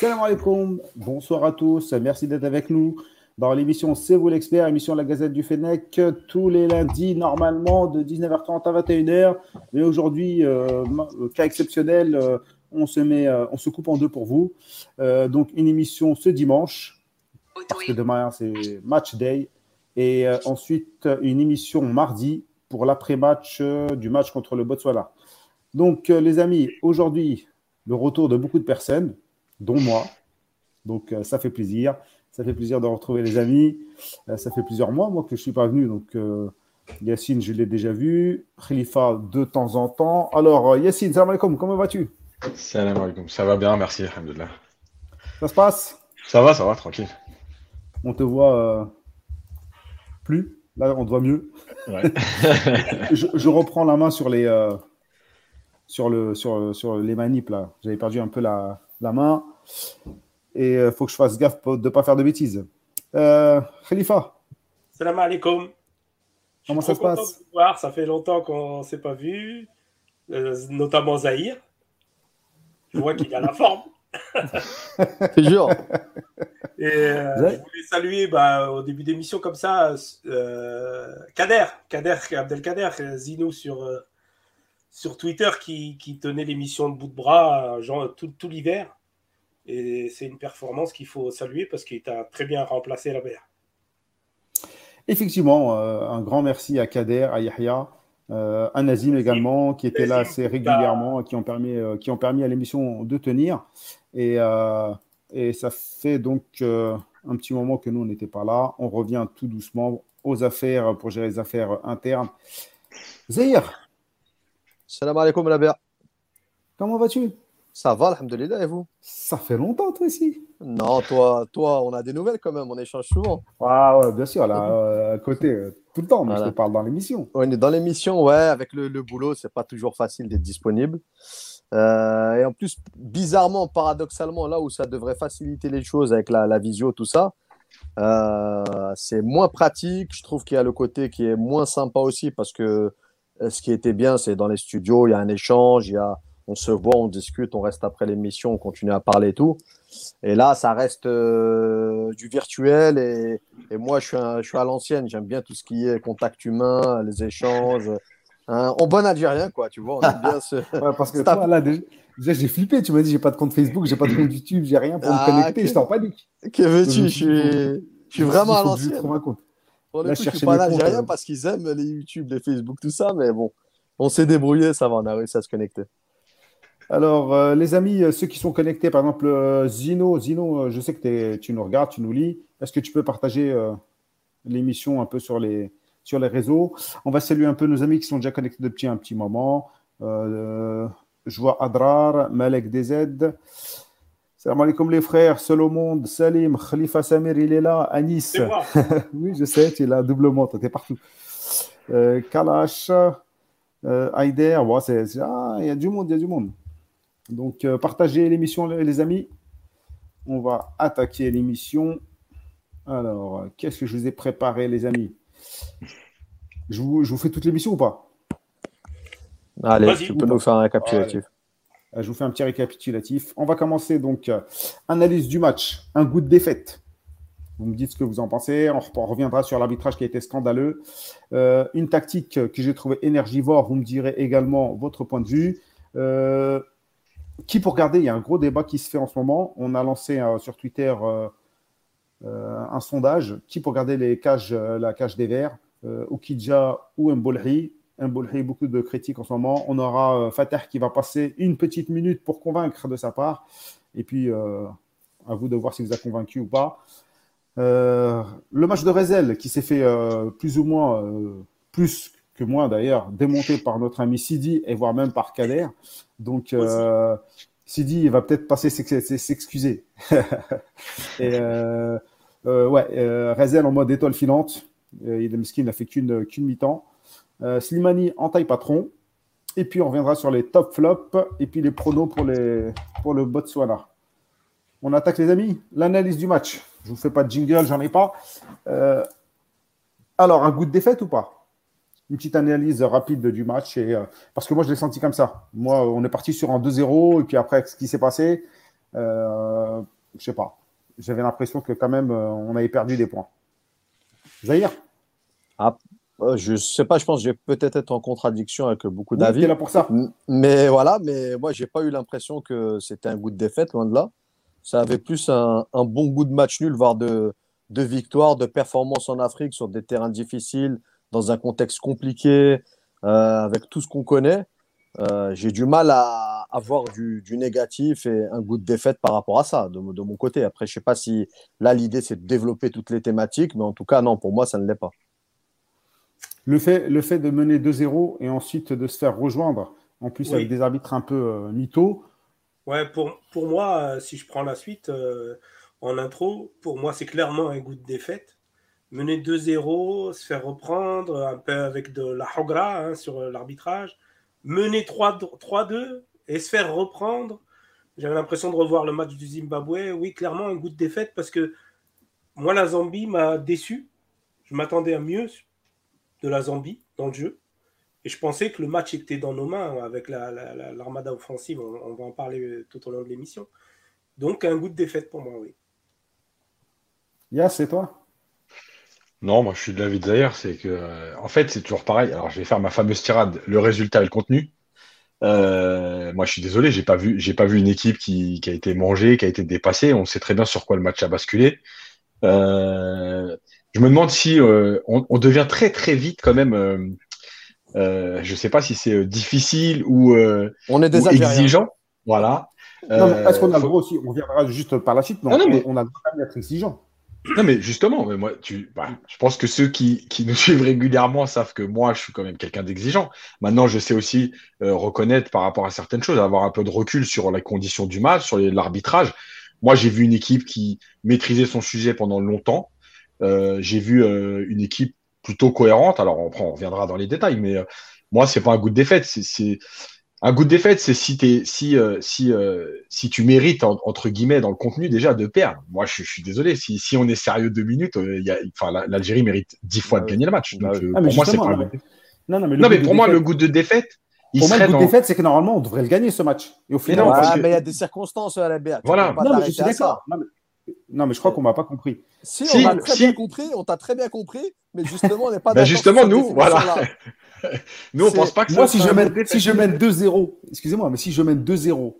Salam alaikum, bonsoir à tous, merci d'être avec nous dans l'émission C'est vous l'expert, émission de la Gazette du Fennec, tous les lundis normalement de 19h30 à 21h. Mais aujourd'hui, euh, cas exceptionnel, euh, on, se met, euh, on se coupe en deux pour vous. donc une émission ce dimanche, parce que demain c'est match day. Et ensuite une émission mardi pour l'après-match du match contre le Botswana. Donc les amis, aujourd'hui, le retour de beaucoup de personnes dont moi. Donc, euh, ça fait plaisir. Ça fait plaisir de retrouver les amis. Euh, ça fait plusieurs mois, moi, que je ne suis pas venu. Donc, euh, Yacine, je l'ai déjà vu. Khalifa, de temps en temps. Alors, Yacine, salam alaikum, comment vas-tu? Salam alaikum, ça va bien, merci, alhamdoulilah. Ça se passe? Ça va, ça va, tranquille. On te voit plus Là, on te voit mieux. Ouais. je, reprends la main sur les, sur le, sur, sur les manips, là. J'avais perdu un peu la, la main. Et il euh, faut que je fasse gaffe de ne pas faire de bêtises. Euh, Khalifa. Salam alaikum. Comment ça se passe voir. Ça fait longtemps qu'on ne s'est pas vu, euh, notamment Zahir. Je vois qu'il a la forme. C'est dur. Et euh, je voulais saluer bah, au début d'émission comme ça Kader, Kader, Abdelkader, Zino sur, sur Twitter qui, qui tenait l'émission de bout de bras genre, tout, tout l'hiver. Et c'est une performance qu'il faut saluer parce qu'il a très bien remplacé la BR. Effectivement, euh, un grand merci à Kader, à Yahya, euh, à Nazim également, qui étaient là assez régulièrement, qui ont permis, euh, qui ont permis à l'émission de tenir. Et, et ça fait donc un petit moment que nous, on n'était pas là. On revient tout doucement aux affaires pour gérer les affaires internes. Zahir. Salam alaikum, la Comment vas-tu? Ça va, alhamdoulilah, et vous? Ça fait longtemps, toi aussi. Non, toi, toi, on a des nouvelles quand même, on échange souvent. Ah ouais, bien sûr, là, euh, à côté, euh, tout le temps, mais je te parle dans l'émission. On est dans l'émission, ouais, avec le, le boulot, c'est pas toujours facile d'être disponible. Euh, et en plus, bizarrement, paradoxalement, là où ça devrait faciliter les choses avec la, la visio, tout ça, c'est moins pratique. Je trouve qu'il y a le côté qui est moins sympa aussi parce que ce qui était bien, c'est dans les studios, il y a un échange, il y a on se voit, on discute, on reste après l'émission, on continue à parler et tout. Et là, ça reste euh, du virtuel et, moi, je suis, je suis à l'ancienne. J'aime bien tout ce qui est contact humain, les échanges. Hein. En bon algérien, quoi, tu vois. On aime bien ce... parce que toi, là, déjà, j'ai flippé. Tu m'as dit, j'ai pas de compte Facebook, j'ai pas de compte YouTube, j'ai rien pour me ah, connecter. Je t'en panique. Que veux-tu Je suis, vraiment à l'ancienne. Pour le coup, je suis pas algérien parce qu'ils aiment les YouTube, les Facebook, tout ça, mais bon, on s'est débrouillé, ça va, on a réussi à se connecter. Alors, euh, les amis, euh, ceux qui sont connectés, par exemple, euh, Zino, Zino, je sais que tu nous regardes, tu nous lis. Est-ce que tu peux partager l'émission un peu sur les, sur les réseaux? On va saluer un peu nos amis qui sont déjà connectés depuis un petit moment. je vois Adrar, Malek DZ. Salam alaikum les frères, seul au monde, Salim, Khalifa Samir, il est là, Anis. oui, je sais, tu es là doublement, tu es partout. Kalash, Aider, ah, il y a du monde, il y a du monde. Donc, euh, partagez l'émission, les amis. On va attaquer l'émission. Alors, qu'est-ce que je vous ai préparé, les amis? Je vous, je vous, fais toute l'émission ou pas? Allez, tu peux nous faire un récapitulatif. Je vous fais un petit récapitulatif. On va commencer donc. Euh, analyse du match. Un goût de défaite. Vous me dites ce que vous en pensez. On reviendra sur l'arbitrage qui a été scandaleux. Euh, une tactique que j'ai trouvée énergivore. Vous me direz également votre point de vue. Euh, qui pour garder Il y a un gros débat qui se fait en ce moment. On a lancé euh, sur Twitter euh, euh, un sondage. Qui pour garder les cages, la cage des Verts Okidja ou Mbolhi Mbolhi, beaucoup de critiques en ce moment. On aura Fatah qui va passer une petite minute pour convaincre de sa part. Et puis, à vous de voir si vous a convaincu ou pas. le match de Rezel qui s'est fait plus ou moins, plus que moi d'ailleurs, démonté par notre ami Sidi et voire même par Kader. Donc, euh, Sidi il va peut-être passer s'excuser. et euh, euh, ouais, Rezel en mode étoile filante. Il est n'a fait qu'une qu'une mi-temps. Slimani en taille patron. Et puis on reviendra sur les top flops et puis les pronos pour, les, pour le Botswana. On attaque les amis. L'analyse du match. Je vous fais pas de jingle, j'en ai pas. alors, un goût de défaite ou pas? Une petite analyse rapide du match. Et, euh, parce que moi, je l'ai senti comme ça. Moi, on est parti sur un 2-0. Et puis après, ce qui s'est passé, euh, je sais pas. J'avais l'impression que quand même, euh, on avait perdu des points. Zahir? Ah, euh, Je sais pas, je pense que je vais peut-être être en contradiction avec beaucoup d'avis. Oui, là pour ça. Mais voilà, mais moi, j'ai pas eu l'impression que c'était un goût de défaite, loin de là. Ça avait plus un, bon goût de match nul, voire de, de victoire, de performance en Afrique sur des terrains difficiles, dans un contexte compliqué, euh, avec tout ce qu'on connaît. Euh, j'ai du mal à avoir du, négatif et un goût de défaite par rapport à ça, de, mon côté. Après, je ne sais pas si là, l'idée, c'est de développer toutes les thématiques, mais en tout cas, non, pour moi, ça ne l'est pas. Le fait, le fait de mener 2-0 et ensuite de se faire rejoindre, en plus avec des arbitres un peu euh, mythos. Ouais, pour, pour moi, euh, si je prends la suite en intro, pour moi, c'est clairement un goût de défaite. Mener 2-0, se faire reprendre, un peu avec de la hogra hein, sur l'arbitrage mener 3-2 et se faire reprendre. J'avais l'impression de revoir le match du Zimbabwe. Oui, clairement, un goût de défaite parce que moi, la Zambie m'a déçu. Je m'attendais à mieux de la Zambie dans le jeu. Et je pensais que le match était dans nos mains avec l'armada offensive. On, va en parler tout au long de l'émission. Donc, un goût de défaite pour moi, oui. Yas, c'est toi? Non, moi je suis de l'avis de Zahir, c'est que euh, en fait c'est toujours pareil. Alors je vais faire ma fameuse tirade, le résultat et le contenu. Euh, moi je suis désolé, j'ai pas vu, j'ai pas vu une équipe qui, a été mangée, qui a été dépassée. On sait très bien sur quoi le match a basculé. Euh, je me demande si on, devient très très vite quand même. je sais pas si c'est difficile ou, on est exigeant. Voilà. Est-ce qu'on a le droit aussi On viendra juste par la suite. Non, ah mais... on a le droit d'être exigeant. Non, mais justement, mais moi, tu, bah, je pense que ceux qui, qui, nous suivent régulièrement savent que moi, je suis quand même quelqu'un d'exigeant. Maintenant, je sais aussi euh, reconnaître par rapport à certaines choses, avoir un peu de recul sur les conditions du match, sur l'arbitrage. Moi, j'ai vu une équipe qui maîtrisait son sujet pendant longtemps. Euh, j'ai vu euh, une équipe plutôt cohérente. Alors, on, on reviendra dans les détails, mais moi, c'est pas un goût de défaite. C'est un goût de défaite, c'est si, es, si, euh, si, euh, si tu mérites, entre guillemets, dans le contenu déjà de perdre. Moi, je, suis désolé. Si, si on est sérieux deux minutes, euh, l'Algérie mérite dix fois de gagner le match. Donc, ah, pour moi, c'est pas. Non, non, mais, non, mais pour moi, le goût de défaite, il pour moi, le goût de défaite, c'est que normalement, on devrait le gagner ce match. Et au final, mais il y a des circonstances à la BA. Voilà. Non, mais je suis d'accord. Non, mais je crois qu'on m'a pas compris. Si, on t'a très bien compris, on t'a très bien compris, mais justement, on n'est pas ben, justement, nous, voilà. nous, on pense pas que Moi, si je, mène, si je mène 2-0, excusez-moi, mais si je mène 2-0.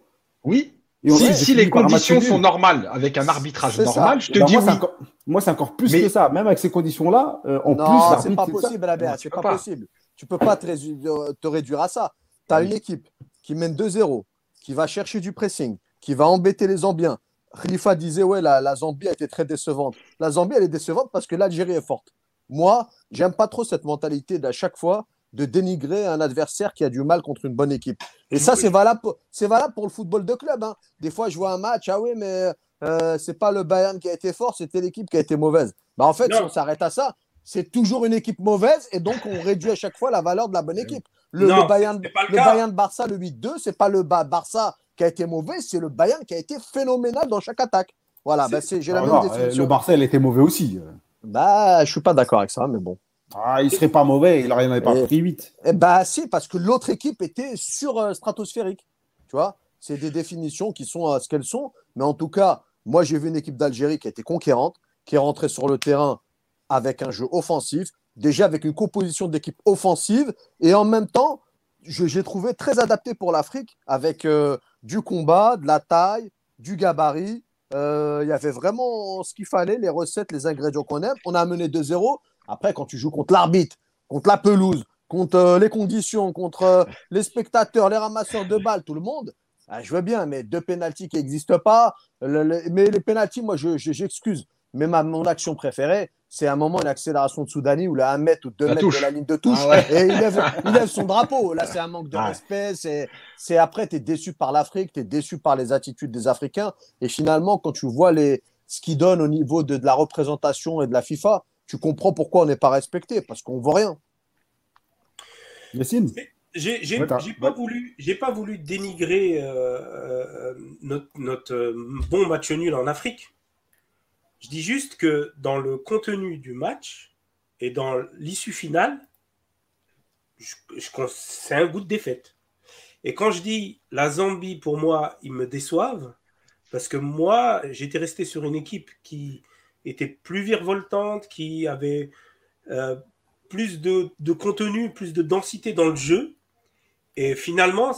Oui. si, si les conditions sont normales, avec un arbitrage normal, je te ben, dis moi, oui. Moi, c'est encore plus que ça. Même avec ces conditions-là, euh, en non, c'est pas possible, la c'est pas, possible. Tu peux pas te, te réduire à ça. Tu as une équipe qui mène 2-0, qui va chercher du pressing, qui va embêter les Zambiens, Khalifa disait ouais la, Zambie a été très décevante. La Zambie elle est décevante parce que l'Algérie est forte. Moi, j'aime pas trop cette mentalité d'à chaque fois de dénigrer un adversaire qui a du mal contre une bonne équipe. Et ça, c'est valable, c'est valable pour le football de club. Hein. Des fois, je vois un match, ah oui, mais euh, c'est pas le Bayern qui a été fort, c'était l'équipe qui a été mauvaise. Bah, en fait, si on s'arrête à ça, c'est toujours une équipe mauvaise et donc on réduit à chaque fois la valeur de la bonne équipe. Le, Bayern, le, Bayern de Barça, le 8-2, c'est pas le Barça qui a été mauvais, c'est le Bayern qui a été phénoménal dans chaque attaque. Voilà, bah j'ai la ah même définition. Le Barça, était mauvais aussi. Bah, je suis pas d'accord avec ça, mais bon. Ah, il serait pas mauvais, il n'aurait pas pris 8. Eh bah, si, parce que l'autre équipe était sur euh, stratosphérique. Tu vois, c'est des définitions qui sont à ce qu'elles sont. Mais en tout cas, moi, j'ai vu une équipe d'Algérie qui était conquérante, qui est rentrée sur le terrain avec un jeu offensif, déjà avec une composition d'équipe offensive, et en même temps, j'ai trouvé très adapté pour l'Afrique, avec euh, du combat, de la taille, du gabarit. Euh, il y avait vraiment ce qu'il fallait, les recettes, les ingrédients qu'on aime. On a mené 2-0. Après, quand tu joues contre l'arbitre, contre la pelouse, contre euh, les conditions, contre euh, les spectateurs, les ramasseurs de balles, tout le monde, ah, je veux bien, mais deux pénalties qui n'existent pas. mais les pénalties, moi, j'excuse. mais ma, mon action préférée, c'est un moment une accélération de Soudani où là, un mètre ou deux mètres de la ligne de touche ah et il lève, son drapeau. Là, c'est un manque de respect. C'est après, tu es déçu par l'Afrique, tu es déçu par les attitudes des Africains. Et finalement, quand tu vois les, ce qu'ils donnent au niveau de, la représentation et de la FIFA, tu comprends pourquoi on n'est pas respecté parce qu'on ne voit rien. Yacine j'ai pas voulu, j'ai pas voulu dénigrer euh, euh, notre, notre euh, bon match nul en Afrique. Je dis juste que dans le contenu du match et dans l'issue finale, c'est un goût de défaite. Et quand je dis la Zambie, pour moi, ils me déçoivent, Parce que moi, j'étais resté sur une équipe qui était plus virevoltante, qui avait euh, plus de, contenu, plus de densité dans le jeu. Et finalement,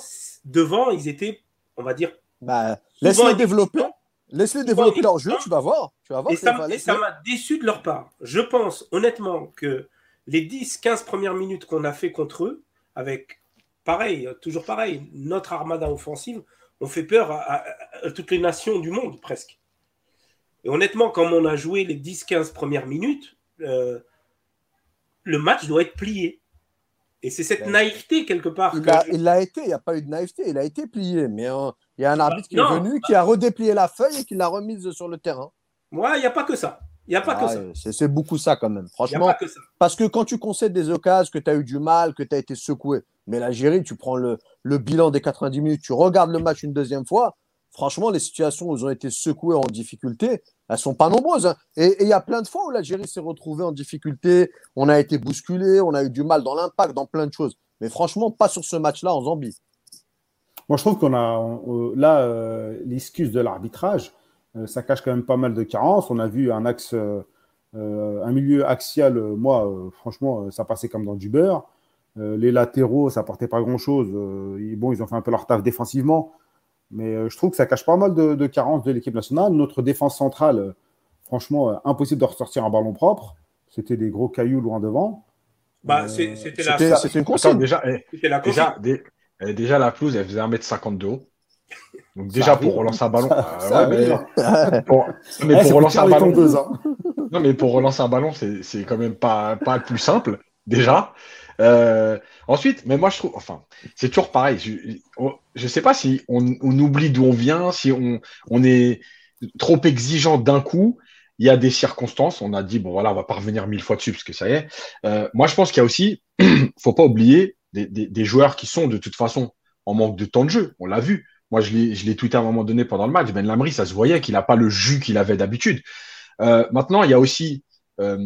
devant, ils étaient, on va dire. Bah, Laisse-les développer. Laisse-les développer leur jeu, tu vas voir. Tu vas voir et ça m'a déçu de leur part. Je pense honnêtement que les 10-15 premières minutes qu'on a fait contre eux, avec pareil, toujours pareil, notre armada offensive, on fait peur à, toutes les nations du monde presque. Et honnêtement, comme on a joué les 10-15 premières minutes, euh, le match doit être plié. Et c'est cette naïveté quelque part. Il l'a été, il n'y a pas eu de naïveté, il a été plié. Mais euh, il y a un arbitre qui est venu, qui a redéplié la feuille et qui l'a remise sur le terrain. Ouais, il n'y a pas que ça. Il n'y a pas que ça. C'est beaucoup ça quand même, franchement. Parce que quand tu concèdes des occasions, que tu as eu du mal, que tu as été secoué, mais l'Algérie, tu prends le, le, bilan des 90 minutes, tu regardes le match une deuxième fois, franchement, les situations où ils ont été secoués en difficulté, elles sont pas nombreuses. Hein. Et il y a plein de fois où l'Algérie s'est retrouvée en difficulté, on a été bousculé, on a eu du mal dans l'impact, dans plein de choses. Mais franchement, pas sur ce match-là en Zambie. Moi, je trouve qu'on a là euh, l'excuse de l'arbitrage euh, ça cache quand même pas mal de carences. On a vu un axe, euh, un milieu axial, moi, franchement, ça passait comme dans du beurre. les latéraux, ça portait pas grand-chose. bon, ils ont fait un peu leur taf défensivement. Mais je trouve que ça cache pas mal de, carences de l'équipe nationale. Notre défense centrale, franchement, impossible de ressortir un ballon propre. C'était des gros cailloux loin devant. Bah, c'était la, une déjà, la déjà, déjà, la pelouse, elle faisait 1m50 de haut. Donc déjà pour relancer un ballon, mais, pour, relancer un ballon, non mais pour relancer un ballon, c'est quand même pas pas le plus simple déjà. Euh, ensuite, mais moi je trouve, enfin, c'est toujours pareil. Je, je sais pas si on, oublie d'où on vient, si on, on est trop exigeant d'un coup. Il y a des circonstances. On a dit bon voilà, on va pas revenir mille fois dessus parce que ça y est. Euh, moi je pense qu'il y a aussi, faut pas oublier des, des, des joueurs qui sont de toute façon en manque de temps de jeu. On l'a vu. Moi, je l'ai tweeté à un moment donné pendant le match. Ben Lamry, ça se voyait qu'il n'a pas le jus qu'il avait d'habitude. Euh, maintenant, il y a aussi, euh,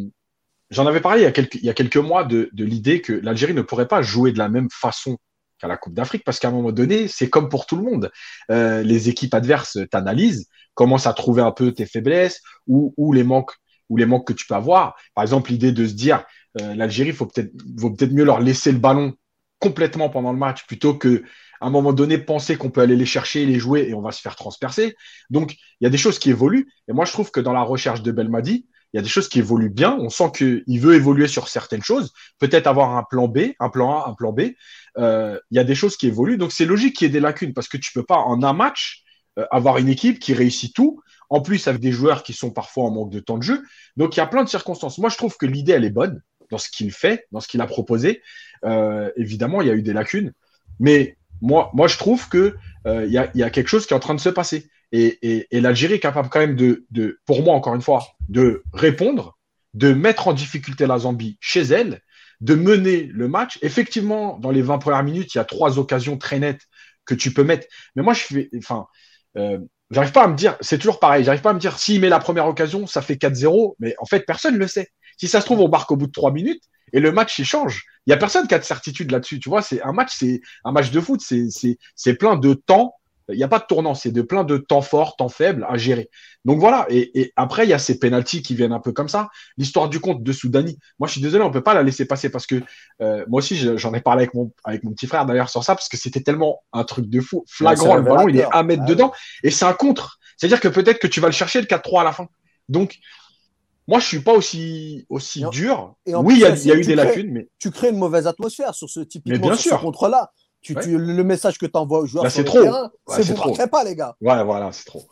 j'en avais parlé il y a quelques, il y a quelques mois de, de l'idée que l'Algérie ne pourrait pas jouer de la même façon qu'à la Coupe d'Afrique, parce qu'à un moment donné, c'est comme pour tout le monde. Euh, les équipes adverses t'analysent, commencent à trouver un peu tes faiblesses ou, ou les manques ou les manques que tu peux avoir. Par exemple, l'idée de se dire euh, l'Algérie, faut peut-être, vaut peut-être mieux leur laisser le ballon complètement pendant le match plutôt que à un moment donné penser qu'on peut aller les chercher, les jouer et on va se faire transpercer. Donc, il y a des choses qui évoluent. Et moi, je trouve que dans la recherche de Belmadi, il y a des choses qui évoluent bien. On sent qu'il veut évoluer sur certaines choses, peut-être avoir un plan B, un plan A, un plan B. Euh, il y a des choses qui évoluent. Donc, c'est logique qu'il y ait des lacunes parce que tu peux pas, en un match, euh, avoir une équipe qui réussit tout. En plus, avec des joueurs qui sont parfois en manque de temps de jeu. Donc, il y a plein de circonstances. Moi, je trouve que l'idée, elle est bonne dans ce qu'il fait, dans ce qu'il a proposé. Euh, évidemment, il y a eu des lacunes. Mais moi, je trouve que euh, il y, a, quelque chose qui est en train de se passer. Et, et, et l'Algérie est capable quand même de, de, pour moi, encore une fois, de répondre, de mettre en difficulté la Zambie chez elle, de mener le match. Effectivement, dans les 20 premières minutes, il y a trois occasions très nettes que tu peux mettre. Mais moi, je fais, enfin, euh, j'arrive pas à me dire, c'est toujours pareil, j'arrive pas à me dire s'il met la première occasion, ça fait 4-0, mais en fait, personne ne le sait. Si ça se trouve, on marque au bout de trois minutes et le match, il change. Il y a personne qui a de certitude là-dessus. Tu vois, c'est un match, c'est un match de foot, c'est plein de temps. Il n'y a pas de tournant, c'est de plein de temps forts, temps faibles à gérer. Donc voilà. Et, après, il y a ces pénalties qui viennent un peu comme ça. L'histoire du compte de Soudani. Moi, je suis désolé, on peut pas la laisser passer parce que euh, moi aussi, j'en ai parlé avec mon avec mon petit frère d'ailleurs sur ça parce que c'était tellement un truc de fou, flagrant. le ballon, il est à mettre dedans et c'est un contre. C'est-à-dire que peut-être que tu vas le chercher le 4-3 à la fin. Donc moi, je suis pas aussi, aussi dur. oui, il y a, eu des lacunes, mais. Tu crées une mauvaise atmosphère sur ce type de contre-là. Tu, le message que tu envoies aux joueurs bah, le trop. terrain, c'est vous trop. pas, les gars. Ouais, voilà, c'est trop.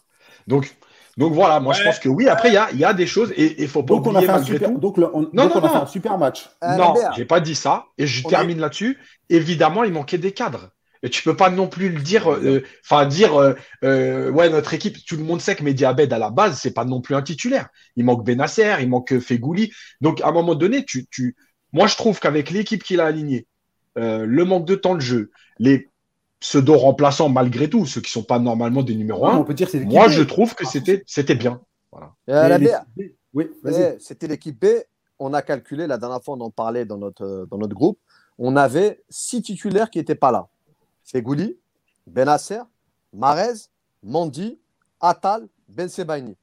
Donc, donc voilà, moi je pense que oui, après il y a, y a, des choses et il faut pas donc oublier on a fait un super, Donc on, non, non, on a fait un super match. Euh, non, j'ai pas dit ça et je termine là-dessus. Évidemment, il manquait des cadres. Et tu peux pas non plus le dire, euh, enfin dire, euh, euh, ouais, notre équipe, tout le monde sait que Mehdi Abed à la base, c'est pas non plus un titulaire. Il manque Benasser, il manque Fegouli. Donc à un moment donné, tu, tu... moi je trouve qu'avec l'équipe qu'il a alignée, le manque de temps de jeu, les pseudo remplaçants malgré tout, ceux qui sont pas normalement des numéros 1, on peut dire moi je trouve que c'était c'était bien. Voilà. Oui, c'était l'équipe B. On a calculé la dernière fois, on en parlait dans notre dans notre groupe. On avait six titulaires qui n'étaient pas là. Fegouli, Benasser, Marez, Mandi, Atal, Ben Sebaini.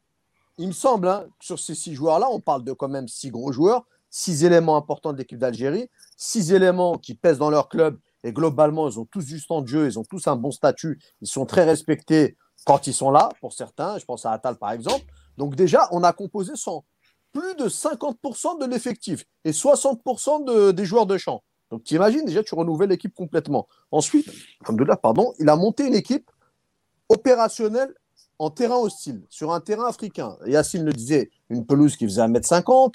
Il me semble, hein, sur ces six joueurs-là, on parle de quand même six gros joueurs, six éléments importants de l'équipe d'Algérie, six éléments qui pèsent dans leur club et globalement, ils ont tous du temps de jeu, ils ont tous un bon statut, ils sont très respectés quand ils sont là, pour certains. Je pense à Atal par exemple. Donc déjà, on a composé plus de 50% de l'effectif et 60% de, des joueurs de champ. Donc tu imagines, déjà, tu renouvelles l'équipe complètement. Ensuite, pardon, il a monté une équipe opérationnelle en terrain hostile, sur un terrain africain. Yacine le disait, une pelouse qui faisait 1m50, euh,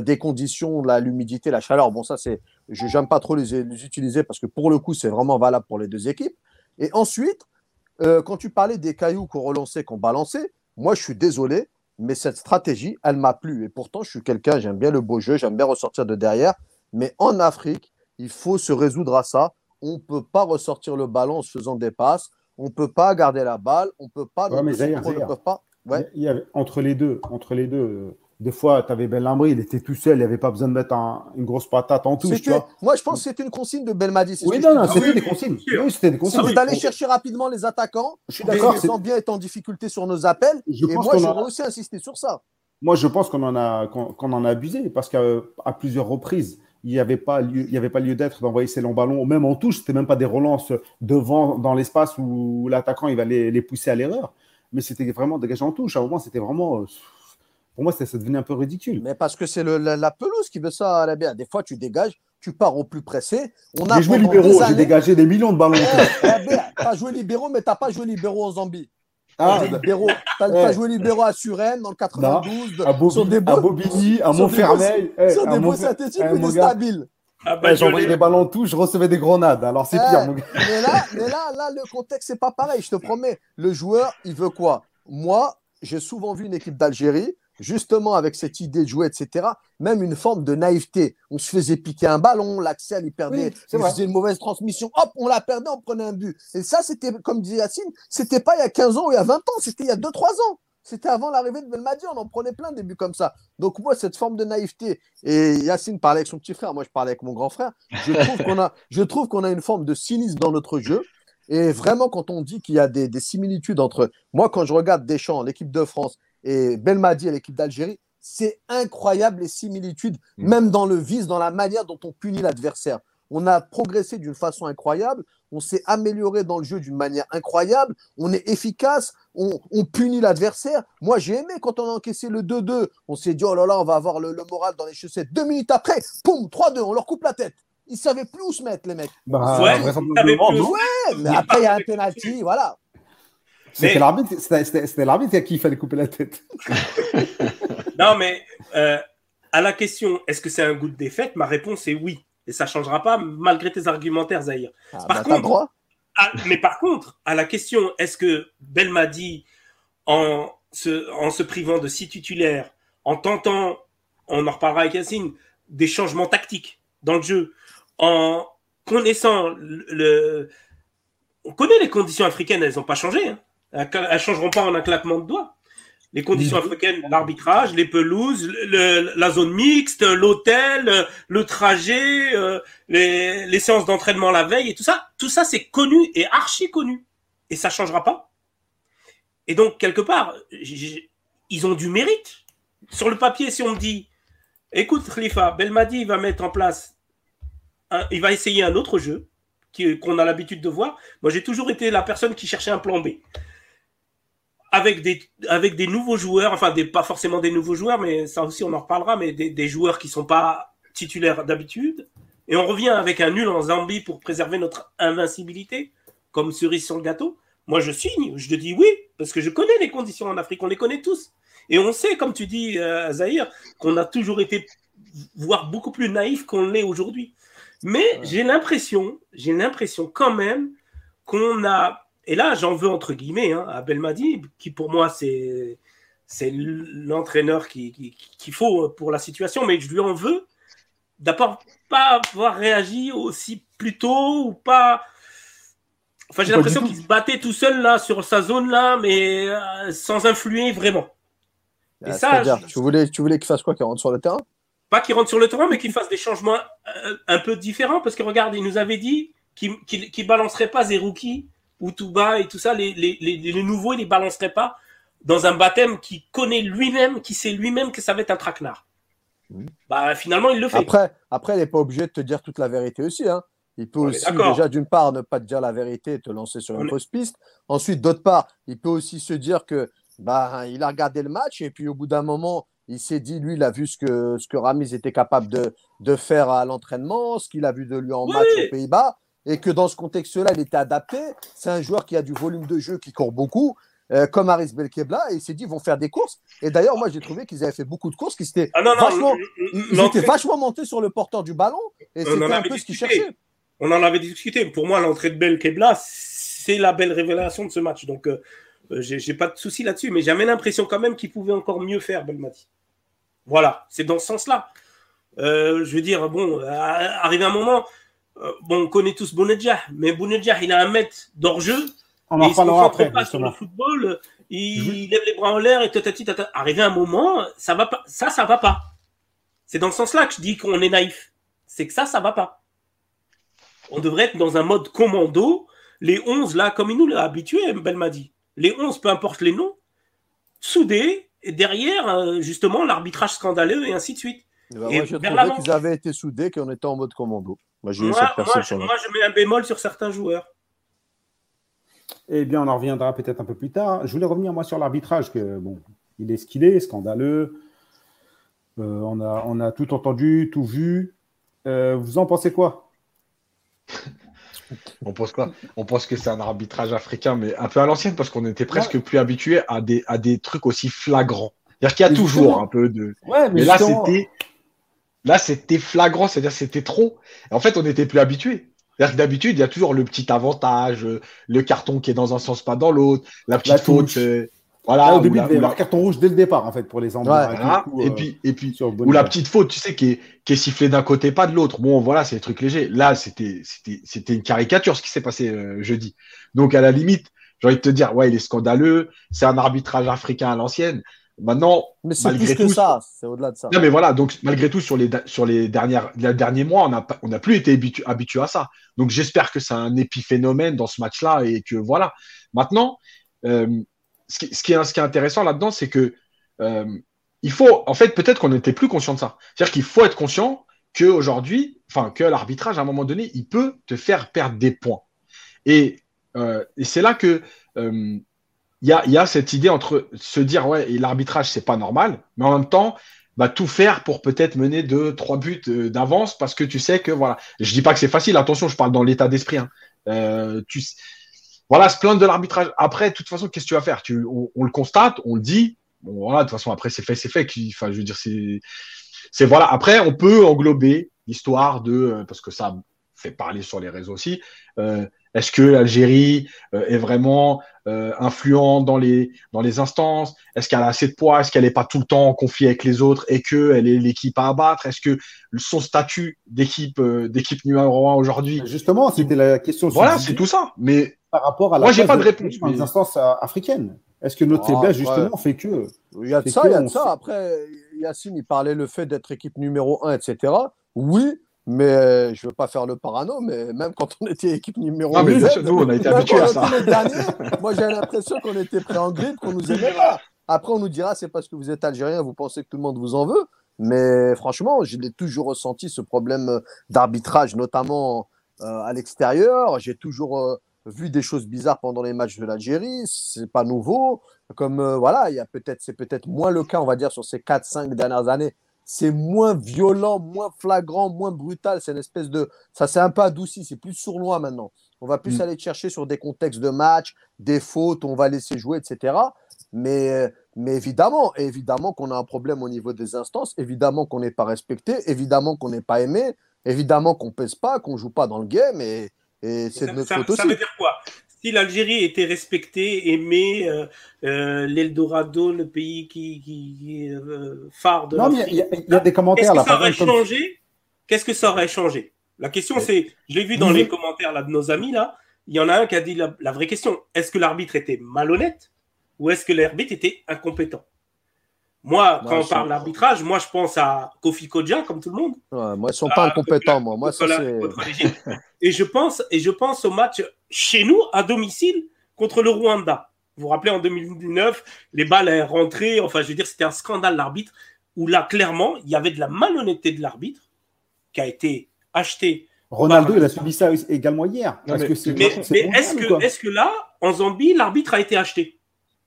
des conditions, l'humidité, la chaleur. Bon, ça, c'est, je n'aime pas trop les, utiliser parce que pour le coup, c'est vraiment valable pour les deux équipes. Et ensuite, euh, quand tu parlais des cailloux qu'on relançait, qu'on balançait, moi, je suis désolé, mais cette stratégie, elle m'a plu. Et pourtant, je suis quelqu'un, j'aime bien le beau jeu, j'aime bien ressortir de derrière. Mais en Afrique, il faut se résoudre à ça. On ne peut pas ressortir le ballon en se faisant des passes. On ne peut pas garder la balle. On ne peut pas. Ouais, mais Zahir, pas. Il y avait, entre les deux, entre les deux, des fois, tu avais Belhamri, il était tout seul, il n'y avait pas besoin de mettre une grosse patate en touche. Moi, je pense que c'était une consigne de Belmadi. Oui, non, non, c'était des consignes. Oui, c'était des consignes. d'aller chercher rapidement les attaquants. Je suis d'accord. Ils bien être en difficulté sur nos appels. et moi, j'aurais aussi insisté sur ça. Moi, je pense qu'on en, a, qu'on, en a abusé parce qu'à plusieurs reprises, il n'y avait pas lieu, il y avait pas lieu d'être d'envoyer ces longs ballons, même en touche. C'était même pas des relances devant dans l'espace où l'attaquant il va les, les pousser à l'erreur. Mais c'était vraiment dégagé en touche. À un moment, c'était vraiment pour moi, ça, devenait un peu ridicule. Mais parce que c'est la, la, pelouse qui veut ça, la bien. Des fois, tu dégages, tu pars au plus pressé. J'ai joué libéraux, j'ai dégagé des millions de ballons. tu as joué libéraux, mais tu n'as pas joué libéraux en Zambie. Ah, tu as, joué libéraux à Suresnes dans le 92, à, sur des à Bobigny, à Montfermeil. Sur des beaux synthétiques, mais stabiles. Ah bah, J'envoyais des ballons tout, je recevais des grenades. Alors c'est pire, mon gars. Mais là, mais là, là, le contexte, c'est pas pareil, je te promets. Le joueur, il veut quoi? Moi, j'ai souvent vu une équipe d'Algérie justement avec cette idée de jouer, etc., même une forme de naïveté. On se faisait piquer un ballon, l'accès, il perdait, il faisait une mauvaise transmission, hop, on la perdait, on prenait un but. Et ça, c'était, comme disait Yacine, c'était pas il y a 15 ans ou il y a 20 ans, c'était il y a 2-3 ans. C'était avant l'arrivée de Belmadi, on en prenait plein des buts comme ça. Donc moi, cette forme de naïveté, et Yacine parlait avec son petit frère, moi je parlais avec mon grand frère, je trouve qu'on a, je trouve qu'on a une forme de cynisme dans notre jeu. Et vraiment, quand on dit qu'il y a des, des similitudes entre moi, quand je regarde Deschamps, l'équipe de France, et Belmadi à l'équipe d'Algérie, c'est incroyable les similitudes, mm. même dans le vice, dans la manière dont on punit l'adversaire. On a progressé d'une façon incroyable, on s'est amélioré dans le jeu d'une manière incroyable, on est efficace, on, punit l'adversaire. Moi, j'ai aimé quand on a encaissé le 2-2, on s'est dit, oh là là, on va avoir le, moral dans les chaussettes. Deux minutes après, poum, 3-2, on leur coupe la tête. Ils savaient plus où se mettre, les mecs. Bah, ouais, mais après, il y a un penalty, voilà. C'était l'arbitre à qui il fallait couper la tête. non, mais euh, à la question est-ce que c'est un goût de défaite Ma réponse est oui. Et ça ne changera pas malgré tes argumentaires, Zahir. Ah, par bah, contre, mais par contre, à la question est-ce que Belmadi, en se, en se privant de six titulaires, en tentant, on en reparlera avec Yacine, des changements tactiques dans le jeu, en connaissant le, on connaît les conditions africaines, elles n'ont pas changé. Hein. Elles ne changeront pas en un claquement de doigts. Les conditions africaines, l'arbitrage, les pelouses, la zone mixte, l'hôtel, le trajet, euh, les, séances d'entraînement la veille et tout ça, tout ça c'est connu et archi connu. Et ça changera pas. Et donc, quelque part, ils ont du mérite. Sur le papier, si on me dit, écoute, Khalifa, Belmadi va mettre en place, il va essayer un autre jeu qu'on a l'habitude de voir. Moi, j'ai toujours été la personne qui cherchait un plan B avec des, avec des nouveaux joueurs, enfin des, pas forcément des nouveaux joueurs, mais ça aussi on en reparlera, mais des, des joueurs qui sont pas titulaires d'habitude. Et on revient avec un nul en Zambie pour préserver notre invincibilité, comme cerise sur le gâteau. Moi je signe, je te dis oui, parce que je connais les conditions en Afrique, on les connaît tous. Et on sait, comme tu dis, euh, Zahir, qu'on a toujours été, voire beaucoup plus naïf qu'on l'est aujourd'hui. Mais j'ai l'impression, j'ai l'impression quand même qu'on a et là, j'en veux entre guillemets hein, à Belmadi, qui pour moi, c'est l'entraîneur qu'il qui, faut pour la situation, mais je lui en veux d'abord pas avoir réagi aussi plus tôt ou pas. Enfin, j'ai l'impression qu'il se battait tout seul là sur sa zone là, mais euh, sans influer vraiment. Et ah, ça, tu voulais, tu voulais qu'il fasse quoi Qu'il rentre sur le terrain? Pas qu'il rentre sur le terrain, mais qu'il fasse des changements euh, un, peu différents, parce que regarde, il nous avait dit qu'il ne balancerait pas Zerouki ou bas et tout ça, les, les, les, nouveaux, ils les balanceraient pas dans un baptême qui connaît lui-même, qui sait lui-même que ça va être un traquenard. Mmh. Bah, finalement, il le fait. Après, après il n'est pas obligé de te dire toute la vérité aussi. Hein. Il peut aussi, déjà, d'une part, ne pas te dire la vérité et te lancer sur une fausse piste. Ensuite, d'autre part, il peut aussi se dire que bah, il a regardé le match et puis au bout d'un moment, il s'est dit, lui, il a vu ce que, ce que Ramis était capable de, de faire à l'entraînement, ce qu'il a vu de lui en match aux Pays-Bas, et que dans ce contexte-là, il était adapté. C'est un joueur qui a du volume de jeu, qui court beaucoup, euh, comme Aris Belkebla, et il s'est dit, ils vont faire des courses. Et d'ailleurs, moi, j'ai trouvé qu'ils avaient fait beaucoup de courses, qui étaient ah vachement, ils étaient vachement montés sur le porteur du ballon, et c'était un peu ce qu'ils cherchaient. On en avait discuté. Pour moi, l'entrée de Belkebla, c'est la belle révélation de ce match. Donc, euh, euh, j'ai pas de souci là-dessus, mais j'avais l'impression quand même qu'il pouvait encore mieux faire, Belmadi. Voilà, c'est dans ce sens-là. Euh, je veux dire, bon, arrive un moment, bon, on connaît tous Bounedjah, mais Bounedjah, il a un mètre d'hors-jeu. On en parlera après. Pas sur le football, il, lève les bras en l'air et tatati tata. Arrivé un moment, ça va pas, ça, ça va pas. C'est dans ce sens-là que je dis qu'on est naïf. C'est que ça, ça va pas. On devrait être dans un mode commando. Les 11, là, comme il nous l'a habitué, Belmadi. Les 11, peu importe les noms, soudés, et derrière, euh, justement, l'arbitrage scandaleux et ainsi de suite. Eh ben, moi, je trouvais qu'ils avaient été soudés, qu'on était en mode commando. Moi, moi, je, moi, je mets un bémol sur certains joueurs. Eh bien, on en reviendra peut-être un peu plus tard. Je voulais revenir, moi, sur l'arbitrage, que bon, il est ce qu'il est, scandaleux. Euh, on, a, on a tout entendu, tout vu. Euh, vous en pensez quoi? On pense quoi? On pense que c'est un arbitrage africain, mais un peu à l'ancienne, parce qu'on était presque plus habitué à des, à des trucs aussi flagrants. C'est-à-dire qu'il y a toujours un peu de. mais, là, c'était. Là, c'était flagrant, c'est-à-dire c'était trop. en fait, on n'était plus habitué. C'est-à-dire que d'habitude, il y a toujours le petit avantage, le carton qui est dans un sens, pas dans l'autre, la petite faute. Euh, voilà, au début, il y carton rouge dès le départ, en fait, pour les et, euh, puis, et puis, ou la petite faute, tu sais, qui est, qui est sifflée d'un côté, pas de l'autre. Bon, voilà, c'est des trucs légers. Là, c'était, c'était, une caricature ce qui s'est passé euh, jeudi. Donc, à la limite, j'ai envie de te dire, ouais, il est scandaleux. C'est un arbitrage africain à l'ancienne. Maintenant, mais c'est plus que ça, c'est au-delà de ça. Non, mais voilà, donc malgré tout, sur les, sur les, dernières, les derniers mois, on n'a on a plus été habitué à ça. Donc j'espère que c'est un épiphénomène dans ce match-là et que voilà. Maintenant, euh, ce qui, ce qui, est, intéressant là-dedans, c'est que euh, il faut, en fait, peut-être qu'on n'était plus conscient de ça. C'est-à-dire qu'il faut être conscient qu'aujourd'hui, enfin, que l'arbitrage, à un moment donné, il peut te faire perdre des points. Et, euh, c'est là que il y, a, cette idée entre se dire, ouais, l'arbitrage, c'est pas normal, mais en même temps, bah, tout faire pour peut-être mener deux, trois buts d'avance parce que tu sais que, voilà. Je dis pas que c'est facile, attention, je parle dans l'état d'esprit. Hein. tu voilà, se plaindre de l'arbitrage. Après, de toute façon, qu'est-ce que tu vas faire? Tu, on, le constate, on le dit. Bon, voilà, de toute façon, après, c'est fait, c'est fait. Enfin, je veux dire, c'est, c'est voilà. Après, on peut englober l'histoire de, euh, parce que ça fait parler sur les réseaux aussi. Euh, est-ce que l'Algérie euh, est vraiment euh, influente dans les, dans les instances? Est-ce qu'elle a assez de poids? Est-ce qu'elle n'est pas tout le temps en conflit avec les autres et qu'elle est l'équipe à abattre? Est-ce que son statut d'équipe d'équipe numéro un aujourd'hui? Justement, c'était la question. Voilà, c'est tout ça. Mais par rapport à la Moi, j'ai pas de réponse. Dans les instances euh, africaines. Est-ce que notre ah, faiblesse, justement, fait que. Il y a de ça, il y a de ça. Après, Yacine, il parlait le fait d'être équipe numéro 1, etc. Oui, mais je ne veux pas faire le parano, mais même quand on était équipe numéro 1, nous, on a été habitués à ça. moi, j'ai l'impression qu'on était prêt en grille, qu'on nous aimait pas. Après, on nous dira, c'est parce que vous êtes algérien, vous pensez que tout le monde vous en veut. Mais franchement, je l'ai toujours ressenti, ce problème d'arbitrage, notamment euh, à l'extérieur. J'ai toujours. Euh, vu des choses bizarres pendant les matchs de l'Algérie, c'est pas nouveau. Comme euh, voilà, il y a peut-être, c'est peut-être moins le cas, on va dire, sur ces 4-5 dernières années. C'est moins violent, moins flagrant, moins brutal. C'est une espèce de. Ça s'est un peu adouci, c'est plus sournois maintenant. On va plus mm. aller chercher sur des contextes de match, des fautes, on va laisser jouer, etc. Mais, mais évidemment, évidemment qu'on a un problème au niveau des instances, évidemment qu'on n'est pas respecté, évidemment qu'on n'est pas aimé, évidemment qu'on pèse pas, qu'on joue pas dans le game. Et, et c'est de notre ça, ça veut dire quoi? Si l'Algérie était respectée, aimée, euh, euh, l'Eldorado, le pays qui, qui, euh, phare de Non, mais il y, a des commentaires là. Qu'est-ce que ça aurait changé? Qu'est-ce que ça aurait changé? La question, c'est, je l'ai vu dans les commentaires là de nos amis là. Il y en a un qui a dit la vraie question est-ce que l'arbitre était malhonnête ou est-ce que l'arbitre était incompétent? Moi, quand on parle d'arbitrage, moi, je pense à Kofi Kodja, comme tout le monde. moi, ils ne sont pas incompétents, moi. moi ça, et, je pense, et je pense au match chez nous, à domicile, contre le Rwanda. Vous vous rappelez, en 2009, les balles est rentrées. Enfin, je veux dire, c'était un scandale, l'arbitre, où là, clairement, il y avait de la malhonnêteté de l'arbitre qui a été acheté. Ronaldo, il a subi ça également hier. mais, est-ce que, est que là, en Zambie, l'arbitre a été acheté?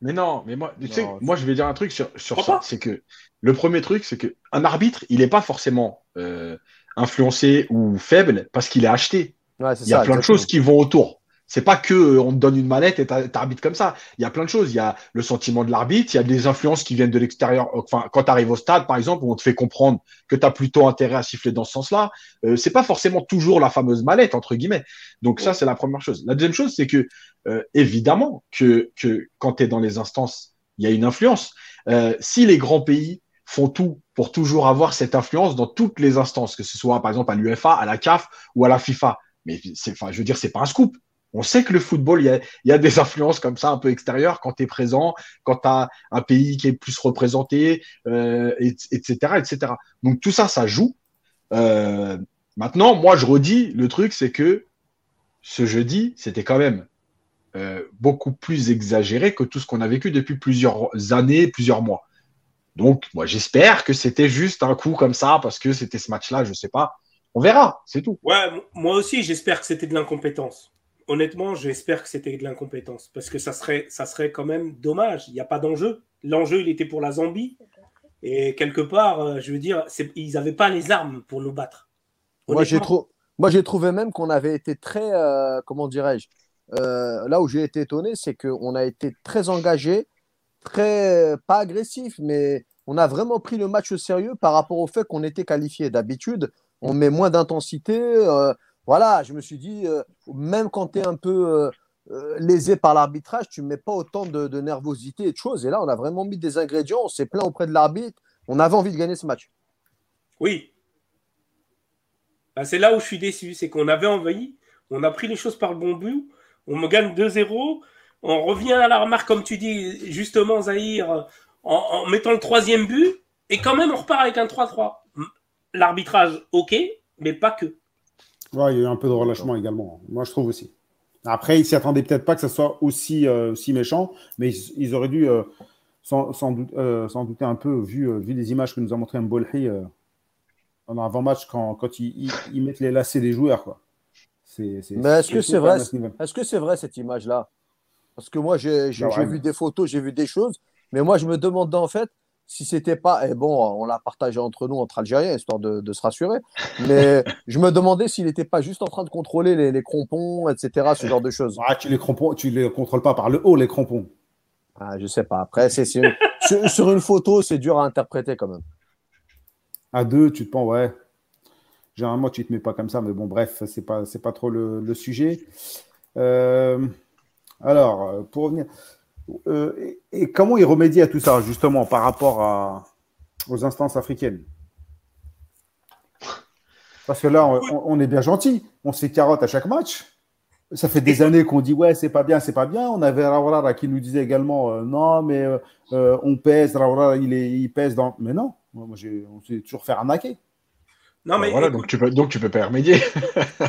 Mais non, mais moi, tu sais, moi, je vais dire un truc sur, sur ça. C'est que le premier truc, c'est qu'un arbitre, il n'est pas forcément euh, influencé ou faible parce qu'il est acheté. il y a plein de choses qui vont autour. C'est pas que euh, on te donne une mallette et t'arbitres comme ça. Il y a plein de choses. Il y a le sentiment de l'arbitre, il y a des influences qui viennent de l'extérieur. Enfin, quand tu arrives au stade, par exemple, où on te fait comprendre que tu as plutôt intérêt à siffler dans ce sens-là, euh, c'est pas forcément toujours la fameuse mallette entre guillemets. Donc ça, c'est la première chose. La deuxième chose, c'est que euh, évidemment que, que quand tu es dans les instances, il y a une influence. Euh, si les grands pays font tout pour toujours avoir cette influence dans toutes les instances, que ce soit par exemple à l'UFA, à la CAF ou à la FIFA. Mais c'est, enfin, je veux dire, c'est pas un scoop. On sait que le football, il y a, des influences comme ça un peu extérieures quand tu es présent, quand tu as un pays qui est plus représenté, euh, etc., etc. Donc tout ça, ça joue. Euh, maintenant, moi, je redis, le truc, c'est que ce jeudi, c'était quand même euh, beaucoup plus exagéré que tout ce qu'on a vécu depuis plusieurs années, plusieurs mois. Donc, moi, j'espère que c'était juste un coup comme ça parce que c'était ce match-là, je ne sais pas. On verra, c'est tout. Ouais, moi aussi, j'espère que c'était de l'incompétence. Honnêtement, j'espère que c'était de l'incompétence parce que ça serait, ça serait quand même dommage. Il n'y a pas d'enjeu. L'enjeu, il était pour la Zambie. Et quelque part, euh, je veux dire, ils n'avaient pas les armes pour nous battre. Moi, j'ai, trouvé même qu'on avait été très, euh, comment dirais-je, euh, là où j'ai été étonné, c'est qu'on a été très engagé très, pas agressif, mais on a vraiment pris le match au sérieux par rapport au fait qu'on était qualifié. D'habitude, on met moins d'intensité. Euh, voilà, je me suis dit, euh, même quand tu es un peu euh, lésé par l'arbitrage, tu ne mets pas autant de, nervosité et de choses. Et là, on a vraiment mis des ingrédients, on s'est plaint auprès de l'arbitre, on avait envie de gagner ce match. Oui. Bah, c'est là où je suis déçu, c'est qu'on avait envahi, on a pris les choses par le bon but, on me gagne 2-0 on revient à la remarque, comme tu dis justement, Zahir, en, mettant le troisième but, et quand même on repart avec un 3-3. L'arbitrage, ok, mais pas que. Ouais, il y a eu un peu de relâchement également. Moi, je trouve aussi. Après, ils s'y attendaient peut-être pas que ça soit aussi, euh, méchant, mais ils, auraient dû euh, sans, euh, sans, douter un peu, vu, vu les images que nous a montré Mbolhi en avant-match, quand, quand ils, mettent les lacets des joueurs. Quoi. mais est-ce que c'est vrai, est-ce que c'est vrai cette image-là? Parce que moi, j'ai vu des photos, j'ai vu des choses. Mais moi, je me demandais en fait si c'était pas. Et bon, on l'a partagé entre nous, entre Algériens, histoire de, se rassurer. Mais je me demandais s'il n'était pas juste en train de contrôler les, les, crampons, etc., ce genre de choses. Ah, tu les crampons, tu les contrôles pas par le haut, les crampons. Ah, je sais pas. Après, c'est sur, sur, une photo, c'est dur à interpréter quand même. À deux, tu te penses, ouais. Généralement, tu te mets pas comme ça, mais bon, bref, c'est pas, c'est pas trop le, le sujet. Euh, alors, euh, pour revenir. Euh, et, comment il remédie à tout ça, justement, par rapport aux instances africaines? Parce que là, on, est bien gentil. On se fait carotte à chaque match. Ça fait des années qu'on dit ouais, c'est pas bien, c'est pas bien. On avait Rawara qui nous disait également euh, non, mais on pèse, Rawara il, il pèse dans. Mais non, moi, on s'est toujours fait arnaquer. Non, bah mais voilà, donc tu peux donc tu peux pas remédier.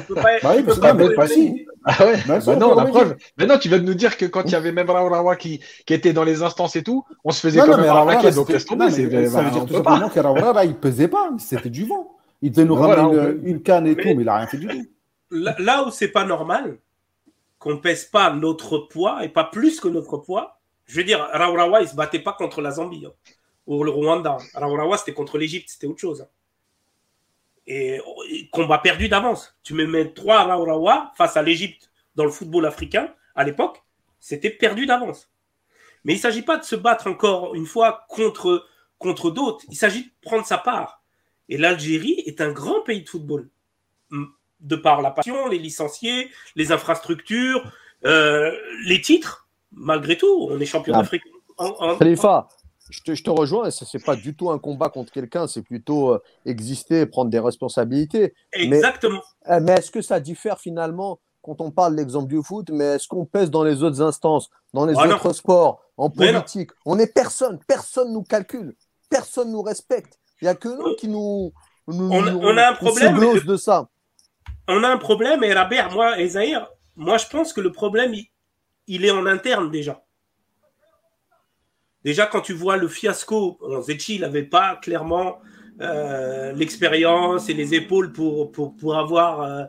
Tu peux pas, bah oui, tu peux pas, pas, si. Ah ouais. Bah, bah non, la preuve. Mais non, tu viens de nous dire que quand il y avait même Raourawa qui, qui était dans les instances et tout, on se faisait non, quand même arnaquer. Donc laisse tomber. Ça veut dire tout simplement que Raourawa il pesait pas, c'était du vent. Il devait nous ramener une, canne et tout, mais il a rien fait du tout. Là où c'est pas normal qu'on pèse pas notre poids et pas plus que notre poids. Je veux dire, Raourawa il se battait pas contre la Zambie hein, ou le Rwanda. Raourawa c'était contre l'Égypte, c'était autre chose. Hein. Et, combat perdu d'avance. Tu me mets trois Raourawa face à l'Égypte dans le football africain à l'époque, c'était perdu d'avance. Mais il ne s'agit pas de se battre encore une fois contre, contre d'autres. Il s'agit de prendre sa part. Et l'Algérie est un grand pays de football. De par la passion, les licenciés, les infrastructures, euh, les titres. Malgré tout, on est champion ah. d'Afrique. Khalifa, je te, je te, rejoins, ce n'est pas du tout un combat contre quelqu'un, c'est plutôt euh, exister, prendre des responsabilités. Exactement. Mais, euh, mais est-ce que ça diffère finalement quand on parle de l'exemple du foot, mais est-ce qu'on pèse dans les autres instances, dans les ah autres sports, en politique? On est personne, personne nous calcule, personne nous respecte. Il n'y a que nous qui nous, nous on, a un problème de ça. On a un problème, et Rabert, moi, et Zahir, moi je pense que le problème, il, il est en interne déjà. Déjà, quand tu vois le fiasco, Zetchi n'avait pas clairement l'expérience et les épaules pour, pour, pour avoir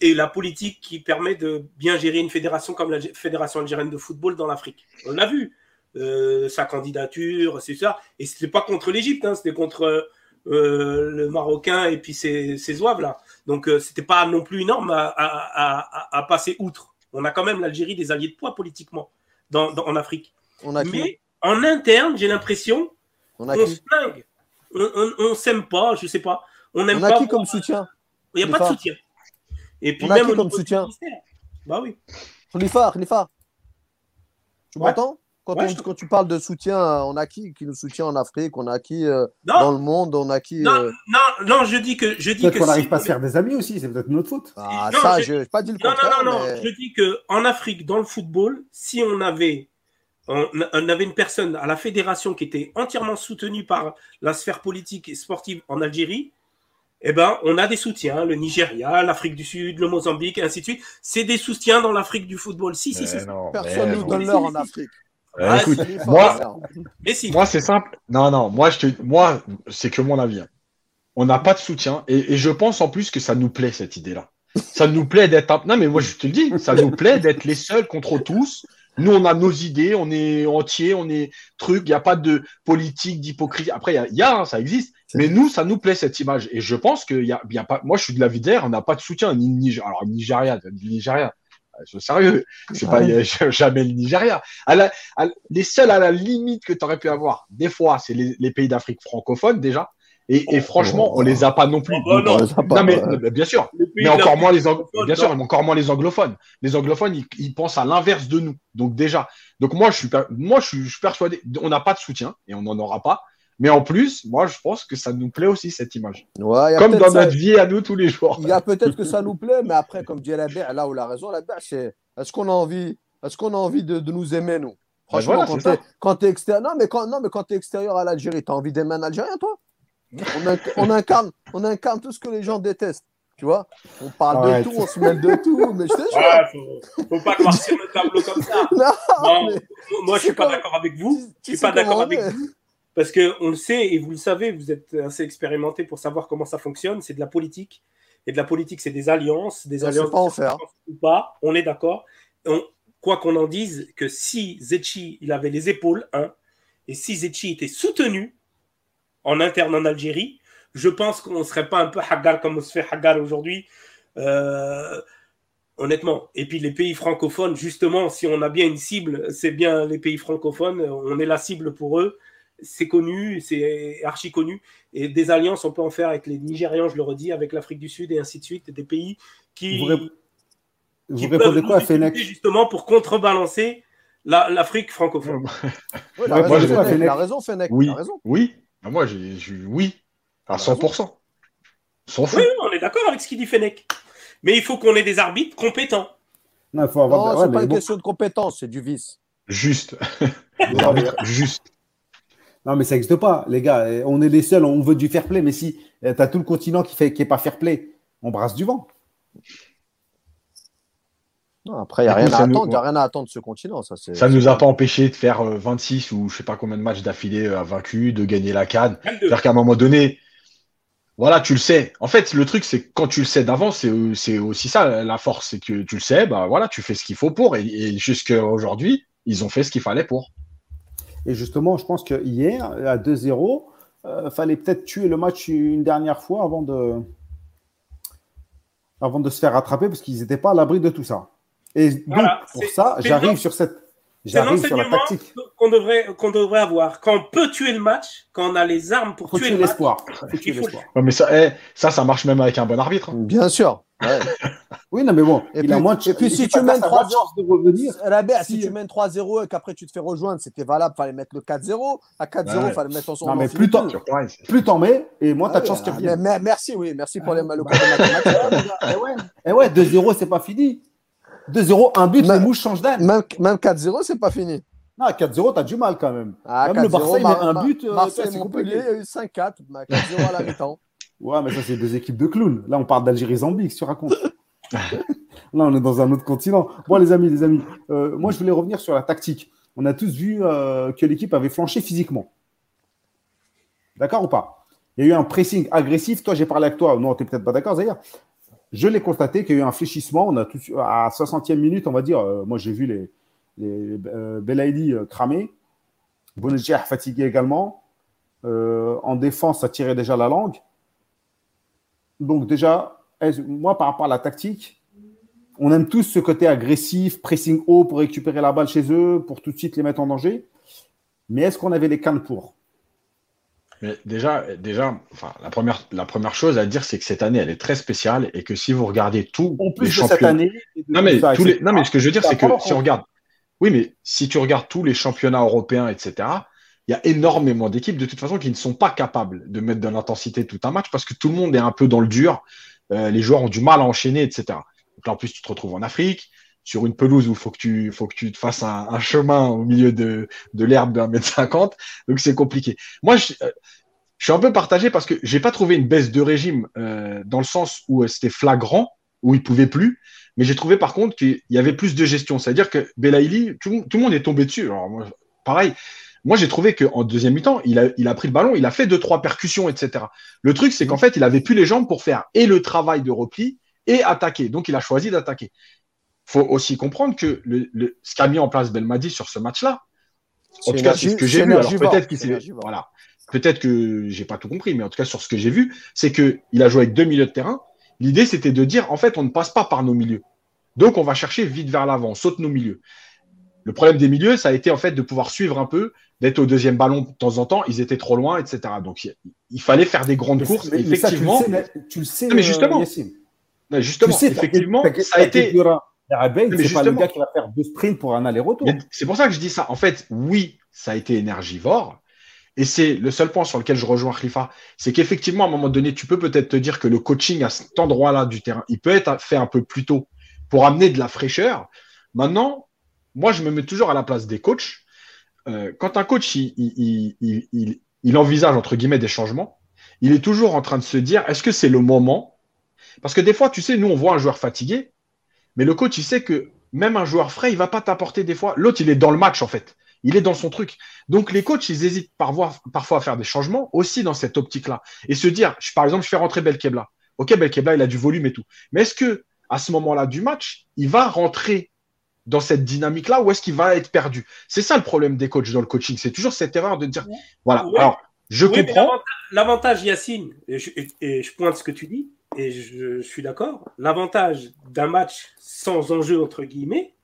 et la politique qui permet de bien gérer une fédération comme la Fédération algérienne de football dans l'Afrique. On l'a vu, euh, sa candidature, c'est ça. Et c'était pas contre l'Égypte, hein, c'était contre euh, le Marocain et puis ses, ses zouaves là. Donc euh, c'était pas non plus énorme à, à, passer outre. On a quand même l'Algérie des alliés de poids politiquement en Afrique. On a Mais en interne, j'ai l'impression on, on se flingue. On, on, s'aime pas, je sais pas. On aime on a pas qui comme soutien Il n'y a pas de soutien. Et puis on même comme soutien. Bah oui. Khalifa, Khalifa. Tu m'entends? Quand, quand, tu parles de soutien, on a qui qui nous soutient en Afrique? On a qui euh, dans le monde? On a qui non, euh, non, non, je dis que je dis qu'on n'arrive pas à se faire des amis aussi. C'est peut-être notre faute. Ah, ça, je n'ai pas dit le contraire. Non, non, non. Je dis que en Afrique, dans le football, si on avait on, avait une personne à la fédération qui était entièrement soutenue par la sphère politique et sportive en Algérie, eh ben, on a des soutiens, le Nigeria, l'Afrique du Sud, le Mozambique, et ainsi de suite. C'est des soutiens dans l'Afrique du football. Si, si, si. Personne ne nous donne l'heure en Afrique. Ah, écoute, moi, moi c'est simple. Non, non, moi, je te, moi, c'est que mon avis. Hein. On n'a pas de soutien, et, je pense en plus que ça nous plaît cette idée-là. Ça nous plaît d'être. Non, mais moi, je te le dis, ça nous plaît d'être les seuls contre tous. Nous, on a nos idées, on est entier, on est truc. Il n'y a pas de politique, d'hypocrisie. Après, il y a, hein, ça existe. Mais nous, ça nous plaît cette image. Et je pense qu'il y a, y a pas. Moi, je suis de la vidère, on n'a pas de soutien ni Nigeria. Alors Nigeria, Nigeria. Je suis sérieux, c'est pas jamais le Nigeria. les seuls à la limite que tu aurais pu avoir, des fois, c'est les, pays d'Afrique francophone déjà. Et, et, franchement, on les a pas non plus. Oh, non, mais, bien sûr. Mais encore moins les bien sûr, mais encore moins les anglophones. Les anglophones, ils, ils pensent à l'inverse de nous. Donc déjà. Donc moi, je suis, moi, je suis persuadé. On n'a pas de soutien et on n'en aura pas. Mais en plus, moi, je pense que ça nous plaît aussi, cette image. comme dans notre vie à nous tous les jours. Il y a peut-être que ça nous plaît, mais après, comme dit la là où la raison, la c'est est-ce qu'on a envie, est-ce qu'on a envie de, nous aimer, nous? Franchement, quand tu es, extérieur, non, mais quand, non, mais quand tu es extérieur à l'Algérie, tu as envie d'aimer un Algérien, toi? On, incarne, on incarne tout ce que les gens détestent. Tu vois On parle de tout, on se mêle de tout, mais je jure. faut, faut pas le tableau comme ça. non, moi, je suis pas d'accord avec vous. Je suis pas d'accord avec vous. Parce qu'on le sait, et vous le savez, vous êtes assez expérimenté pour savoir comment ça fonctionne, c'est de la politique. Et de la politique, c'est des alliances, des alliances pas en faire. ou pas, on est d'accord. Quoi qu'on en dise, que si Zetchi, il avait les épaules, hein, et si Zetchi était soutenu en interne en Algérie, je pense qu'on ne serait pas un peu hagar comme on se fait hagar aujourd'hui. Euh, honnêtement. Et puis les pays francophones, justement, si on a bien une cible, c'est bien les pays francophones, on est la cible pour eux c'est connu, c'est archi connu. Et des alliances, on peut en faire avec les Nigérians, je le redis, avec l'Afrique du Sud et ainsi de suite, des pays qui, vous, qui répondez quoi à Fennec Justement pour contrebalancer l'Afrique francophone. oui, la, raison, raison, Fennec. Oui, raison. oui. Ah, moi, j'ai oui, à 100%. Oui, on est d'accord avec ce qu'il dit Fennec. Mais il faut qu'on ait des arbitres compétents. Non, faut avoir... c'est pas une question de compétence, c'est du vice. Juste. juste. Non, mais ça n'existe pas, les gars. On est les seuls, on veut du fair play. Mais si tu as tout le continent qui n'est qui est pas fair play, on brasse du vent. Non, après, il n'y a, rien à attendre, rien à attendre de ce continent. Ça ne nous a pas empêché de faire 26 euh, ou je ne sais pas combien de matchs d'affilée à euh, vaincu, de gagner la canne. C'est-à-dire qu'à un moment donné, voilà, tu le sais. En fait, le truc, c'est que quand tu le sais d'avance, c'est aussi ça la force. C'est que tu le sais, bah voilà, tu fais ce qu'il faut pour. Et, et jusqu'à aujourd'hui, ils ont fait ce qu'il fallait pour. Et justement, je pense que hier, à 2-0, il euh, fallait peut-être tuer le match une dernière fois avant de, avant de se faire rattraper parce qu'ils n'étaient pas à l'abri de tout ça. Et donc, pour ça, j'arrive sur cette. J'arrive sur la tactique. Qu'on devrait, qu'on devrait avoir. Quand on peut tuer le match, quand on a les armes pour tuer, l'espoir. mais ça, eh, ça, ça marche même avec un bon arbitre. Hein. Bien sûr. oui, non, mais bon. Et puis, moins et puis si tu mènes 3 de revenir. si, tu mènes 3-0 et qu'après tu te fais rejoindre, c'était valable, fallait mettre le 4-0. À 4-0, il fallait mettre son Non, mais plus t'en, plus t'en mets, et moins t'as de chance qu'il revienne. Merci, oui, merci pour les malheureux. et ouais, et ouais 2-0, c'est pas fini. 2-0, un but, les mouches changent d'âne. Même, même 4-0, c'est pas fini. Non, 4-0, t'as du mal quand même. Ah, même le Barça, il met un but. Euh, Marseille, Montpellier, 5-4, 4 à la mi-temps. Ouais, mais ça, c'est deux équipes de clowns. Là, on parle d'Algérie-Zambie, que tu racontes? Là, on est dans un autre continent. Bon, les amis, les amis, euh, moi, je voulais revenir sur la tactique. on a tous vu euh, que l'équipe avait flanché physiquement. D'accord ou pas? Il y a eu un pressing agressif. Toi, j'ai parlé avec toi. Non, tu n'es peut-être pas d'accord, Zahir. Je l'ai constaté qu'il y a eu un fléchissement. On a tout, à 60e minute, on va dire. Euh, moi, j'ai vu les, les euh, Belaïli cramer. fatigué également. en défense, ça tirait déjà la langue. Donc, déjà, moi, par rapport à la tactique, on aime tous ce côté agressif, pressing haut pour récupérer la balle chez eux, pour tout de suite les mettre en danger. Mais est-ce qu'on avait les cannes pour? Mais déjà, déjà enfin, la, première, la première chose à dire, c'est que cette année, elle est très spéciale et que si vous regardez tout en plus de cette année, non mais, tous les... non mais ce que je veux dire, c'est que si on regarde, oui, mais si tu regardes tous les championnats européens, etc., il y a énormément d'équipes de toute façon qui ne sont pas capables de mettre de l'intensité tout un match parce que tout le monde est un peu dans le dur. Euh, les joueurs ont du mal à enchaîner, etc. Donc là, en plus, tu te retrouves en Afrique, sur une pelouse où il faut que tu, faut que tu te fasses un, chemin au milieu de, de l'herbe d'un mètre cinquante. Donc c'est compliqué. Moi, je, euh, je, suis un peu partagé parce que j'ai pas trouvé une baisse de régime euh, dans le sens où euh, c'était flagrant, où il pouvait plus. Mais j'ai trouvé par contre qu'il y avait plus de gestion. C'est-à-dire que Belaïli, tout, tout, le monde est tombé dessus. Alors moi, pareil. Moi, j'ai trouvé qu'en deuxième mi-temps, il a, il a pris le ballon, il a fait deux, trois percussions, etc. Le truc, c'est qu'en fait, il avait plus les jambes pour faire et le travail de repli et attaquer. Donc, il a choisi d'attaquer. Il faut aussi comprendre que le, ce qu'a mis en place Belmadi sur ce match-là, en tout cas, c'est ce que j'ai vu. Alors, peut-être qu'il s'est. Voilà. Peut-être que j'ai pas tout compris, mais en tout cas, sur ce que j'ai vu, c'est qu'il a joué avec deux milieux de terrain. L'idée, c'était de dire, en fait, on ne passe pas par nos milieux. Donc, on va chercher vite vers l'avant, on saute nos milieux. Le problème des milieux, ça a été en fait de pouvoir suivre un peu, d'être au deuxième ballon de temps en temps. Ils étaient trop loin, etc. Donc, il, fallait faire des grandes courses. effectivement, tu le sais, mais justement, justement, effectivement, ça a été. C'est pas le gars qui va faire deux sprints pour un aller-retour. C'est pour ça que je dis ça. En fait, oui, ça a été énergivore. Et c'est le seul point sur lequel je rejoins Khalifa, c'est qu'effectivement, à un moment donné, tu peux peut-être te dire que le coaching à cet endroit-là du terrain, il peut être fait un peu plus tôt pour amener de la fraîcheur. Maintenant, moi, je me mets toujours à la place des coachs. Euh, quand un coach, il, il, il, envisage, entre guillemets, des changements, il est toujours en train de se dire, est-ce que c'est le moment? Parce que des fois, tu sais, nous, on voit un joueur fatigué, mais le coach, il sait que même un joueur frais, il va pas t'apporter des fois. L'autre, il est dans le match, en fait. Il est dans son truc. Donc, les coachs, ils hésitent parfois, à faire des changements aussi dans cette optique-là. Et se dire, par exemple, je fais rentrer Belkebla. Ok, Belkebla, il a du volume et tout. Mais est-ce que, à ce moment-là du match, il va rentrer dans cette dynamique-là ou est-ce qu'il va être perdu? C'est ça le problème des coachs dans le coaching. C'est toujours cette erreur de dire, voilà. Alors, je comprends. L'avantage, Yacine, et et je pointe ce que tu dis, et je, suis d'accord, l'avantage d'un match sans enjeu, entre guillemets,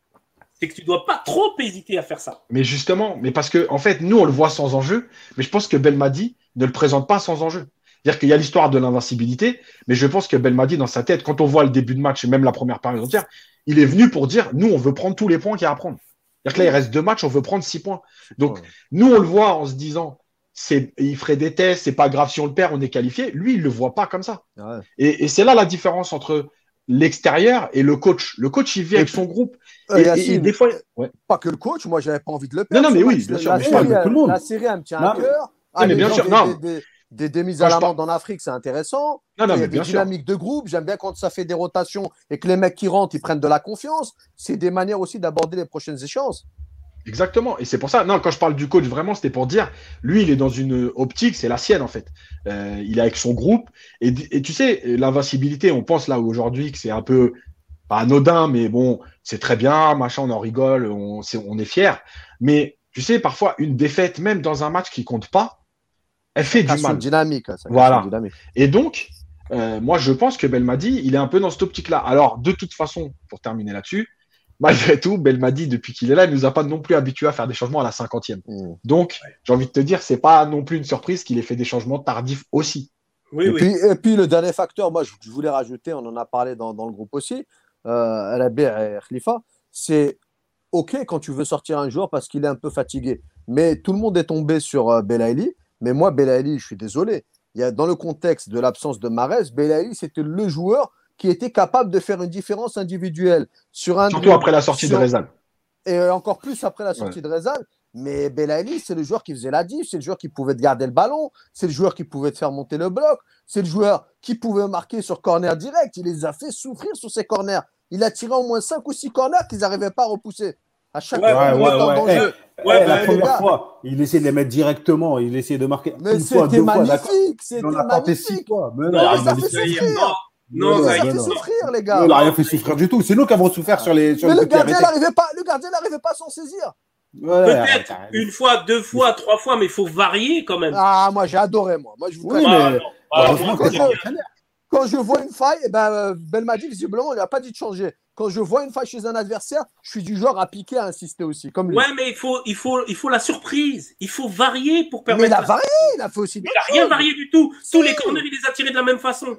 c'est que tu dois pas trop hésiter à faire ça. Mais justement, mais parce que en fait, nous on le voit sans enjeu, mais je pense que Belmadi ne le présente pas sans enjeu. C'est-à-dire qu'il y a l'histoire de l'invincibilité, mais je pense que Belmadi dans sa tête, quand on voit le début de match et même la première période entière, il est venu pour dire nous on veut prendre tous les points qu'il y a à prendre. C'est-à-dire que là il reste deux matchs, on veut prendre six points. Donc nous on le voit en se disant il ferait des tests, c'est pas grave si on le perd, on est qualifié. Lui, il le voit pas comme ça. Et, c'est là la différence entre l'extérieur et le coach. Le coach, il vit avec son groupe. Euh, et, des fois, pas que le coach. Moi, j'avais pas envie de le perdre. Non, non, mais oui, bien sûr. La, série, tout le monde. la série, elle me tient à cœur. mais bien sûr, des, des, mises à l'amende en Afrique, c'est intéressant. Non, non, a des dynamiques de groupe. J'aime bien quand ça fait des rotations et que les mecs qui rentrent, ils prennent de la confiance. C'est des manières aussi d'aborder les prochaines échéances. Exactement. Et c'est pour ça, non, quand je parle du coach, vraiment, c'était pour dire, lui, il est dans une optique, c'est la sienne, en fait. Euh, il est avec son groupe. Et, tu sais, l'invincibilité, on pense là aujourd'hui que c'est un peu, pas anodin, mais bon, c'est très bien, machin, on en rigole, on, est, on est fier. Mais tu sais, parfois, une défaite, même dans un match qui compte pas, elle fait du mal. dynamique. voilà. Dynamique. Et donc, euh, moi, je pense que Belmadi, il est un peu dans cette optique-là. Alors, de toute façon, pour terminer là-dessus, malgré tout, Belmadi, depuis qu'il est là, il nous a pas non plus habitués à faire des changements à la cinquantième. Mm. Donc, j'ai envie de te dire, c'est pas non plus une surprise qu'il ait fait des changements tardifs aussi. Oui, et, Puis, et puis, le dernier facteur, moi, je, voulais rajouter, on en a parlé dans, le groupe aussi, euh, et Khalifa, c'est OK quand tu veux sortir un joueur parce qu'il est un peu fatigué. Mais tout le monde est tombé sur euh, Belaïli. Mais moi, Belaïli, je suis désolé. Il y a, dans le contexte de l'absence de Marès, Belaïli, c'était le joueur qui était capable de faire une différence individuelle sur un. Surtout après la sortie de Rezal. Et encore plus après la sortie de Rezal. Mais Belaïli, c'est le joueur qui faisait la diff, c'est le joueur qui pouvait te garder le ballon, c'est le joueur qui pouvait te faire monter le bloc, c'est le joueur qui pouvait marquer sur corner direct. Il les a fait souffrir sur ses corners. Il a tiré au moins 5 ou 6 corners qu'ils n'arrivaient pas à repousser. À chaque Ouais, fois, ouais, ouais. le jeu. Eh, Ouais, la les première gars. fois, il essayait de les mettre directement, il essayait de marquer Mais c'était magnifique, c'était Il en a tenté six magnifique. fois. Mais Non, non, ça il a fait souffrir. Non, ça est, fait souffrir, les il gars. n'a rien fait souffrir du tout. C'est nous qui avons souffert sur les sur Mais le gardien n'arrivait pas, le gardien n'arrivait pas à s'en saisir. Ouais, Peut-être une fois, deux fois, trois fois, mais il faut varier quand même. Ah, moi, j'ai adoré, moi. Moi, je vous Oui, Ah, mais. Ah. Quand je vois une faille, eh ben, euh, Belmadi, visiblement, il n'a pas dit de changer. Quand je vois une faille chez un adversaire, je suis du genre à piquer, à insister aussi, comme lui. Ouais, mais il faut, il faut, il faut la surprise. Il faut varier pour mais permettre. il a la- varié, il a fait aussi Il n'a rien varié du tout. Tous les corners, il les a tirés de la même façon.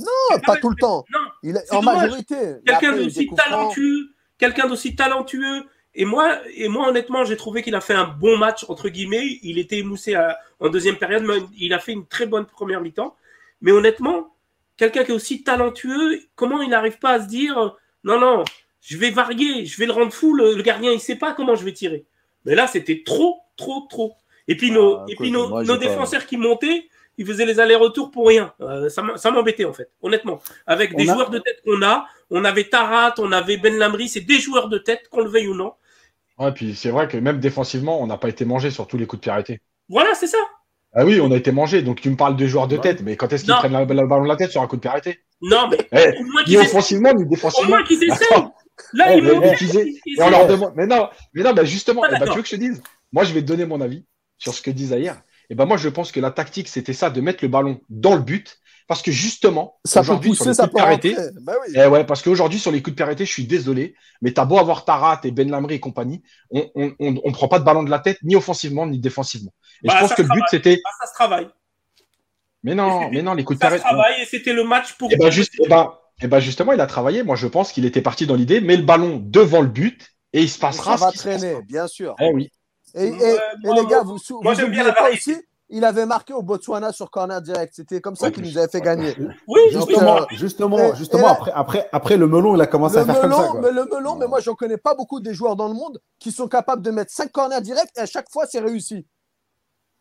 Non, pas tout le temps. Non, Il en dommage. majorité. Quelqu'un d'aussi talentueux, quelqu'un d'aussi talentueux. Et moi, et moi, honnêtement, j'ai trouvé qu'il a fait un bon match entre guillemets. Il était émoussé à- en deuxième période, mais il a fait une très bonne première mi-temps. Mais honnêtement, quelqu'un qui est aussi talentueux, comment il n'arrive pas à se dire non, non, je vais varier, je vais le rendre fou. Le, le gardien, il sait pas comment je vais tirer. Mais là, c'était trop, trop, trop. Et puis nos, Ah, et puis nos, moi, nos j'ai pas- défenseurs qui montaient, ils faisaient les allers-retours pour rien. Euh, ça m'embêtait en fait, honnêtement. Avec des a- joueurs de tête qu'on a, on avait Tarat, on avait Ben Lamry, c'est des joueurs de tête, qu'on le veuille ou non. Ouais, puis c'est vrai que même défensivement, on n'a pas été mangé sur tous les coups de pied arrêtés. Voilà, c'est ça. Ah oui, on a été mangé. Donc tu me parles de joueurs de Ouais. tête, mais quand est-ce qu'ils prennent la ballon de la tête sur un coup de pied arrêté? Non, mais Eh, au moins Ni offensivement, ni Au défensivement. moins qu'ils essayent. Là, Eh, ils m'ont on leur demande. Mais non, mais non, bah justement, Pas eh ben, tu veux que je te dise? Moi, je vais te donner mon avis sur ce que dit Zahir. Et ben moi, je pense que la tactique, c'était ça, de mettre le ballon dans le but, parce que justement, Ça peut aujourd'hui, sur pousser, les ça coups de peut rentrer. Bah oui. eh ouais, parce qu'aujourd'hui, sur les coups de pied arrêtés, je suis désolé, mais t'as beau avoir Tarat et Ben Lamry et compagnie, on, on, on, on prend pas de ballon de la tête, ni offensivement, ni défensivement. Et Bah, je pense ça que le but, c'était. Ah, ça se travaille. Mais non, mais non, les coups de Ça pied se arrêtés. travaille et c'était le match pour. Et ben, juste, eh ben, eh ben, justement, il a travaillé. Moi, je pense qu'il était parti dans l'idée, mets le ballon devant le but et il se passera. Ça va ce qui se traîner, bien sûr. Eh oui. Et, et- Ouais, et moi, les gars, moi- vous moi, vous j'aime bien la pas aussi, il avait marqué au Botswana sur corner direct. C'était comme ça Ouais, qu'il nous avait fait gagner. Oui, Donc, Justement, euh, justement, et- justement et là- après, après, après, le melon, il a commencé à faire comme ça. melon, quoi. mais le melon, mais moi, j'en connais pas beaucoup des joueurs dans le monde qui sont capables de mettre 5 corners directs et à chaque fois, c'est réussi.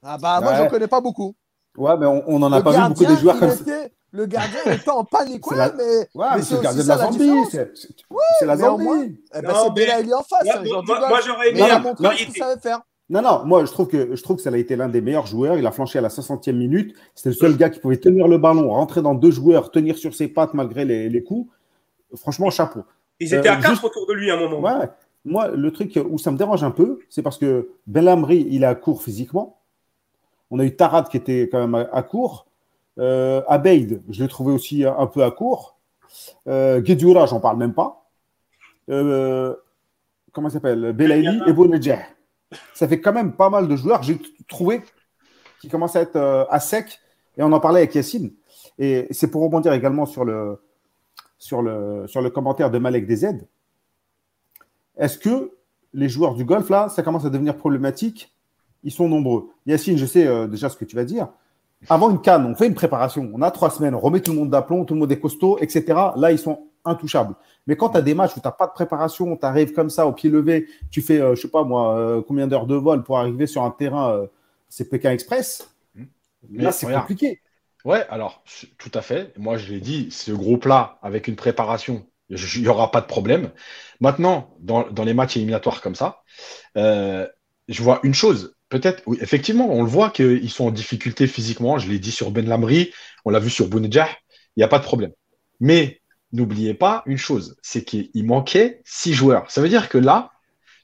Ah bah, moi, Ouais. j'en connais pas beaucoup. Ouais, mais on n'en a le pas vu beaucoup des joueurs comme ça. Le gardien il était en panique, ouais, la- mais, Ouais, mais mais c'est le gardien de la Zambie. C'est la mais au moins- Zambie. Eh ben, c'est mais- Belaïli en face, Moi, moi, j'aurais aimé il a montré ce qu'il savait faire. Non, non, moi je trouve que je trouve que ça a été l'un des meilleurs joueurs. Il a flanché à la 60e minute. C'était le seul gars qui pouvait tenir le ballon, rentrer dans deux joueurs, tenir sur ses pattes malgré les, les coups. Franchement, chapeau. Ils étaient Euh, à quatre juste- autour de lui à un moment. Ouais. Moi, le truc où ça me dérange un peu, c'est parce que Belhamri, il est à court physiquement. On a eu Tarat qui était quand même à, à court. Euh, Abeid, je l'ai trouvé aussi un, un peu à court. Euh, j'en parle même pas. Euh, comment s'appelle? Belaïli et Bounedjah. Ça fait quand même pas mal de joueurs, j'ai trouvé, qui commencent à être euh, à sec. Et on en parlait avec Yacine. Et c'est pour rebondir également sur le, sur le, sur le commentaire de Malek DZ. Est-ce que les joueurs du golf, là, ça commence à devenir problématique? Ils sont nombreux. Yacine, je sais euh, déjà ce que tu vas dire. Avant une canne, on fait une préparation. On a trois semaines, on remet tout le monde d'aplomb, tout le monde est costaud, etc. Là, ils sont intouchables. Mais quand tu as des matchs où tu n'as pas de préparation, tu arrives comme ça au pied levé, tu fais, euh, je sais pas moi, euh, combien d'heures de vol pour arriver sur un terrain, euh, c'est Pékin Express. Mais Là, c'est compliqué. Ouais, alors, tout à fait. Moi, je l'ai dit, ce groupe-là, avec une préparation, il n'y aura pas de problème. Maintenant, dans, dans les matchs éliminatoires comme ça, euh, je vois une chose. Peut-être, effectivement, on le voit qu'ils sont en difficulté physiquement. Je l'ai dit sur Ben Lamri, on l'a vu sur Bounedjah, il n'y a pas de problème. Mais n'oubliez pas une chose, c'est qu'il manquait six joueurs. Ça veut dire que là,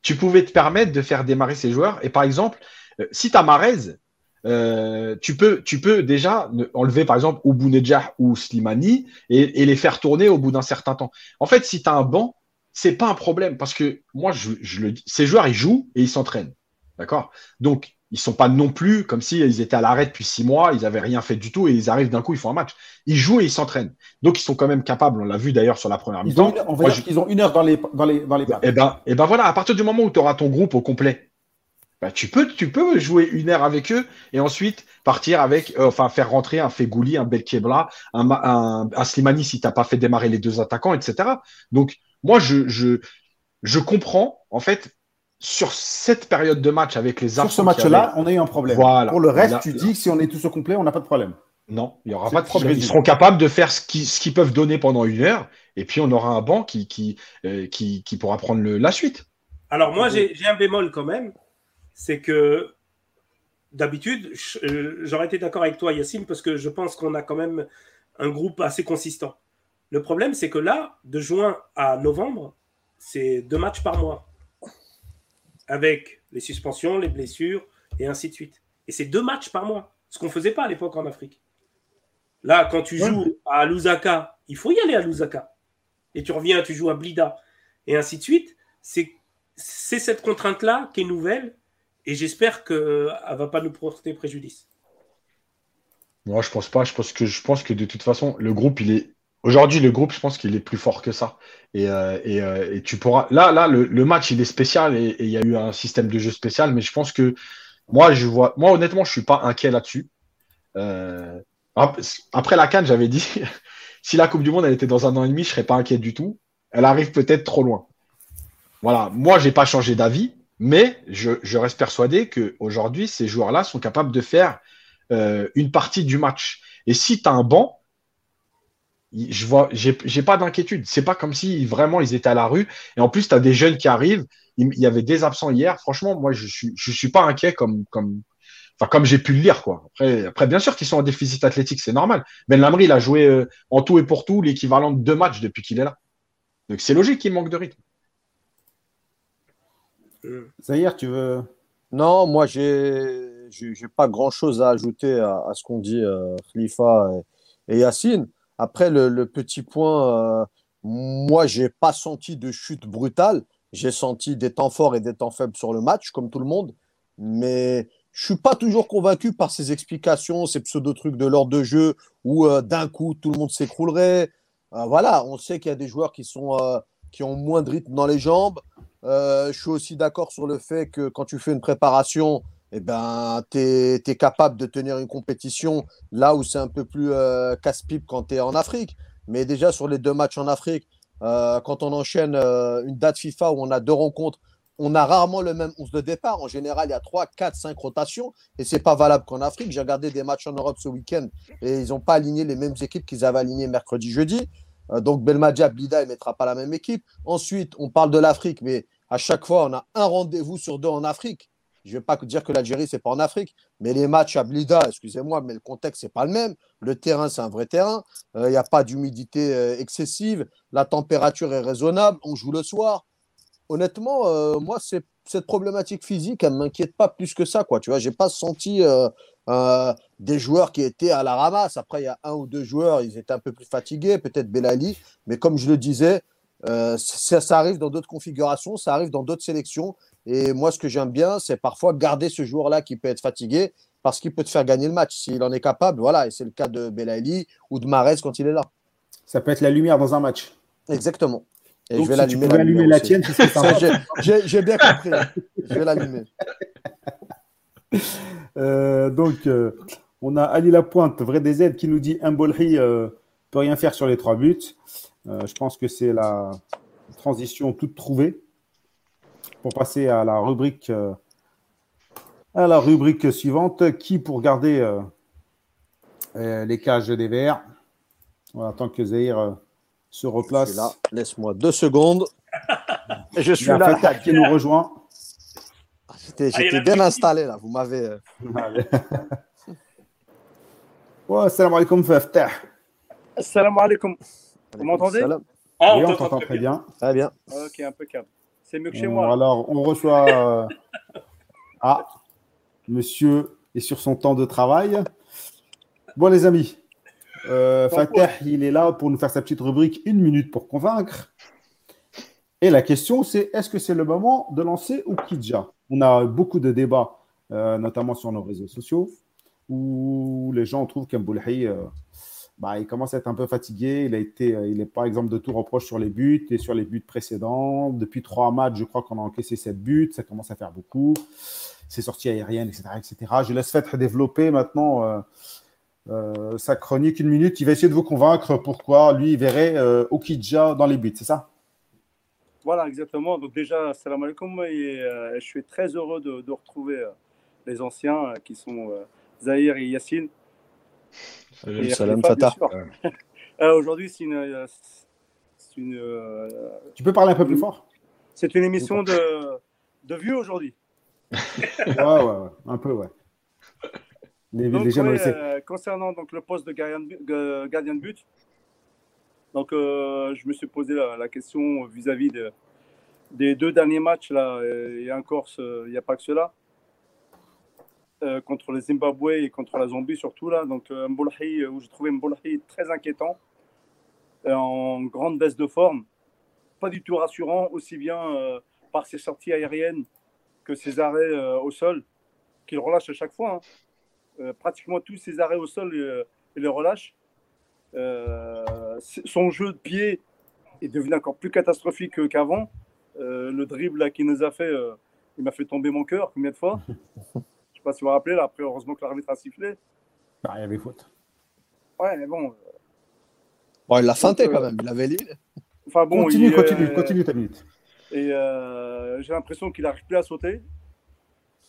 tu pouvais te permettre de faire démarrer ces joueurs. Et par exemple, euh, si tu as Marez, euh, tu, peux, déjà enlever par exemple ou Bounedjah ou Slimani et, les faire tourner au bout d'un certain temps. En fait, si tu as un banc, c'est pas un problème parce que moi, ces joueurs, ils jouent et ils s'entraînent. D'accord? Donc, ils sont pas non plus comme s'ils étaient à l'arrêt depuis six mois, ils avaient rien fait du tout et ils arrivent d'un coup, ils font un match. Ils jouent et ils s'entraînent. Donc, ils sont quand même capables, on l'a vu d'ailleurs sur la première mi-temps. on va Moi, dire qu'ils ont une heure dans les, dans les, dans les pattes. et ben, et ben voilà, à partir du moment où tu auras ton groupe au complet, bah, tu, peux, tu peux jouer une heure avec eux et ensuite partir avec, euh, enfin, faire rentrer un Fegouli, un Belkebla, un, Ma- un, un Slimani si tu n'as pas fait démarrer les deux attaquants, etc. Donc, moi, je, je, je comprends, en fait, sur cette période de match avec les Sur ce match-là, avait- on a eu un problème. Voilà. Pour le reste, Là- tu dis que si on est tous au complet, on n'a pas de problème. Non, il n'y aura pas de problème. Ils seront capables de faire ce qu'ils peuvent donner pendant une heure et puis on aura un banc qui, qui, euh, qui, qui pourra prendre le- la suite. Alors moi, j'ai un bémol quand même, c'est que d'habitude, euh, j'aurais été d'accord avec toi, Yacine, parce que je pense qu'on a quand même un groupe assez consistant. Le problème, c'est que là, de juin à novembre, c'est deux matchs par mois, avec les suspensions, les blessures, et ainsi de suite. Et c'est deux matchs par mois, ce qu'on ne faisait pas à l'époque en Afrique. Là, quand tu joues à Lusaka, il faut y aller à Lusaka. Et tu reviens, tu joues à Blida, et ainsi de suite. C'est cette contrainte-là qui est nouvelle et j'espère qu'elle ne va pas nous porter préjudice. Moi, je pense pas. Je pense que je pense que de toute façon, le groupe, il est aujourd'hui le groupe. Je pense qu'il est plus fort que ça. Et, euh, euh, tu pourras. Là, là, le, match, il est spécial et, il y a eu un système de jeu spécial. Mais je pense que moi, je vois. Moi, honnêtement, je suis pas inquiet là-dessus. Euh, après la Cannes, j'avais dit si la Coupe du Monde elle était dans un an et demi, je serais pas inquiet du tout. Elle arrive peut-être trop loin. Voilà. Moi, j'ai pas changé d'avis. Mais je, reste persuadé qu'aujourd'hui, ces joueurs-là sont capables de faire une partie du match. Et si tu as un banc, je vois, j'ai pas d'inquiétude. C'est pas comme si vraiment ils étaient à la rue. Et en plus, tu as des jeunes qui arrivent. Il, y avait des absents hier. Franchement, moi, je suis, je suis pas inquiet comme, comme, enfin, comme j'ai pu le lire, quoi. Après, après bien sûr qu'ils sont en déficit athlétique, c'est normal. Ben Lamry, il a joué euh, en tout et pour tout l'équivalent de deux matchs depuis qu'il est là. Donc, c'est logique qu'il manque de rythme. Zahir, tu veux? Non, moi, j'ai n'ai pas grand-chose à ajouter à, ce qu'ont dit euh, Khalifa et, Yacine. Après, le, petit point, euh, moi, j'ai pas senti de chute brutale. J'ai senti des temps forts et des temps faibles sur le match, comme tout le monde. Mais je suis pas toujours convaincu par ces explications, ces pseudo-trucs de l'ordre de jeu où euh, d'un coup, tout le monde s'écroulerait. Euh, voilà, on sait qu'il y a des joueurs qui, sont, qui ont moins de rythme dans les jambes. Je suis aussi d'accord sur le fait que quand tu fais une préparation, eh ben, tu es, capable de tenir une compétition là où c'est un peu plus euh, casse-pipe quand tu es en Afrique. Mais déjà, sur les deux matchs en Afrique, euh, quand on enchaîne une date FIFA où on a deux rencontres, on a rarement le même 11 de départ. En général, il y a 3, 4, 5 rotations et ce n'est pas valable qu'en Afrique. J'ai regardé des matchs en Europe ce week-end et ils n'ont pas aligné les mêmes équipes qu'ils avaient alignées mercredi, jeudi. donc Belmadja, Blida, il ne mettra pas la même équipe. Ensuite, on parle de l'Afrique, mais à chaque fois, on a un rendez-vous sur deux en Afrique. Je ne vais pas dire que l'Algérie, ce n'est pas en Afrique, mais les matchs à Blida, excusez-moi, mais le contexte, ce n'est pas le même. Le terrain, c'est un vrai terrain. Il euh, n'y a pas d'humidité euh, excessive. La température est raisonnable. On joue le soir. Honnêtement, euh, moi, cette problématique physique, elle ne m'inquiète pas plus que ça. Quoi. Tu vois, je n'ai pas senti des joueurs qui étaient à la ramasse. Après, il y a un ou deux joueurs, ils étaient un peu plus fatigués, peut-être Belali. Mais comme je le disais, ça, arrive dans d'autres configurations, ça arrive dans d'autres sélections. Et moi, ce que j'aime bien, c'est parfois garder ce joueur-là qui peut être fatigué parce qu'il peut te faire gagner le match s'il en est capable. Voilà, et c'est le cas de Belaïli ou de Marez quand il est là. Ça peut être la lumière dans un match. Exactement. Et je vais l'allumer. Tu allumer la tienne, J'ai bien compris. je vais l'allumer. Euh, donc, euh, on a Ali Lapointe, vrai des aides, qui nous dit un euh, peut rien faire sur les trois buts. Euh, je pense que c'est la transition toute trouvée pour passer à la rubrique, euh, à la rubrique suivante. Qui pour garder euh, les cages des verts? Voilà, tant que Zahir se replace. Laisse-moi deux secondes. je suis là. qui nous rejoint. Ah, j'étais ah, bien installé là. Vous m'avez. salam alaikum, Faftah. Salam alaikum. Vous m'entendez? ah, Oui, on t'entend très bien. Très bien. Ok, impeccable. C'est mieux que chez moi. Alors, on reçoit. Euh, ah, monsieur est sur son temps de travail. Bon, les amis, euh, Fateh, il est là pour nous faire sa petite rubrique Une minute pour convaincre. Et la question, c'est est-ce que c'est le moment de lancer Oukidja On a beaucoup de débats, euh, notamment sur nos réseaux sociaux, où les gens trouvent qu'Mboulhi bah, il commence à être un peu fatigué. Il a été, euh, il est par exemple de tout reproche sur les buts et sur les buts précédents. Depuis trois matchs, je crois qu'on a encaissé sept buts. Ça commence à faire beaucoup. C'est sorties aériennes, etc., etc. Je laisse Fêtre développer maintenant euh, euh, sa chronique une minute. Il va essayer de vous convaincre pourquoi lui il verrait Okidja dans les buts. C'est ça? Voilà, exactement. Donc déjà, salam alaikum. Et, je suis très heureux de, de retrouver les anciens qui sont Zahir et Yassine. Salam Fatah. Euh, aujourd'hui, c'est une. Euh, tu peux parler un peu plus fort? C'est une émission de, de vieux aujourd'hui. ouais, ouais, un peu, ouais. Les, les euh, concernant donc, le poste de gardien de, gardien de but, donc, euh, je me suis posé la, question vis-à-vis des deux derniers matchs, là, et en Corse, il n'y a pas que cela. Euh, contre le Zimbabwe et contre la Zambie surtout là. Donc un euh, où j'ai trouvé Mbolhi très inquiétant, en grande baisse de forme, pas du tout rassurant, aussi bien par ses sorties aériennes que ses arrêts au sol, qu'il relâche à chaque fois. Hein. pratiquement tous ses arrêts au sol, il les relâche. Euh, son jeu de pied est devenu encore plus catastrophique qu'avant. Euh, le dribble qu'il nous a fait, euh, il m'a fait tomber mon cœur combien de fois? pas si vous vous rappelez, là, après, heureusement que l'arbitre a sifflé. Bah, il y avait faute. Ouais, mais bon. bon il l'a feinté quand même, il avait dit. Enfin, bon, continue, continue, continue ta minute. Et j'ai l'impression qu'il n'arrive plus à sauter.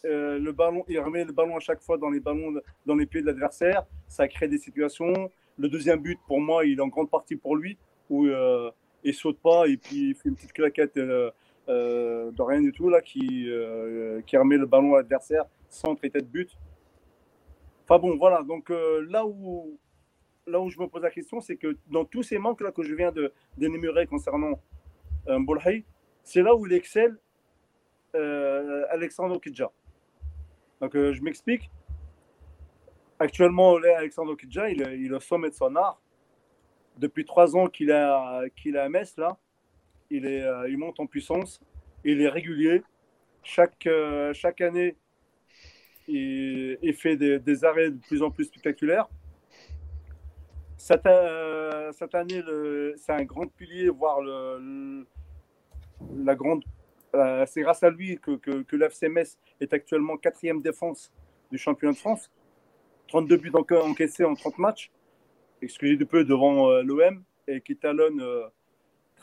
le ballon, il remet le ballon à chaque fois dans les ballons, dans les pieds de l'adversaire. Ça crée des situations. Le deuxième but, pour moi, il est en grande partie pour lui, où euh, il saute pas et puis il fait une petite claquette euh, euh, de rien du tout, là, qui, qui remet le ballon à l'adversaire sans traiter de but. Enfin bon, voilà. Donc là, où, là où je me pose la question, c'est que dans tous ces manques-là que je viens d'énumérer concernant euh, c'est là où il excelle Alexandre Kidja. Donc je m'explique. Actuellement, Alexandre Kidja, il, est au sommet de son art. Depuis trois ans qu'il est, qu'il à Metz, là, il, est, euh, il monte en puissance. Il est régulier. Chaque, euh, chaque année, il, fait des, arrêts de plus en plus spectaculaires. Cette, euh, cette année, c'est un grand pilier, voire la grande. c'est grâce à lui que, que, que est actuellement quatrième défense du championnat de France. 32 buts encaissés en 30 matchs, excusez du peu devant euh, l'OM et qui talonne euh,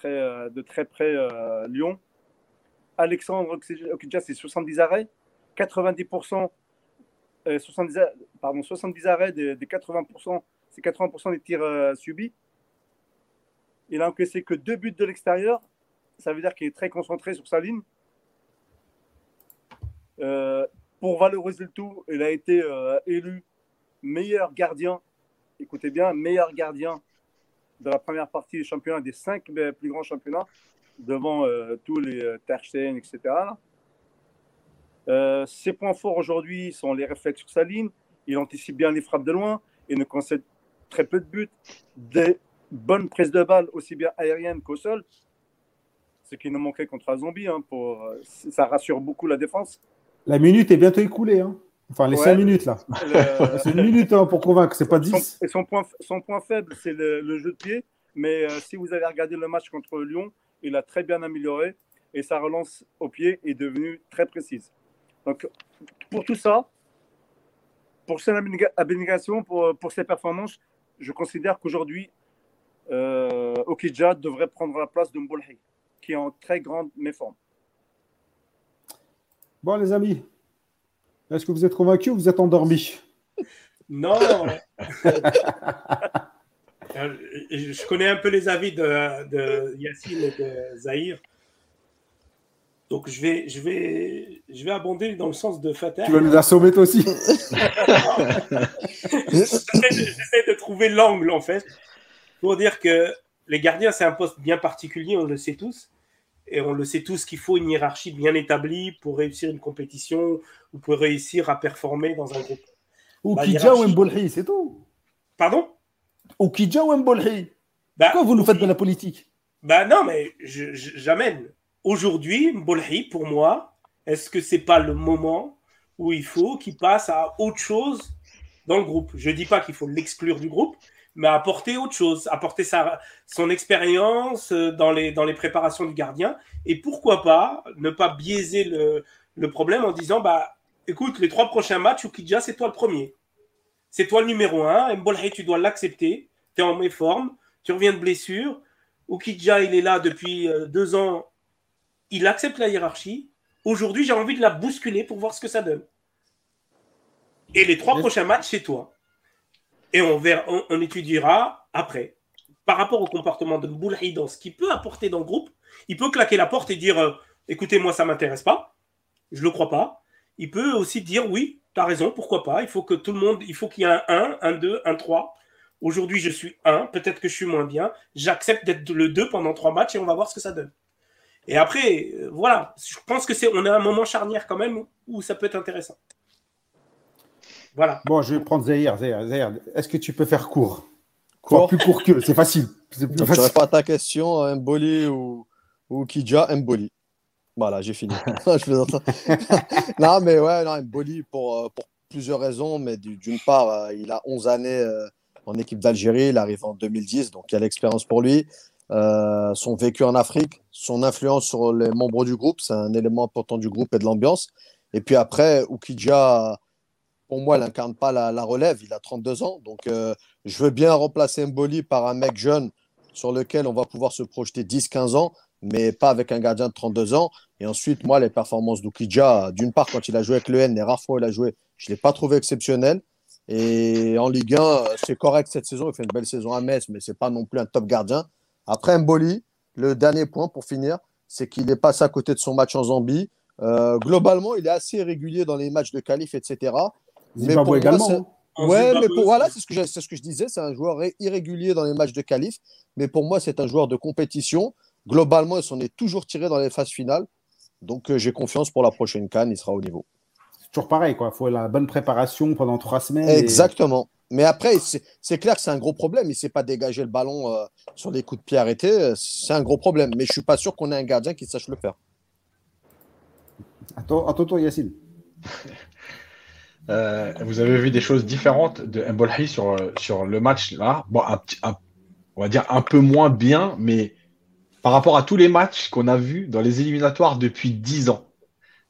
euh, de très près Lyon. Alexandre Okidja, c'est 70 arrêts, 90%, 70, pardon, 70 arrêts des, 80%, c'est 80% des tirs subis. Il a encaissé que deux buts de l'extérieur, ça veut dire qu'il est très concentré sur sa ligne. pour valoriser le tout, il a été élu meilleur gardien, écoutez bien, meilleur gardien de la première partie du championnat, des cinq plus grands championnats, devant euh, tous les euh, Terstein, etc. Euh, ses points forts aujourd'hui sont les réflexes sur sa ligne. Il anticipe bien les frappes de loin et ne concède très peu de buts. Des bonnes prises de balles, aussi bien aériennes qu'au sol. Ce qui nous manquait contre un zombie. Hein, pour, ça rassure beaucoup la défense. La minute est bientôt écoulée. Hein. Enfin, les 5 minutes là. c'est une minute hein, pour convaincre, c'est pas 10. Son, et son point, son point faible, c'est le, jeu de pied. Mais euh, si vous avez regardé le match contre Lyon, il a très bien amélioré et sa relance au pied est devenue très précise. Donc, pour tout ça, pour cette abnégation, pour, pour ses performances, je considère qu'aujourd'hui, euh, Okidja devrait prendre la place de Mbolhi, qui est en très grande méforme. Bon, les amis, est-ce que vous êtes convaincu ou vous êtes endormi Non. Euh, je connais un peu les avis de, de Yacine et de Zahir. Donc je vais, je, vais, je vais abonder dans le sens de Fatah. Tu vas nous assommer toi aussi J'essaie de trouver l'angle en fait pour dire que les gardiens, c'est un poste bien particulier, on le sait tous. Et on le sait tous qu'il faut une hiérarchie bien établie pour réussir une compétition ou pour réussir à performer dans un groupe. Ou Kidja ou Mbolhi, c'est tout. Pardon? Ou Kidja ou Mbolhi. Bah, Pourquoi vous nous faites de la politique? Bah non, mais j'amène. Aujourd'hui, Mbolhi, pour moi, est-ce que c'est pas le moment où il faut qu'il passe à autre chose dans le groupe? Je dis pas qu'il faut l'exclure du groupe, mais apporter autre chose, apporter sa, son expérience euh, dans les, dans les préparations du gardien. Et pourquoi pas ne pas biaiser le, le problème en disant bah, écoute, les trois prochains matchs, Oukidja, c'est toi le premier. C'est toi le numéro un. Mbolhe, tu dois l'accepter. Tu es en méforme. Tu reviens de blessure. Oukidja, il est là depuis euh, deux ans. Il accepte la hiérarchie. Aujourd'hui, j'ai envie de la bousculer pour voir ce que ça donne. Et les trois prochains matchs, c'est toi et on, verra, on, étudiera après. Par rapport au comportement de Mboulhi dans ce qu'il peut apporter dans le groupe, il peut claquer la porte et dire euh, écoutez, moi, ça m'intéresse pas, je le crois pas. Il peut aussi dire, oui, tu as raison, pourquoi pas. Il faut que tout le monde, il faut qu'il y ait un 1, un 2, un 3. Aujourd'hui, je suis 1, peut-être que je suis moins bien. J'accepte d'être le 2 pendant trois matchs et on va voir ce que ça donne. Et après, euh, voilà, je pense que c'est, on a un moment charnière quand même où ça peut être intéressant. Voilà. Bon, je vais prendre Zahir. Zahir, Est-ce que tu peux faire court? Court plus court que, c'est facile. Je ne pas à ta question, Mboli ou, ou Kidja, Mboli. Voilà, j'ai fini. non, mais ouais, non, Mboli pour, euh, pour plusieurs raisons, mais d'une part, euh, il a 11 années en équipe d'Algérie, il arrive en 2010, donc il y a l'expérience pour lui. Euh, son vécu en Afrique, son influence sur les membres du groupe, c'est un élément important du groupe et de l'ambiance. Et puis après, Oukidja, pour moi, n'incarne pas la, relève, il a 32 ans. Donc euh, je veux bien remplacer Mboli par un mec jeune sur lequel on va pouvoir se projeter 10-15 ans, mais pas avec un gardien de 32 ans. Et ensuite, moi, les performances d'Oukidja, d'une part, quand il a joué avec le N, les rares fois où il a joué, je ne l'ai pas trouvé exceptionnel. Et en Ligue 1, c'est correct cette saison. Il fait une belle saison à Metz, mais ce n'est pas non plus un top gardien. Après Mboli, le dernier point pour finir, c'est qu'il est passé à côté de son match en Zambie. Euh, globalement, il est assez régulier dans les matchs de qualif, etc. Mais pour également. Moi, hein. ouais, mais pour, voilà, c'est ce, que je, ce que je disais, c'est un joueur irrégulier dans les matchs de qualif. Mais pour moi, c'est un joueur de compétition. Globalement, il s'en est toujours tiré dans les phases finales. Donc, euh, j'ai confiance pour la prochaine Cannes, il sera au niveau. C'est toujours pareil, quoi. Il faut la bonne préparation pendant trois semaines. Exactement. Mais après, c'est clair que c'est un gros problème. Il ne sait pas dégager le ballon euh, sur des coups de pied arrêtés. C'est un gros problème. Mais je ne suis pas sûr qu'on ait un gardien qui sache le faire. Attends, attends, Yacine. Euh, vous avez vu des choses différentes de Mbolhi sur, sur le match là? Bon, on va dire un peu moins bien, mais par rapport à tous les matchs qu'on a vus dans les éliminatoires depuis 10 ans.